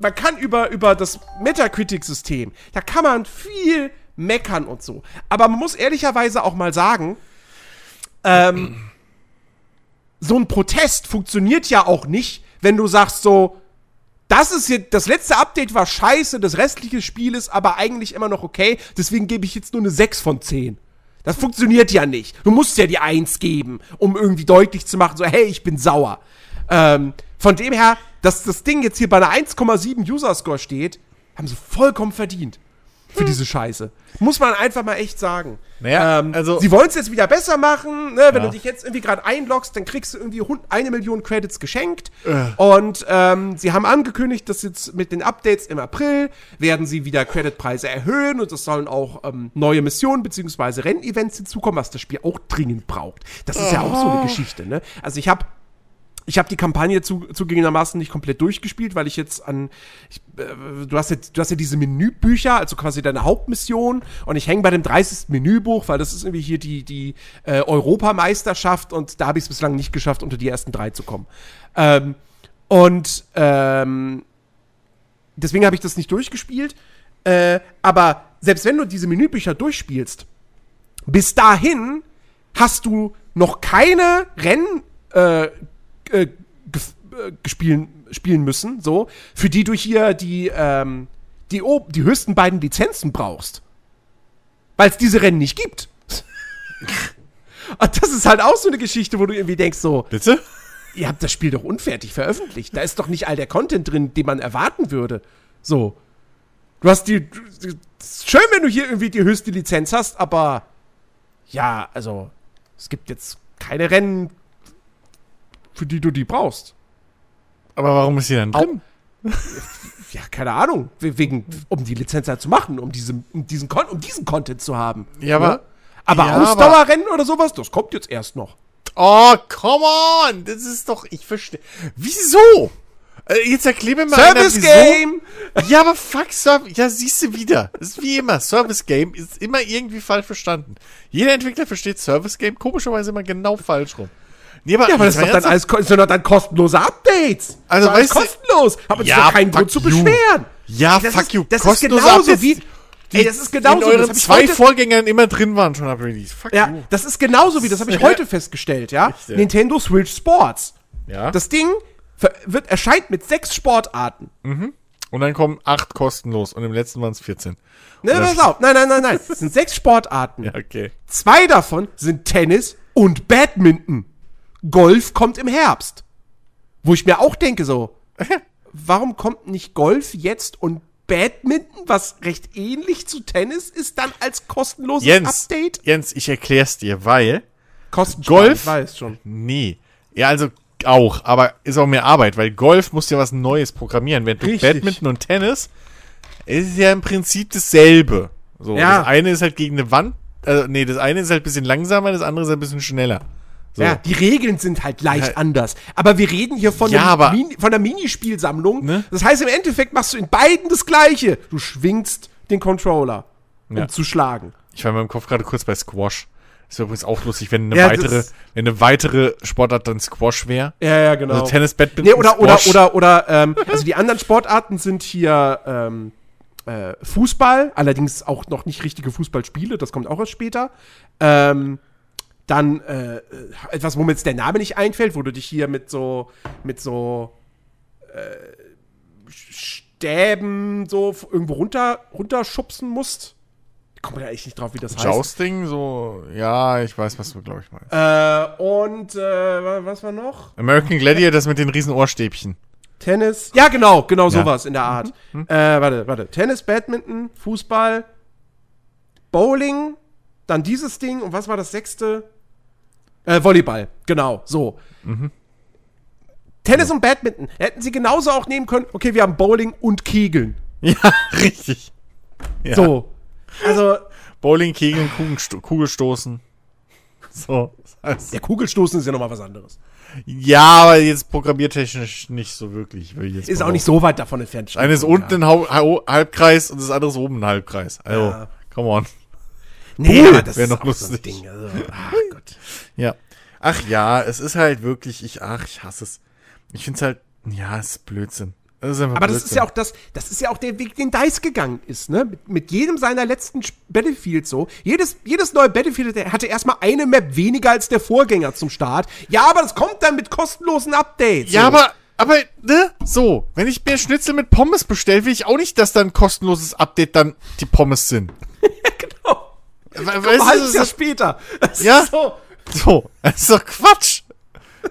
man kann über, über das Metacritic-System, da kann man viel meckern und so. Aber man muss ehrlicherweise auch mal sagen, ähm, so ein Protest funktioniert ja auch nicht, wenn du sagst so, das ist jetzt, das letzte Update war scheiße, das restliche Spiel ist aber eigentlich immer noch okay, deswegen gebe ich jetzt nur eine 6 von 10. Das funktioniert ja nicht. Du musst ja die 1 geben, um irgendwie deutlich zu machen, so, hey, ich bin sauer. Ähm, von dem her, dass das Ding jetzt hier bei einer 1,7 User-Score steht, haben sie vollkommen verdient. Für hm. diese Scheiße. Muss man einfach mal echt sagen. Naja, ähm, also sie wollen es jetzt wieder besser machen. Ne? Wenn ja. du dich jetzt irgendwie gerade einloggst, dann kriegst du irgendwie eine Million Credits geschenkt. Äh. Und ähm, sie haben angekündigt, dass jetzt mit den Updates im April werden sie wieder Creditpreise erhöhen und es sollen auch ähm, neue Missionen bzw. Rennevents hinzukommen, was das Spiel auch dringend braucht. Das ist oh. ja auch so eine Geschichte. Ne? Also ich habe ich habe die Kampagne zu, zugegebenermaßen nicht komplett durchgespielt, weil ich jetzt an. Ich, äh, du, hast jetzt, du hast ja diese Menübücher, also quasi deine Hauptmission, und ich hänge bei dem 30. Menübuch, weil das ist irgendwie hier die, die äh, Europameisterschaft und da habe ich es bislang nicht geschafft, unter die ersten drei zu kommen. Ähm, und ähm, deswegen habe ich das nicht durchgespielt. Äh, aber selbst wenn du diese Menübücher durchspielst, bis dahin hast du noch keine Rennen äh, äh, äh, gespielen, spielen müssen, so, für die du hier die, ähm, die, die höchsten beiden Lizenzen brauchst. Weil es diese Rennen nicht gibt. Und das ist halt auch so eine Geschichte, wo du irgendwie denkst, so. Bitte? Ihr habt das Spiel doch unfertig veröffentlicht. Da ist doch nicht all der Content drin, den man erwarten würde. So. Du hast die. Schön, wenn du hier irgendwie die höchste Lizenz hast, aber. Ja, also. Es gibt jetzt keine Rennen, für die du die brauchst. Aber warum ist sie dann drin? ja, keine Ahnung. Wegen, um die Lizenz halt zu machen, um, diese, um, diesen, um diesen Content zu haben. Ja, aber. Ne? Aber ja, Ausdauerrennen oder sowas, das kommt jetzt erst noch. Oh, come on! Das ist doch. Ich verstehe. Wieso? Äh, jetzt erklär mir mal Service einer, Game! Ja, aber fuck Service. Ja, siehst du wieder. Das ist wie immer. Service Game ist immer irgendwie falsch verstanden. Jeder Entwickler versteht Service Game komischerweise immer genau falsch rum. Nee, aber, ja, aber das ist doch dann alles sind doch dann kostenlose Updates. Also das ist kostenlos. Aber ja, doch keinen Grund zu beschweren. Ja, das fuck ist, you. Das ist genauso Updates, wie die ey, das ist genauso in euren zwei Vorgängern immer drin waren schon ab Release. Fuck ja, you. das ist genauso wie das habe ich heute festgestellt, ja. Echt, Nintendo Switch Sports. Ja. Das Ding wird erscheint mit sechs Sportarten. Mhm. Und dann kommen acht kostenlos und im letzten waren es 14. Ne, pass auf. Nein, nein, nein, nein. Es sind sechs Sportarten. Ja, okay. Zwei davon sind Tennis und Badminton. Golf kommt im Herbst. Wo ich mir auch denke, so, warum kommt nicht Golf jetzt und Badminton, was recht ähnlich zu Tennis ist, dann als kostenloses Jens, Update? Jens, ich erklär's dir, weil Golf, ich weiß schon. Nee. Ja, also auch, aber ist auch mehr Arbeit, weil Golf muss ja was Neues programmieren. Wenn du Richtig. Badminton und Tennis ist ja im Prinzip dasselbe. So, ja. das eine ist halt gegen eine Wand, also nee, das eine ist halt ein bisschen langsamer, das andere ist ein bisschen schneller. So. Ja, die Regeln sind halt leicht ja. anders. Aber wir reden hier von, ja, aber, Mini, von einer Minispielsammlung. Ne? Das heißt, im Endeffekt machst du in beiden das Gleiche. Du schwingst den Controller, um ja. zu schlagen. Ich war in meinem Kopf gerade kurz bei Squash. Ist übrigens auch lustig, wenn eine weitere, wenn eine weitere Sportart dann Squash wäre. Ja, ja, genau. Also Tennis, Badminton, nee, oder, Squash. oder, oder, oder, ähm, also die anderen Sportarten sind hier, ähm, äh, Fußball, allerdings auch noch nicht richtige Fußballspiele, das kommt auch erst später. Ähm, dann äh, etwas, womit jetzt der Name nicht einfällt, wo du dich hier mit so, mit so äh, Stäben so irgendwo runter, runterschubsen musst. Ich komme da echt nicht drauf, wie das Jousting, heißt. Jousting, so, ja, ich weiß, was du, glaube ich, meinst. Äh, und, äh, was war noch? American Gladiator, das mit den riesen Ohrstäbchen. Tennis, ja, genau, genau ja. sowas in der Art. Mhm. Äh, warte, warte. Tennis, Badminton, Fußball, Bowling, dann dieses Ding und was war das sechste? Äh, Volleyball, genau, so. Mhm. Tennis und Badminton. Hätten sie genauso auch nehmen können, okay, wir haben Bowling und Kegeln. Ja, richtig. Ja. So. Also, Bowling, Kegeln, Kugelsto Kugelstoßen. So. der Kugelstoßen ist ja nochmal was anderes. Ja, aber jetzt programmiertechnisch nicht so wirklich. Ist auch nicht so weit davon entfernt. Das eine ist unten ein Hau Hau Halbkreis und das andere ist oben ein Halbkreis. Also, Ja. come on. Nee, Pool das wär ist noch auch so ein lustig. Ding. Also, ach Gott. Ja. Ach ja, es ist halt wirklich, ich, ach, ich hasse es. Ich find's halt, ja, es ist Blödsinn. Es ist Aber das ist Blödsinn. ja auch das, das ist ja auch der Weg, den DICE gegangen ist, ne? Mit, mit jedem seiner letzten Sp- Battlefield so. Jedes, jedes neue Battlefield hatte erstmal eine Map weniger als der Vorgänger zum Start. Ja, aber das kommt dann mit kostenlosen Updates. Ja, so. aber, aber, ne? So, wenn ich mir Schnitzel mit Pommes bestelle, will ich auch nicht, dass dann ein kostenloses Update dann die Pommes sind. weißt du, halbes das Jahr später. Das Ja. ist so so, das ist doch Quatsch.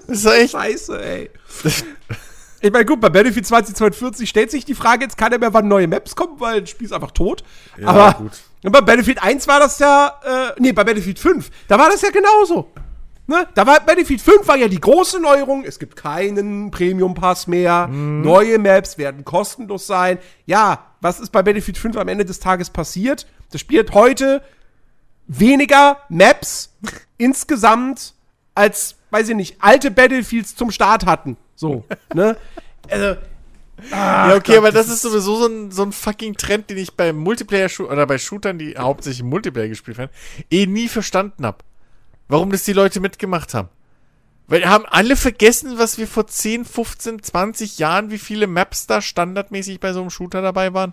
Das ist doch echt. scheiße, ey. Ich meine, gut, bei Battlefield 2042 stellt sich die Frage, jetzt kann er mehr, wann neue Maps kommen, weil das Spiel ist einfach tot. Ja, aber gut. Bei Battlefield 1 war das ja, äh, nee, bei Battlefield 5, da war das ja genauso. Ne? Da war Battlefield 5 war ja die große Neuerung. Es gibt keinen Premium-Pass mehr. Mhm. Neue Maps werden kostenlos sein. Ja, was ist bei Battlefield 5 am Ende des Tages passiert? Das Spiel hat heute weniger Maps insgesamt als, weiß ich nicht, alte Battlefields zum Start hatten. So, ne? Also, Ja, okay, Gott, aber das das ist sowieso so ein, so ein fucking Trend, den ich bei Multiplayer oder bei Shootern, die hauptsächlich Multiplayer gespielt werden, eh nie verstanden habe. Warum das die Leute mitgemacht haben. Weil haben alle vergessen, was wir vor 10, 15, 20 Jahren, wie viele Maps da standardmäßig bei so einem Shooter dabei waren.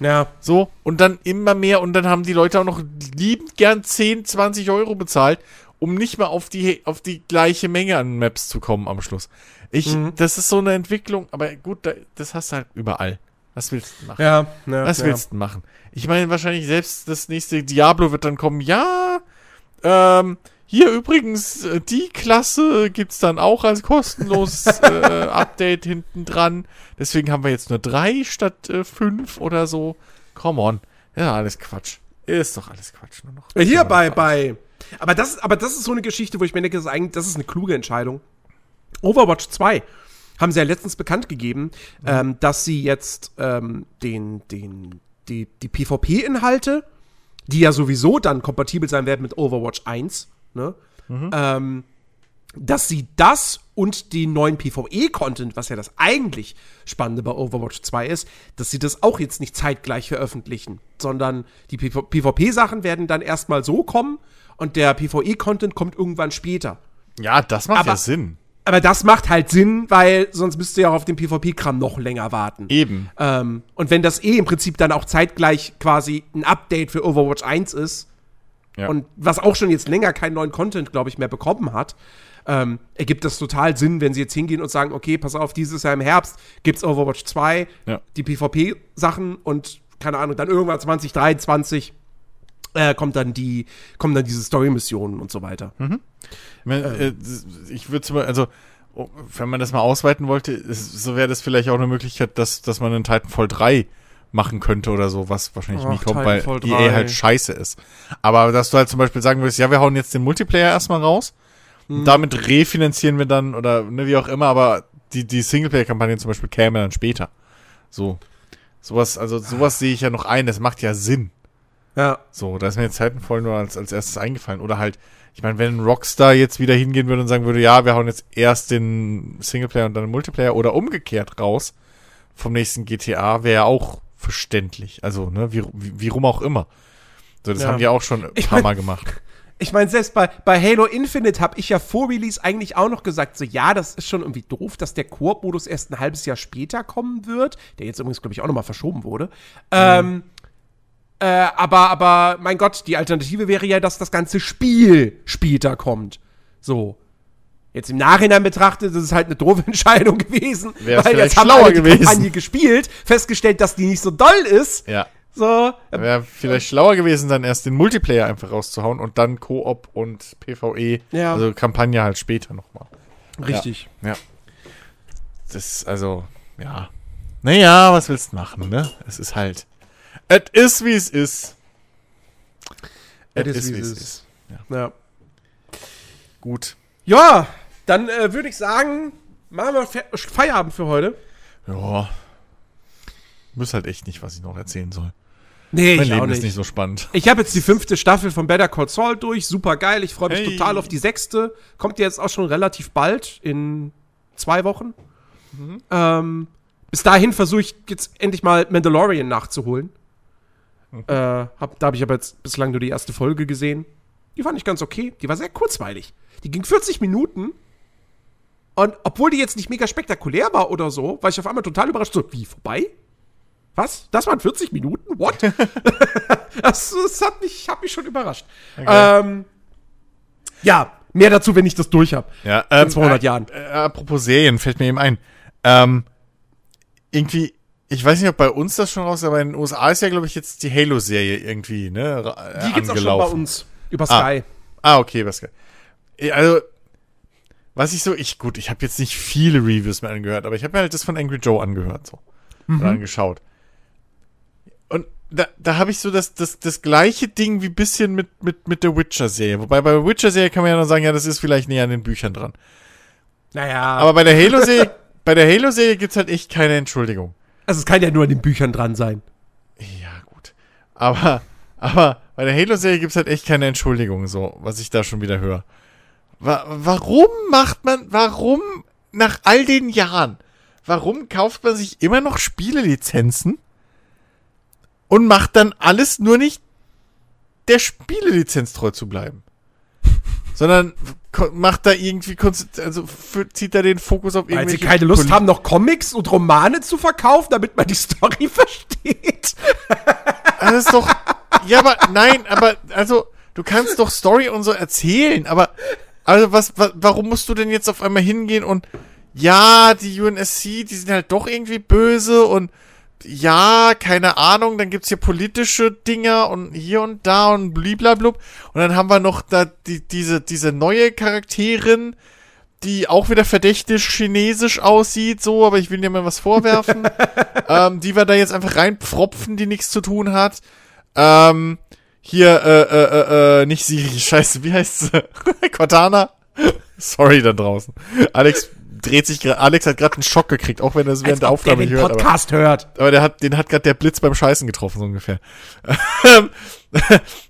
Ja. So, und dann immer mehr und dann haben die Leute auch noch liebend gern 10, 20 Euro bezahlt, um nicht mal auf die, auf die gleiche Menge an Maps zu kommen am Schluss. Ich, das ist so eine Entwicklung, aber gut, da, das hast du halt überall. Was willst du machen? Ja, ja, Was ja. willst du machen? Ich meine, wahrscheinlich selbst das nächste Diablo wird dann kommen, ja, ähm, hier übrigens, äh, die Klasse gibt's dann auch als kostenloses äh, Update hinten dran. Deswegen haben wir jetzt nur drei statt äh, fünf oder so. Come on. Ja, alles Quatsch. Ist doch alles Quatsch nur noch. Ja, Hier bei, bei. Aber das, aber das ist so eine Geschichte, wo ich mir denke, das ist eigentlich, das ist eine kluge Entscheidung. Overwatch 2 haben sie ja letztens bekannt gegeben, ähm, dass sie jetzt ähm, den, den, die, die PvP-Inhalte, die ja sowieso dann kompatibel sein werden mit Overwatch 1, ne? Ähm, dass sie das und den neuen PvE-Content, was ja das eigentlich Spannende bei Overwatch 2 ist, dass sie das auch jetzt nicht zeitgleich veröffentlichen, sondern die PvP-Sachen werden dann erstmal so kommen und der PvE-Content kommt irgendwann später. Ja, das macht Aber- ja Sinn. Aber das macht halt Sinn, weil sonst müsst ihr ja auch auf den PvP-Kram noch länger warten. Eben. Ähm, und wenn das eh im Prinzip dann auch zeitgleich quasi ein Update für Overwatch 1 ist, Ja. und was auch schon jetzt länger keinen neuen Content, glaube ich, mehr bekommen hat, ähm, ergibt das total Sinn, wenn sie jetzt hingehen und sagen, okay, pass auf, dieses Jahr im Herbst gibt's Overwatch 2, Ja. die PvP-Sachen und keine Ahnung, dann irgendwann 2023 äh, kommt dann die, kommen dann diese Story-Missionen und so weiter. Ich, mein, äh, ich würde zum Beispiel, also, oh, wenn man das mal ausweiten wollte, so wäre das vielleicht auch eine Möglichkeit, dass, dass man einen Titanfall 3 machen könnte oder so, was wahrscheinlich nie Ach, kommt, weil EA 3. halt scheiße ist. Aber dass du halt zum Beispiel sagen würdest, ja, wir hauen jetzt den Multiplayer erstmal raus, und damit refinanzieren wir dann oder ne, wie auch immer, aber die, die Singleplayer-Kampagnen zum Beispiel käme dann später. So. Sowas, also sowas sehe ich ja noch ein, das macht ja Sinn. Ja. So, da ist mir jetzt Titanfall nur als, als erstes eingefallen. Oder halt, ich meine, wenn Rockstar jetzt wieder hingehen würde und sagen würde, ja, wir hauen jetzt erst den Singleplayer und dann den Multiplayer oder umgekehrt raus vom nächsten GTA, wäre ja auch verständlich. Also, ne, wie, wie, wie rum auch immer. So, das Ja. haben die auch schon ein Ich paar mein- Mal gemacht. Ich meine, selbst bei, bei Halo Infinite habe ich ja vor Release eigentlich auch noch gesagt, so ja, das ist schon irgendwie doof, dass der Koop-Modus erst ein halbes Jahr später kommen wird, der jetzt übrigens, glaube ich, auch noch mal verschoben wurde. Ähm, äh, aber, aber, mein Gott, die Alternative wäre ja, dass das ganze Spiel später kommt. So. Jetzt im Nachhinein betrachtet, das ist halt eine doofe Entscheidung gewesen. Wär's weil jetzt haben alle die gewesen. Kampagne gespielt, festgestellt, dass die nicht so doll ist. Ja. So. Wäre vielleicht schlauer gewesen, dann erst den Multiplayer einfach rauszuhauen und dann Koop und PvE. Ja. Also Kampagne halt später nochmal. Richtig. Ja. Das, also, ja. Naja, was willst du machen, ne? Es ist halt. Es ist, wie es ist. Es ist, wie es ist. Ja. Gut. Ja, dann äh, würde ich sagen, machen wir Fe Feierabend für heute. Ja. Ich weiß halt echt nicht, was ich noch erzählen soll. Nee, mein ich Leben auch ist nicht. nicht so spannend. Ich habe jetzt die fünfte Staffel von Better Call Saul durch. Super geil. Ich freue mich Hey. total auf die sechste. Kommt jetzt auch schon relativ bald, in zwei Wochen. Ähm, bis dahin versuche ich jetzt endlich mal Mandalorian nachzuholen. Äh, hab, da habe ich aber jetzt bislang nur die erste Folge gesehen. Die fand ich ganz okay. Die war sehr kurzweilig. Die ging 40 Minuten. Und obwohl die jetzt nicht mega spektakulär war oder so, war ich auf einmal total überrascht. So, wie, vorbei? Was? Das waren 40 Minuten? What? das, das hat mich, hat mich schon überrascht. Ähm, ja, mehr dazu, wenn ich das durch habe. Ja, In 200 Jahren. Äh, apropos Serien, fällt mir eben ein. Ähm, irgendwie, ich weiß nicht, ob bei uns das schon raus ist, aber in den USA ist ja, glaube ich, jetzt die Halo-Serie irgendwie, ne? äh, Die gibt's auch schon bei angelaufen. uns. Über Ah. Sky. Ah, okay, was geil. Ja, Also, was ich so, ich, gut, ich habe jetzt nicht viele Reviews mehr angehört, aber ich habe mir halt das von Angry Joe angehört, so. Mhm. Oder angeschaut. Und da, da habe ich so das, das, das gleiche Ding wie bisschen mit, mit, mit der Witcher-Serie. Wobei bei der Witcher-Serie kann man ja noch sagen, ja, das ist vielleicht näher an den Büchern dran. Naja, Aber bei der Halo-Serie, bei der Halo-Serie gibt's halt echt keine Entschuldigung. also es kann ja nur an den Büchern dran sein. Ja, gut. Aber, aber bei der Halo-Serie gibt's halt echt keine Entschuldigung, so, was ich da schon wieder höre. Wa warum macht man, warum nach all den Jahren, warum kauft man sich immer noch Spielelizenzen und macht dann alles nur nicht der Spielelizenz treu zu bleiben? Sondern macht da irgendwie, also zieht da den Fokus auf Weil sie keine Lust Poli- haben, noch Comics und Romane zu verkaufen, damit man die Story versteht. Das ist doch. Ja, aber nein, aber also du kannst doch Story und so erzählen, aber also was, was warum musst du denn jetzt auf einmal hingehen und ja, die UNSC, die sind halt doch irgendwie böse und ja, keine Ahnung, dann gibt's hier politische Dinger und hier und da und bliblablub und dann haben wir noch da die, diese diese neue Charakterin, die auch wieder verdächtig chinesisch aussieht, so, aber ich will dir mal was vorwerfen. ähm, die wir da jetzt einfach reinpfropfen, die nichts zu tun hat. Ähm, hier, äh, äh, äh, äh, nicht Siri, scheiße, wie heißt sie? Cortana? Sorry da draußen. Alex dreht sich gerade, Alex hat gerade einen Schock gekriegt, auch wenn er es während der Aufnahme den nicht hört. Aber, Podcast hört. aber der hat, den hat gerade der Blitz beim Scheißen getroffen, so ungefähr.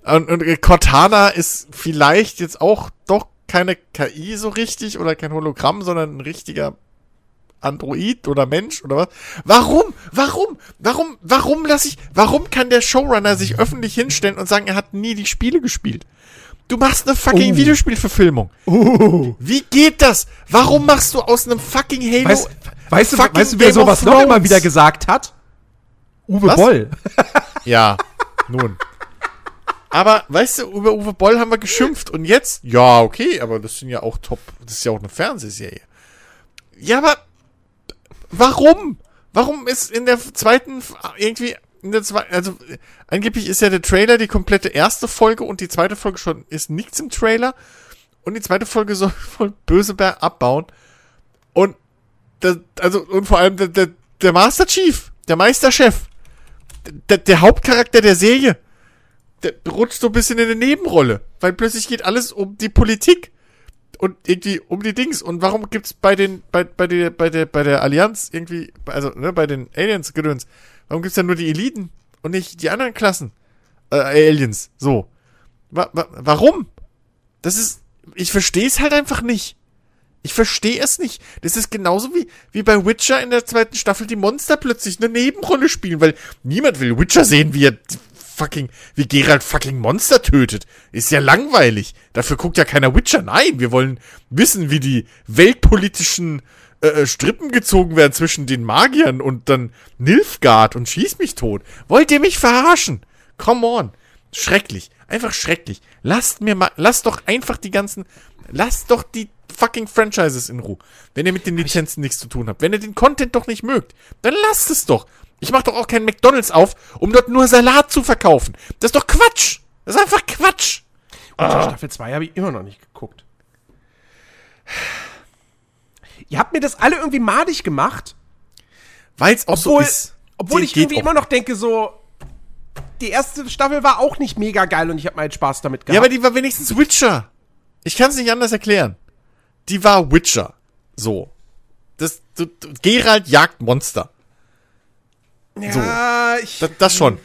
und, und Cortana ist vielleicht jetzt auch doch keine KI so richtig oder kein Hologramm, sondern ein richtiger Android oder Mensch oder was? Warum? Warum? Warum? Warum lass ich? Warum kann der Showrunner sich öffentlich hinstellen und sagen, er hat nie die Spiele gespielt? Du machst eine fucking Oh. Videospielverfilmung. Uh. Wie geht das? Warum machst du aus einem fucking Halo? Weißt, weißt, du, fucking weißt du, wer Game sowas noch immer wieder gesagt hat? Uwe Was? Boll. Ja, nun. Aber, weißt du, über Uwe Boll haben wir geschimpft und jetzt? Ja, okay, aber das sind ja auch top, das ist ja auch eine Fernsehserie. Ja, aber warum? Warum ist in der zweiten irgendwie in der zweiten, also angeblich ist ja der Trailer die komplette erste Folge und die zweite Folge schon ist nichts im Trailer. Und die zweite Folge soll voll böse Bär abbauen. Und das, also und vor allem der, der, der Master Chief, der Meisterchef, der, der Hauptcharakter der Serie, der rutscht so ein bisschen in eine Nebenrolle, weil plötzlich geht alles um die Politik und irgendwie um die Dings. Und warum gibt's bei den, bei, bei der, bei der, bei der Allianz irgendwie, also, ne, bei den Aliens gedöns, warum gibt's dann nur die Eliten und nicht die anderen Klassen? Äh, Aliens, so. Wa wa warum? Das ist, ich verstehe es halt einfach nicht. Ich verstehe es nicht. Das ist genauso wie, wie bei Witcher in der zweiten Staffel die Monster plötzlich eine Nebenrolle spielen, weil niemand will Witcher sehen, wie er fucking, wie Geralt fucking Monster tötet. Ist ja langweilig. Dafür guckt ja keiner Witcher. Nein, wir wollen wissen, wie die weltpolitischen äh, äh, Strippen gezogen werden zwischen den Magiern und dann Nilfgaard und schieß mich tot. Wollt ihr mich verarschen? Come on. Schrecklich. Einfach schrecklich. Lasst mir mal, lasst doch einfach die ganzen, lasst doch die fucking Franchises in Ruhe. Wenn ihr mit den Lizenzen nichts zu tun habt. Wenn ihr den Content doch nicht mögt, dann lasst es doch. Ich mach doch auch keinen McDonalds auf, um dort nur Salat zu verkaufen. Das ist doch Quatsch. Das ist einfach Quatsch. Und Staffel 2 habe ich immer noch nicht geguckt. Ihr habt mir das alle irgendwie madig gemacht, Weil es auch obwohl, so ist. obwohl ich irgendwie immer noch denke, so, die erste Staffel war auch nicht mega geil und ich habe meinen Spaß damit gehabt. Ja, aber die war wenigstens Witcher. Ich kann es nicht anders erklären. Die war Witcher. So. das, du, Gerald jagt Monster. Ja, ich. Das, das schon.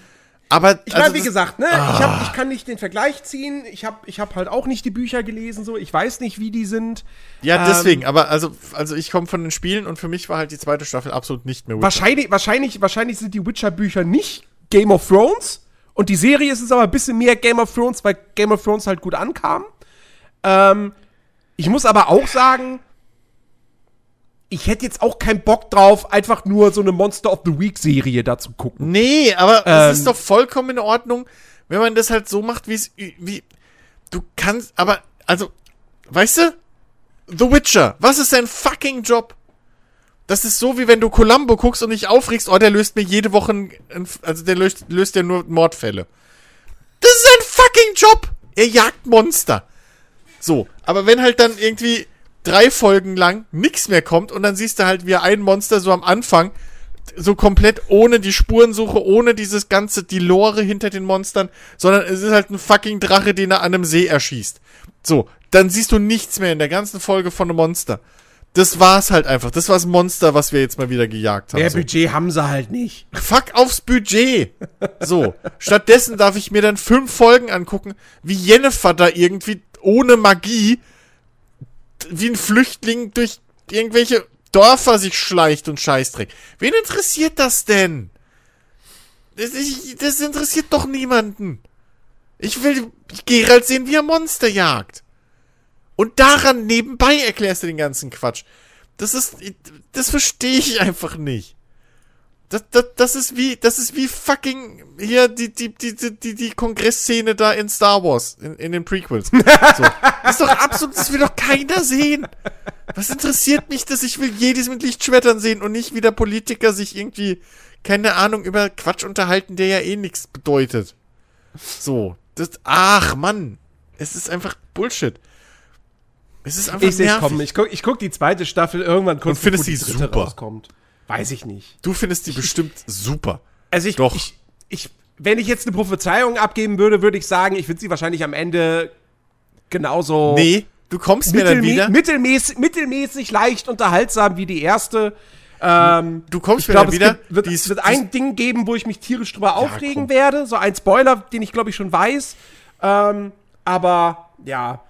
Aber Ich meine, also wie gesagt, ne, ich, hab, ich kann nicht den Vergleich ziehen. Ich habe ich hab halt auch nicht die Bücher gelesen, so. Ich weiß nicht, wie die sind. Ja, Ähm, deswegen, aber also, also ich komme von den Spielen und für mich war halt die zweite Staffel absolut nicht mehr Witcher. Wahrscheinlich, wahrscheinlich, wahrscheinlich sind die Witcher-Bücher nicht Game of Thrones. Und die Serie ist es aber ein bisschen mehr Game of Thrones, weil Game of Thrones halt gut ankam. Ähm, ich muss aber auch sagen, ich hätte jetzt auch keinen Bock drauf, einfach nur so eine Monster of the Week-Serie da zu gucken. Nee, aber Ähm. es ist doch vollkommen in Ordnung, wenn man das halt so macht, wie es, wie, du kannst, aber, also, weißt du, The Witcher, was ist sein fucking Job? Das ist so, wie wenn du Columbo guckst und dich aufregst, oh, der löst mir jede Woche, ein, ein- also der löst, löst ja nur Mordfälle. Das ist sein fucking Job! Er jagt Monster. So, aber wenn halt dann irgendwie drei Folgen lang nichts mehr kommt und dann siehst du halt, wie ein Monster so am Anfang so komplett ohne die Spurensuche, ohne dieses ganze, die Lore hinter den Monstern, sondern es ist halt ein fucking Drache, den er an einem See erschießt. So, dann siehst du nichts mehr in der ganzen Folge von einem Monster. Das war's halt einfach. Das war das Monster, was wir jetzt mal wieder gejagt haben. Der so. Budget haben sie halt nicht. Fuck aufs Budget. So. Stattdessen darf ich mir dann fünf Folgen angucken, wie Jennifer da irgendwie ohne Magie wie ein Flüchtling durch irgendwelche Dörfer sich schleicht und Scheißdreck. Wen interessiert das denn? Das, ich, das interessiert doch niemanden. Ich will Gerald sehen, wie er Monster jagt. Und daran nebenbei erklärst du den ganzen Quatsch. Das ist, das verstehe ich einfach nicht. Das, das, das ist wie, das ist wie fucking hier die, die, die, die, die, Kongressszene da in Star Wars, in, in den Prequels. So. Das ist doch absolut, das will doch keiner sehen. Was interessiert mich das? Ich will jedes mit Lichtschwertern sehen und nicht wie der Politiker sich irgendwie, keine Ahnung, über Quatsch unterhalten, der ja eh nichts bedeutet. So. Das, ach, Mann. Es ist einfach Bullshit. Es ist einfach Ich nervig. kommen. Ich guck, ich guck die zweite Staffel irgendwann kurz Und die dritte super? rauskommt. Weiß ich nicht. Du findest die bestimmt super. Also ich, Doch. ich, ich, wenn ich jetzt eine Prophezeiung abgeben würde, würde ich sagen, ich würde sie wahrscheinlich am Ende genauso Nee, du kommst mir dann wieder. mittelmäßig, mittelmäßig leicht unterhaltsam wie die erste. Ähm, Du kommst mir dann wieder. gibt, wird, die es ist- wird die ein Ding geben, wo ich mich tierisch drüber aufregen komm. werde. So ein Spoiler, den ich glaube ich schon weiß. Ähm, aber ja.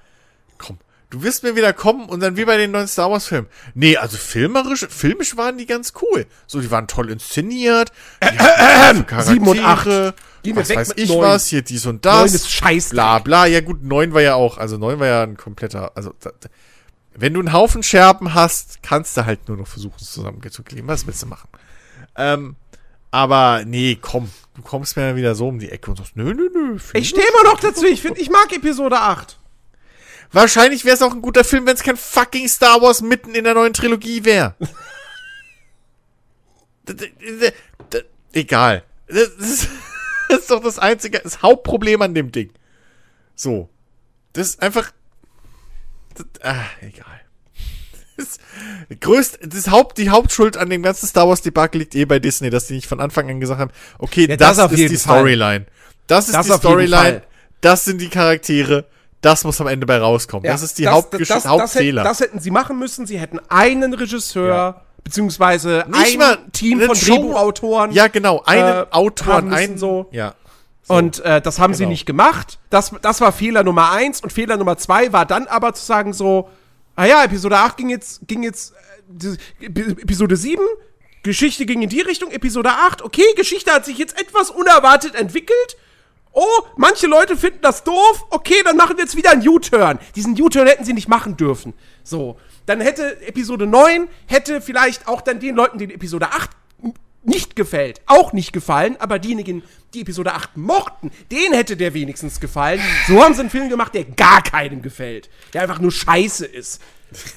Du wirst mir wieder kommen und dann wie bei den neuen Star Wars Filmen. Nee, also filmerisch, filmisch waren die ganz cool. So, die waren toll inszeniert. Die hatten Charaktere, sieben und acht. Gehen Was weiß ich neun. was, hier dies und das. Neun ist scheiße. Bla bla. Ja gut, neun war ja auch, also neun war ja ein kompletter, also wenn du einen Haufen Scherben hast, kannst du halt nur noch versuchen, es zusammenzukleben. Was willst du machen? Ähm, aber nee, komm, du kommst mir dann wieder so um die Ecke und sagst, nö, nö, nö. Ich stehe immer noch dazu. Ich finde, ich mag Episode 8. Wahrscheinlich wäre es auch ein guter Film, wenn es kein fucking Star Wars mitten in der neuen Trilogie wäre. Egal. Das ist, das ist doch das einzige, das Hauptproblem an dem Ding. So. Das ist einfach. Das, ah, egal. Das, größt, das Haupt, die Hauptschuld an dem ganzen Star Wars Debakel liegt eh bei Disney, dass die nicht von Anfang an gesagt haben, okay, Ja, das, das ist die. Storyline. Das ist Das die Storyline. Das sind die Charaktere. Das muss am Ende bei rauskommen. das ist die Hauptgesch das, das, Hauptfehler. Das, hätten, das sie machen müssen. Sie hätten einen Regisseur, beziehungsweise Nicht ein Team von Show- Drehbuchautoren. ja, genau. Einen äh, Autoren, einen so. Ja. Und äh, das haben sie Genau. nicht gemacht. Das, das war Fehler Nummer eins. Und Fehler Nummer zwei war dann aber zu sagen so, ah ja, Episode 8 ging jetzt, ging jetzt, äh, Episode 7, Geschichte ging in die Richtung, Episode 8, okay, Geschichte hat sich jetzt etwas unerwartet entwickelt. Oh, manche Leute finden das doof. Okay, dann machen wir jetzt wieder einen U-Turn. Diesen U-Turn hätten sie nicht machen dürfen. So, dann hätte Episode 9 hätte vielleicht auch dann den Leuten, die Episode 8 nicht gefällt, auch nicht gefallen, aber diejenigen, die Episode 8 mochten, denen hätte der wenigstens gefallen. So haben sie einen Film gemacht, der gar keinem gefällt, der einfach nur scheiße ist.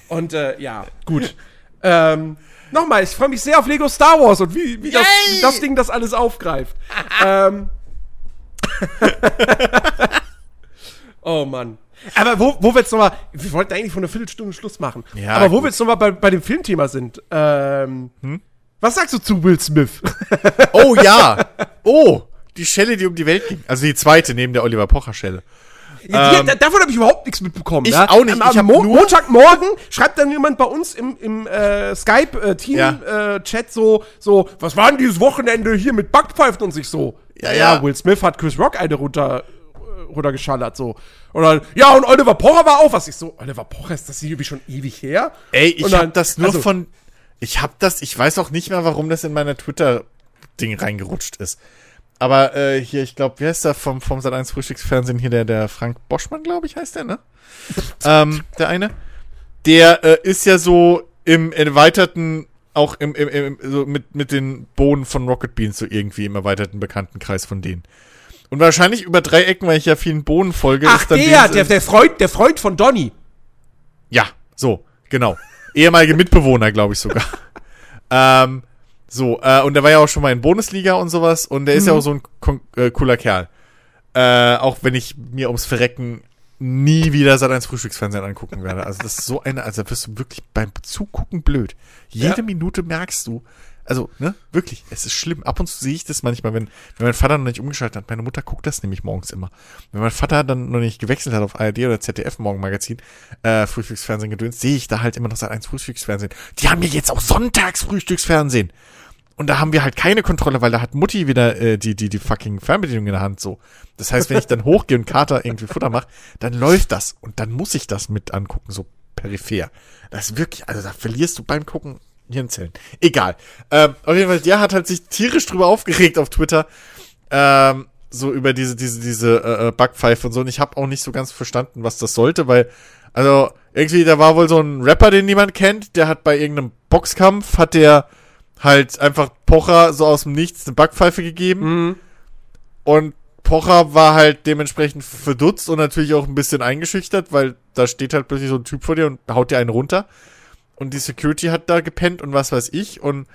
Und äh, ja, gut. ähm, Nochmal, ich freue mich sehr auf Lego Star Wars und wie, wie, das, das Ding das alles aufgreift. ähm, oh Mann. Aber wo, wo wir jetzt nochmal, wir wollten eigentlich vor einer Viertelstunde Schluss machen. Ja, Aber wo gut. wir jetzt nochmal bei, bei dem Filmthema sind, ähm, was sagst du zu Will Smith? Oh ja. Oh, die Schelle, die um die Welt ging. Also die zweite neben der Oliver Pocher Schelle. Ja, die, davon habe ich überhaupt nichts mitbekommen. Ich ja? auch nicht. Am, hab Mo Montagmorgen schreibt dann jemand bei uns im, im äh, Skype-Team-Chat Ja. so, so, was war denn dieses Wochenende hier mit Backpfeifen und sich so? Ja, ja. Will Smith hat Chris Rock eine runter, äh, runtergeschallert, so. Und dann, ja, und Oliver Pocher war auch was. Ich so, Oliver Pocher, ist das irgendwie schon ewig her? Ey, ich dann- hab das nur also- von. Ich hab das, ich weiß auch nicht mehr, warum das in meiner Twitter-Ding reingerutscht ist. Aber äh, hier, ich glaube, wie heißt der vom, vom Sat1 Frühstücksfernsehen hier, der, der Frank Boschmann, glaube ich, heißt der, ne? ähm, der eine. Der äh, ist ja so im erweiterten, auch im, im, im so mit, mit den Bohnen von Rocket Beans so irgendwie im erweiterten Bekanntenkreis von denen. Und wahrscheinlich über drei Ecken, weil ich ja vielen Bohnen folge, Ach, ist dann der, der, der Freund, der Freund von Donny. ja, so, genau. Ehemalige Mitbewohner, glaube ich sogar. ähm, so, äh, und der war ja auch schon mal in Bundesliga und sowas und der ist ja auch so ein kon- äh, cooler Kerl. Äh, auch wenn ich mir ums Verrecken nie wieder seit eins Frühstücksfernsehen angucken werde. Also das ist so eine, also da wirst du wirklich beim Zugucken blöd. Jede Ja. Minute merkst du, also, ne, wirklich, es ist schlimm. Ab und zu sehe ich das manchmal, wenn, wenn mein Vater noch nicht umgeschaltet hat. Meine Mutter guckt das nämlich morgens immer. Wenn mein Vater dann noch nicht gewechselt hat auf ARD oder ZDF Morgenmagazin, äh, Frühstücksfernsehen gedöns, sehe ich da halt immer noch seit eins Frühstücksfernsehen. Die haben ja jetzt auch sonntags Frühstücksfernsehen. Und da haben wir halt keine Kontrolle, weil da hat Mutti wieder äh, die, die, die fucking Fernbedienung in der Hand so. Das heißt, wenn ich dann hochgehe und Kater irgendwie Futter mache, dann läuft das. Und dann muss ich das mit angucken, so peripher. Das ist wirklich, also da verlierst du beim Gucken Hirnzellen. Egal. Ähm, auf jeden Fall, der hat halt sich tierisch drüber aufgeregt auf Twitter. Ähm, so über diese, diese, diese äh, äh, Backpfeife und so. Und ich habe auch nicht so ganz verstanden, was das sollte, weil, also, irgendwie, da war wohl so ein Rapper, den niemand kennt, der hat bei irgendeinem Boxkampf, hat der halt einfach Pocher so aus dem Nichts eine Backpfeife gegeben. Und Pocher war halt dementsprechend verdutzt und natürlich auch ein bisschen eingeschüchtert, weil da steht halt plötzlich so ein Typ vor dir und haut dir einen runter. Und die Security hat da gepennt und was weiß ich. Und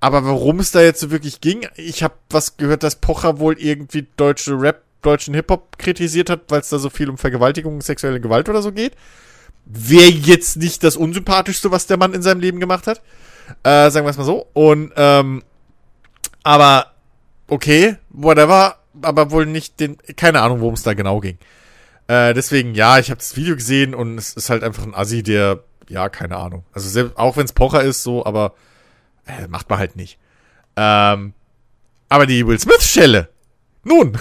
aber warum es da jetzt so wirklich ging, ich habe was gehört, dass Pocher wohl irgendwie deutsche Rap, deutschen Hip-Hop kritisiert hat, weil es da so viel um Vergewaltigung, sexuelle Gewalt oder so geht. Wäre jetzt nicht das Unsympathischste, was der Mann in seinem Leben gemacht hat. Äh, sagen wir es mal so. Und, ähm, aber, okay, whatever, aber wohl nicht den, keine Ahnung, worum es da genau ging. Äh, deswegen, ja, ich habe das Video gesehen und es ist halt einfach ein Assi, der, ja, keine Ahnung. Also selbst, auch wenn es Pocher ist, so, aber äh, macht man halt nicht. Ähm, aber die Will Smith-Schelle, nun,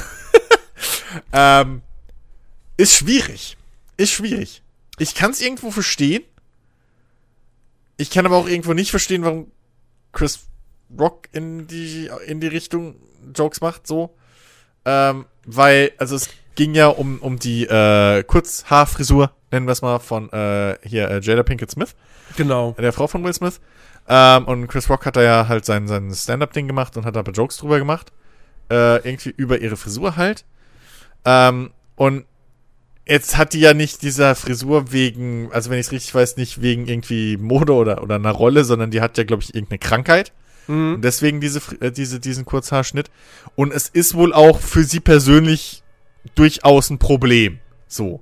ähm, ist schwierig. Ist schwierig. Ich kann es irgendwo verstehen. Ich kann aber auch irgendwo nicht verstehen, warum Chris Rock in die, in die Richtung Jokes macht, so. Ähm, weil, also es ging ja um, um die äh, Kurzhaarfrisur, nennen wir es mal, von äh, hier äh, Jada Pinkett Smith, Genau. der Frau von Will Smith. Ähm, und Chris Rock hat da ja halt sein, sein Stand-Up-Ding gemacht und hat aber Jokes drüber gemacht. Äh, irgendwie über ihre Frisur halt. Ähm, und jetzt hat die ja nicht dieser Frisur wegen, also wenn ich es richtig weiß, nicht wegen irgendwie Mode oder, oder einer Rolle, sondern die hat ja, glaube ich, irgendeine Krankheit. Und deswegen diese, äh, diese, diesen Kurzhaarschnitt. Und es ist wohl auch für sie persönlich durchaus ein Problem. So.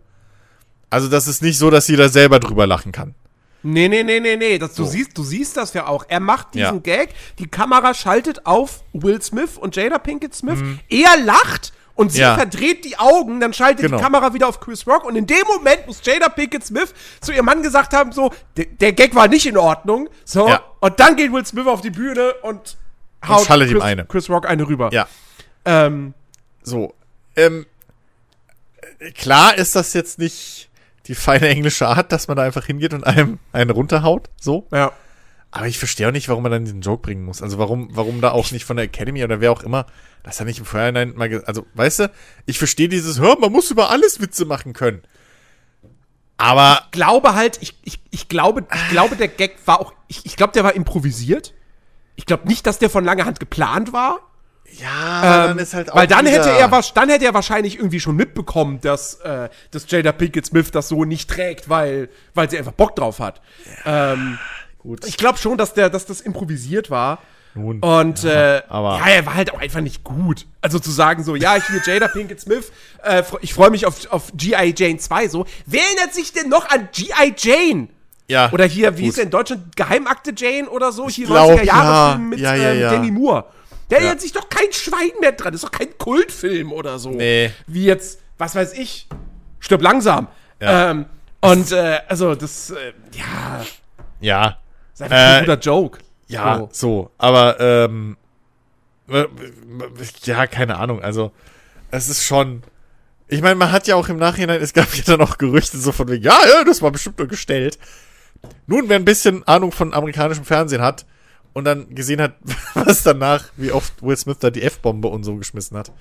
Also das ist nicht so, dass sie da selber drüber lachen kann. Nee, nee, nee, nee, nee. Das, du, So. siehst, du siehst das ja auch. Er macht diesen Ja. Gag, die Kamera schaltet auf Will Smith und Jada Pinkett Smith. Er lacht und sie Mhm. Ja. verdreht die Augen, dann schaltet Genau. die Kamera wieder auf Chris Rock und in dem Moment muss Jada Pinkett Smith zu ihrem Mann gesagt haben, so, der, Gag war nicht in Ordnung. So, Ja. und dann geht Will Smith auf die Bühne und haut ihm Chris, eine. Chris Rock eine rüber. Ja. Ähm, So. Ähm, äh, klar ist das jetzt nicht die feine englische Art, dass man da einfach hingeht und einem einen runterhaut. So. ja. Aber ich verstehe auch nicht, warum man dann diesen Joke bringen muss. Also warum, warum da auch nicht von der Academy oder wer auch immer, dass er nicht im Vorhinein mal, also weißt du, ich verstehe dieses, hör, man muss über alles Witze machen können. Aber glaube halt, ich, ich, ich glaube, ich glaube, der Gag war auch, ich, ich glaube, der war improvisiert. Ich glaube nicht, dass der von langer Hand geplant war. Ja, Ähm, weil dann hätte er was, dann hätte er wahrscheinlich irgendwie schon mitbekommen, dass, äh, dass Jada Pinkett Smith das so nicht trägt, weil, weil sie einfach Bock drauf hat. ähm, gut. ich glaube schon, dass der, dass das improvisiert war. Nun, Und äh, aber- ja, er war halt auch einfach nicht gut. Also zu sagen so, ja, ich bin Jada Pinkett Smith, äh, ich freue mich auf, auf G.I. Jane 2 so. Wer erinnert sich denn noch an G.I. Jane? ja. Oder hier, wie gut. hieß der in Deutschland? Geheimakte Jane oder so? Hier glaub, 90er Jahre ja. mit Ja, ja, ähm, ja. Demi Moore. Der Ja. sich doch kein Schwein mehr dran. Das ist doch kein Kultfilm oder so. Nee. Wie jetzt, was weiß ich, stirb langsam. Ja. Ähm, und äh, also das, äh, ja, Ja, ist einfach ein Äh, guter Joke. ja, So. so. Aber, ähm, äh, ja, keine Ahnung. Also, es ist schon. Ich meine, man hat ja auch im Nachhinein, es gab ja dann auch Gerüchte so von wegen, ja, ja, das war bestimmt nur gestellt. Nun, wer ein bisschen Ahnung von amerikanischem Fernsehen hat und dann gesehen hat, was danach, wie oft Will Smith da die F-Bombe und so geschmissen hat,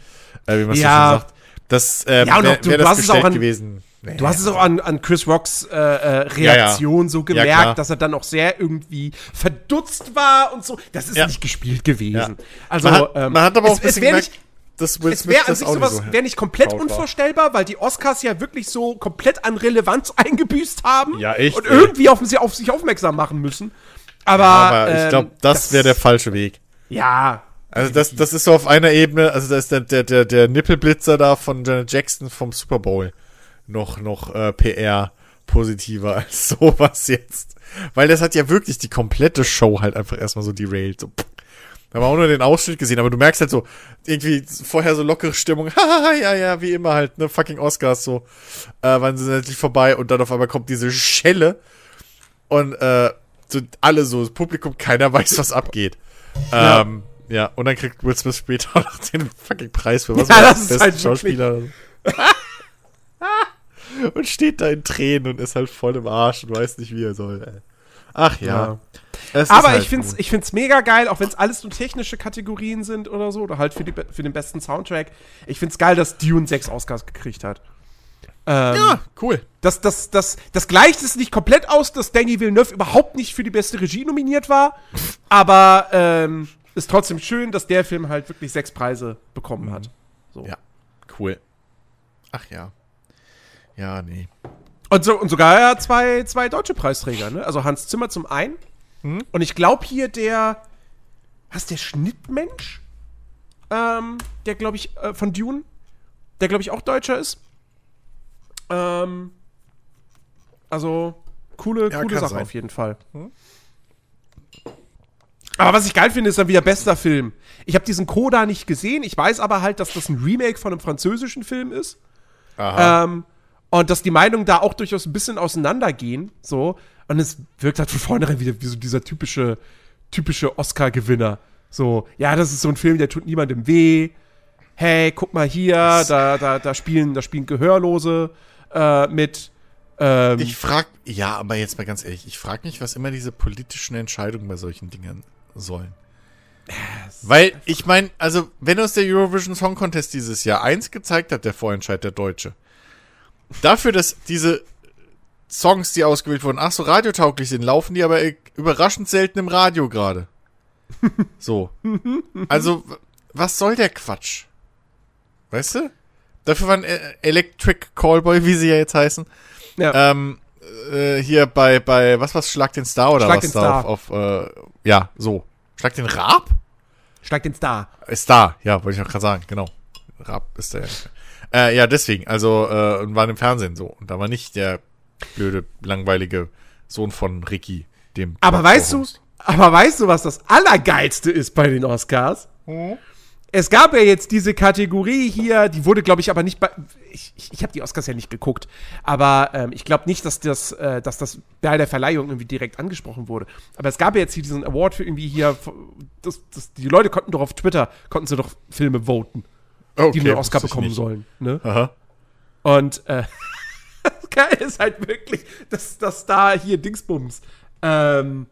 äh, wie man es Ja. so schön sagt, das ähm, Ja, wäre wär das gestellt an- gewesen. Nee. Du hast es auch an, an Chris Rocks äh, äh, Reaktion so klar. gemerkt, dass er dann auch sehr irgendwie verdutzt war und so. Das ist Ja. nicht gespielt gewesen. Ja. Also, man, hat, ähm, man hat aber auch es, ein bisschen gemerkt, dass Will es wäre an das sich sowas, so wäre nicht komplett war. unvorstellbar, weil die Oscars ja wirklich so komplett an Relevanz eingebüßt haben Ja, echt, und ey. irgendwie auf, sie auf sich aufmerksam machen müssen. Aber, Aber ich ähm, glaube, das wäre der falsche Weg. Ja, Also das, das ist so auf einer Ebene, also da ist der, der, der, der Nippelblitzer da von Janet Jackson vom Super Bowl noch, noch äh, PR positiver als sowas jetzt. Weil das hat ja wirklich die komplette Show halt einfach erstmal so derailed. So, da haben wir auch nur den Ausschnitt gesehen, aber du merkst halt so, irgendwie vorher so lockere Stimmung, haha, ja, ja, wie immer halt, ne, fucking Oscars so, äh, wann sind endlich vorbei und dann auf einmal kommt diese Schelle und äh, so alle so, das Publikum, keiner weiß, was abgeht. Ja. Ähm, ja, und dann kriegt Will Smith später auch noch den fucking Preis für was Ja, das ist halt Schauspieler. und steht da in Tränen und ist halt voll im Arsch und weiß nicht, wie er soll. Ey. Ach ja. Ja. Aber halt ich finde es gut. ich find's mega geil, auch wenn es alles nur technische Kategorien sind oder so, oder halt für, die, für den besten Soundtrack. Ich finde es geil, dass Dune sechs Oscars gekriegt hat. Ähm, Ja, cool. das, das, das, das gleicht es nicht komplett aus, dass Danny Villeneuve überhaupt nicht für die beste Regie nominiert war. Aber ähm, ist trotzdem schön, dass der Film halt wirklich sechs Preise bekommen hat. So. Ja, cool. Ach ja. Ja, nee. Und, so, und sogar ja, zwei, zwei deutsche Preisträger, ne? Also Hans Zimmer zum einen. Mhm. Und ich glaube hier der, was, der Schnittmensch? Ähm, der, glaube ich, äh, von Dune, der, glaube ich, auch Deutscher ist. Ähm, also, coole, Ja, coole Sache sein. auf jeden Fall. Aber was ich geil finde, ist dann wieder bester Film. Ich habe diesen Coda nicht gesehen. Ich weiß aber halt, dass das ein Remake von einem französischen Film ist. Aha. Ähm, und dass die Meinungen da auch durchaus ein bisschen auseinandergehen. So. Und es wirkt halt von vornherein wieder wie so dieser typische, typische Oscar-Gewinner. So, ja, das ist so ein Film, der tut niemandem weh. Hey, guck mal hier, da, da, da spielen, da spielen Gehörlose äh, mit. Ähm, ich frag, ja, aber jetzt mal ganz ehrlich, ich frag mich, was immer diese politischen Entscheidungen bei solchen Dingen sollen. Weil, ich meine, also, wenn uns der Eurovision Song Contest dieses Jahr eins gezeigt hat, der Vorentscheid der Deutsche, dafür, dass diese Songs, die ausgewählt wurden, ach so radiotauglich sind, laufen die aber überraschend selten im Radio gerade. So. Also, was soll der Quatsch? Weißt du? Dafür waren äh, Electric Callboy, wie sie ja jetzt heißen, ja. ähm, äh, hier bei, bei, was war's, Schlag den Star oder Schlag was den da Star. auf, auf äh, ja, so. Schlag den Raab? Steigt den Star. Ist da, ja, wollte ich auch gerade sagen, genau. Raab ist der. Äh, ja, deswegen, also, äh, und waren im Fernsehen so. Und da war nicht der blöde, langweilige Sohn von Ricky, dem. Aber weißt du, aber weißt du, was das Allergeilste ist bei den Oscars? Es gab ja jetzt diese Kategorie hier, die wurde, glaube ich, aber nicht bei. Ich, ich, ich habe die Oscars ja nicht geguckt, aber ähm, ich glaube nicht, dass das, äh, dass das bei der Verleihung irgendwie direkt angesprochen wurde. Aber es gab ja jetzt hier diesen Award für irgendwie hier. Das, das, die Leute konnten doch auf Twitter, konnten sie doch Filme voten, okay, die einen Oscar bekommen nicht. sollen. Ne? Aha. Und äh, das Geile ist halt wirklich, dass, dass da hier Dingsbums ähm,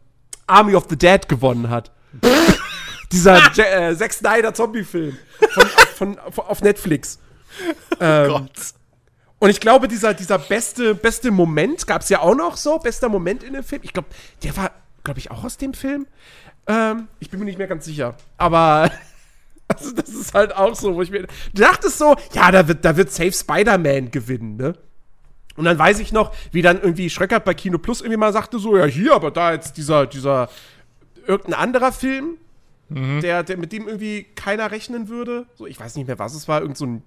Army of the Dead gewonnen hat. Dieser ja äh, Zack Snyder Zombie-Film von, von, von, auf Netflix. Ähm, Gott. und ich glaube, dieser, dieser beste, beste Moment gab es ja auch noch so, bester Moment in dem Film. Ich glaube, der war, glaube ich, auch aus dem Film. Ähm, ich bin mir nicht mehr ganz sicher. Aber also das ist halt auch so, wo ich mir du dachtest so, ja, da wird, da wird Safe Spider-Man gewinnen, ne? Und dann weiß ich noch, wie dann irgendwie Schröckert bei Kino Plus irgendwie mal sagte so, ja hier, aber da jetzt dieser, dieser, irgendein anderer Film, der, der, mit dem irgendwie keiner rechnen würde. So, ich weiß nicht mehr, was es war, irgend so ein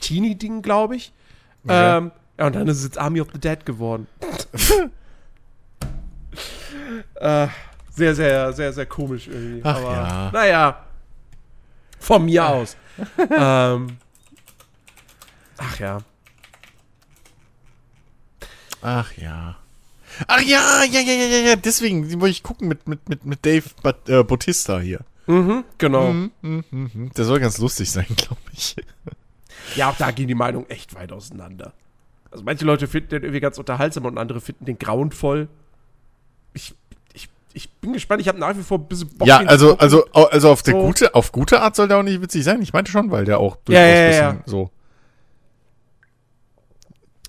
Teenie-Ding, glaube ich. Okay. Ähm, ja, und dann ist es jetzt Army of the Dead geworden. äh, sehr, sehr, sehr, sehr komisch irgendwie. Ach Aber ja. naja. Von mir aus. ähm, ach ja. Ach ja. Ach ja, ja, ja, ja, ja, ja. Deswegen die wollte ich gucken mit, mit, mit, mit Dave Bat, äh, Bautista hier. Mhm, genau. Mhm, mhm, mhm. Der soll ganz lustig sein, glaube ich. Ja, auch da gehen die Meinungen echt weit auseinander. Also manche Leute finden den irgendwie ganz unterhaltsam und andere finden den grauenvoll. Ich, ich, ich bin gespannt, ich habe nach wie vor ein bisschen Bock. Ja, also, also, also auf, der So. gute, auf gute Art soll der auch nicht witzig sein. Ich meinte schon, weil der auch Ja, ja, ja, bisschen so.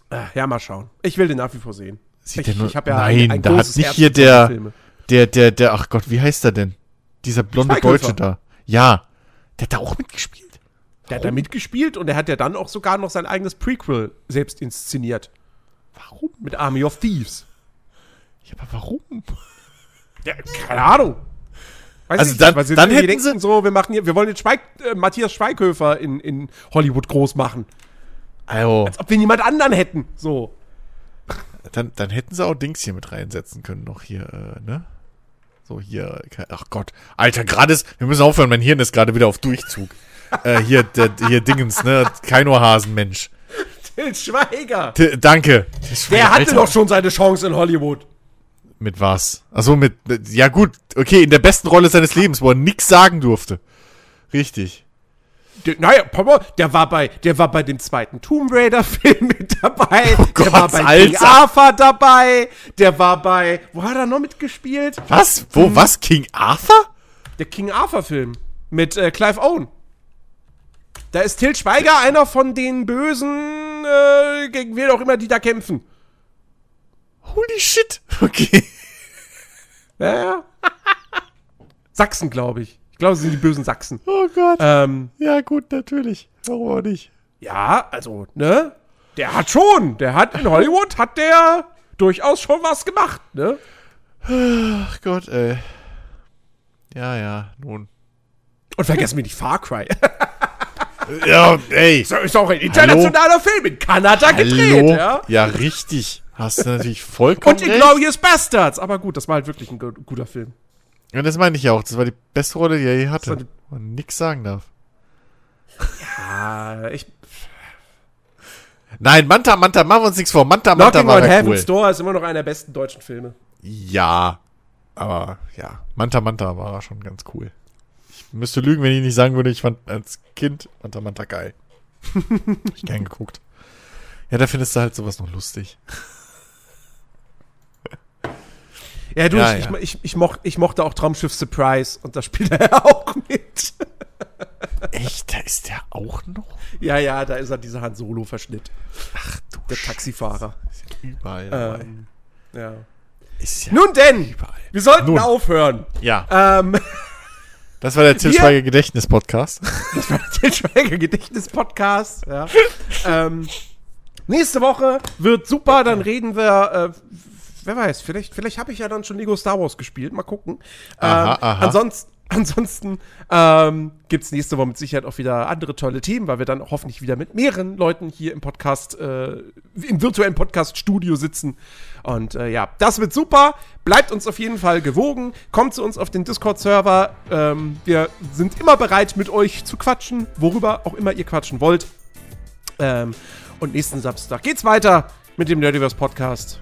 Äh, Ja, mal schauen. Ich will den nach wie vor sehen. Sieht ich, nur, ich hab ja nein, ein, ein da hat nicht Herz hier der, der, der, der, ach Gott, wie heißt der denn? Dieser blonde. Deutsche da. Ja, der hat da auch mitgespielt. Der hat da mitgespielt und er hat ja dann auch sogar noch sein eigenes Prequel selbst inszeniert. Warum? Mit Army of Thieves. Ja, aber warum? Ja, keine Ahnung. Weiß Also dann- weil sie dann hätten denken so, wir machen hier, wir wollen den Schweig, äh, Matthias Schweighöfer in, in Hollywood groß machen. Also, Als ob wir niemand anderen hätten. So. Dann, dann hätten sie auch Dings hier mit reinsetzen können, noch hier, äh, ne? So hier, ach Gott. Alter, gerade ist, wir müssen aufhören, mein Hirn ist gerade wieder auf Durchzug. äh, hier, der, hier Dingens, ne? Keinohasen, Mensch. Till Schweiger. T danke. Der hatte Alter, doch schon seine Chance in Hollywood. Mit was? Achso, mit, mit, ja gut, okay, in der besten Rolle seines Lebens, wo er nix sagen durfte. Richtig. Der, naja, Papa, der war bei, der war bei dem zweiten Tomb Raider Film mit dabei. Oh Gott, der war bei King Alter. Arthur dabei. Der war bei, wo hat er noch mitgespielt? Was? Wo, was? King Arthur? Der King Arthur Film mit äh, Clive Owen. Da ist Till Schweiger einer von den Bösen, äh, gegen wen auch immer die da kämpfen. Holy shit. Okay. Ja, ja. Sachsen, glaube ich. Ich glaube, es sind die bösen Sachsen. Oh Gott. Ähm, Ja gut, natürlich. Warum auch nicht? ja, also, ne? Der hat schon, der hat in Hollywood, hat der durchaus schon was gemacht, ne? Ach Gott, ey. Ja, ja, nun. Und vergessen wir nicht Far Cry. Ja, ey. So ist auch ein internationaler Film in Kanada gedreht, ja? Ja, richtig. Hast du natürlich vollkommen Und recht. Inglourious Bastards. Aber gut, das war halt wirklich ein gu- guter Film. Ja, das meine ich ja auch. Das war die beste Rolle, die er je hatte. die- man nix sagen darf. Ah, ich, Nein, Manta, Manta, machen wir uns nichts vor. Manta, Manta Knocking war on ja Heaven's cool. Door ist immer noch einer der besten deutschen Filme. Ja, aber ja, Manta Manta war schon ganz cool. Ich müsste lügen, wenn ich nicht sagen würde, ich fand als Kind Manta Manta geil. Ich gern geguckt. Ja, da findest du halt sowas noch lustig. Ja, du, Ja, ich, ja. Ich, ich, ich, moch, ich mochte auch Traumschiff Surprise und da spielt er ja auch mit. Echt, da ist der auch noch? Ja, ja, da ist er dieser Han Solo-Verschnitt. Ach du Der Taxifahrer. Überall. Ähm, ja. Ist ja Nun denn, überall. wir sollten Nun. aufhören. Ja, Ähm, das war der Til Wir- Schweiger Gedächtnis Podcast. das war der Til Schweiger Gedächtnis-Podcast. Ja. ähm, nächste Woche wird super, dann reden wir, äh, wer weiß, vielleicht, vielleicht habe ich ja dann schon Lego Star Wars gespielt, mal gucken. Aha, ähm, aha. Ansonsten, ansonsten ähm, gibt es nächste Woche mit Sicherheit auch wieder andere tolle Themen, weil wir dann hoffentlich wieder mit mehreren Leuten hier im Podcast, äh, im virtuellen Podcast-Studio sitzen. Und äh, ja, das wird super. Bleibt uns auf jeden Fall gewogen. Kommt zu uns auf den Discord-Server. Ähm, wir sind immer bereit, mit euch zu quatschen, worüber auch immer ihr quatschen wollt. Ähm, und nächsten Samstag geht's weiter mit dem Nerdiverse Podcast.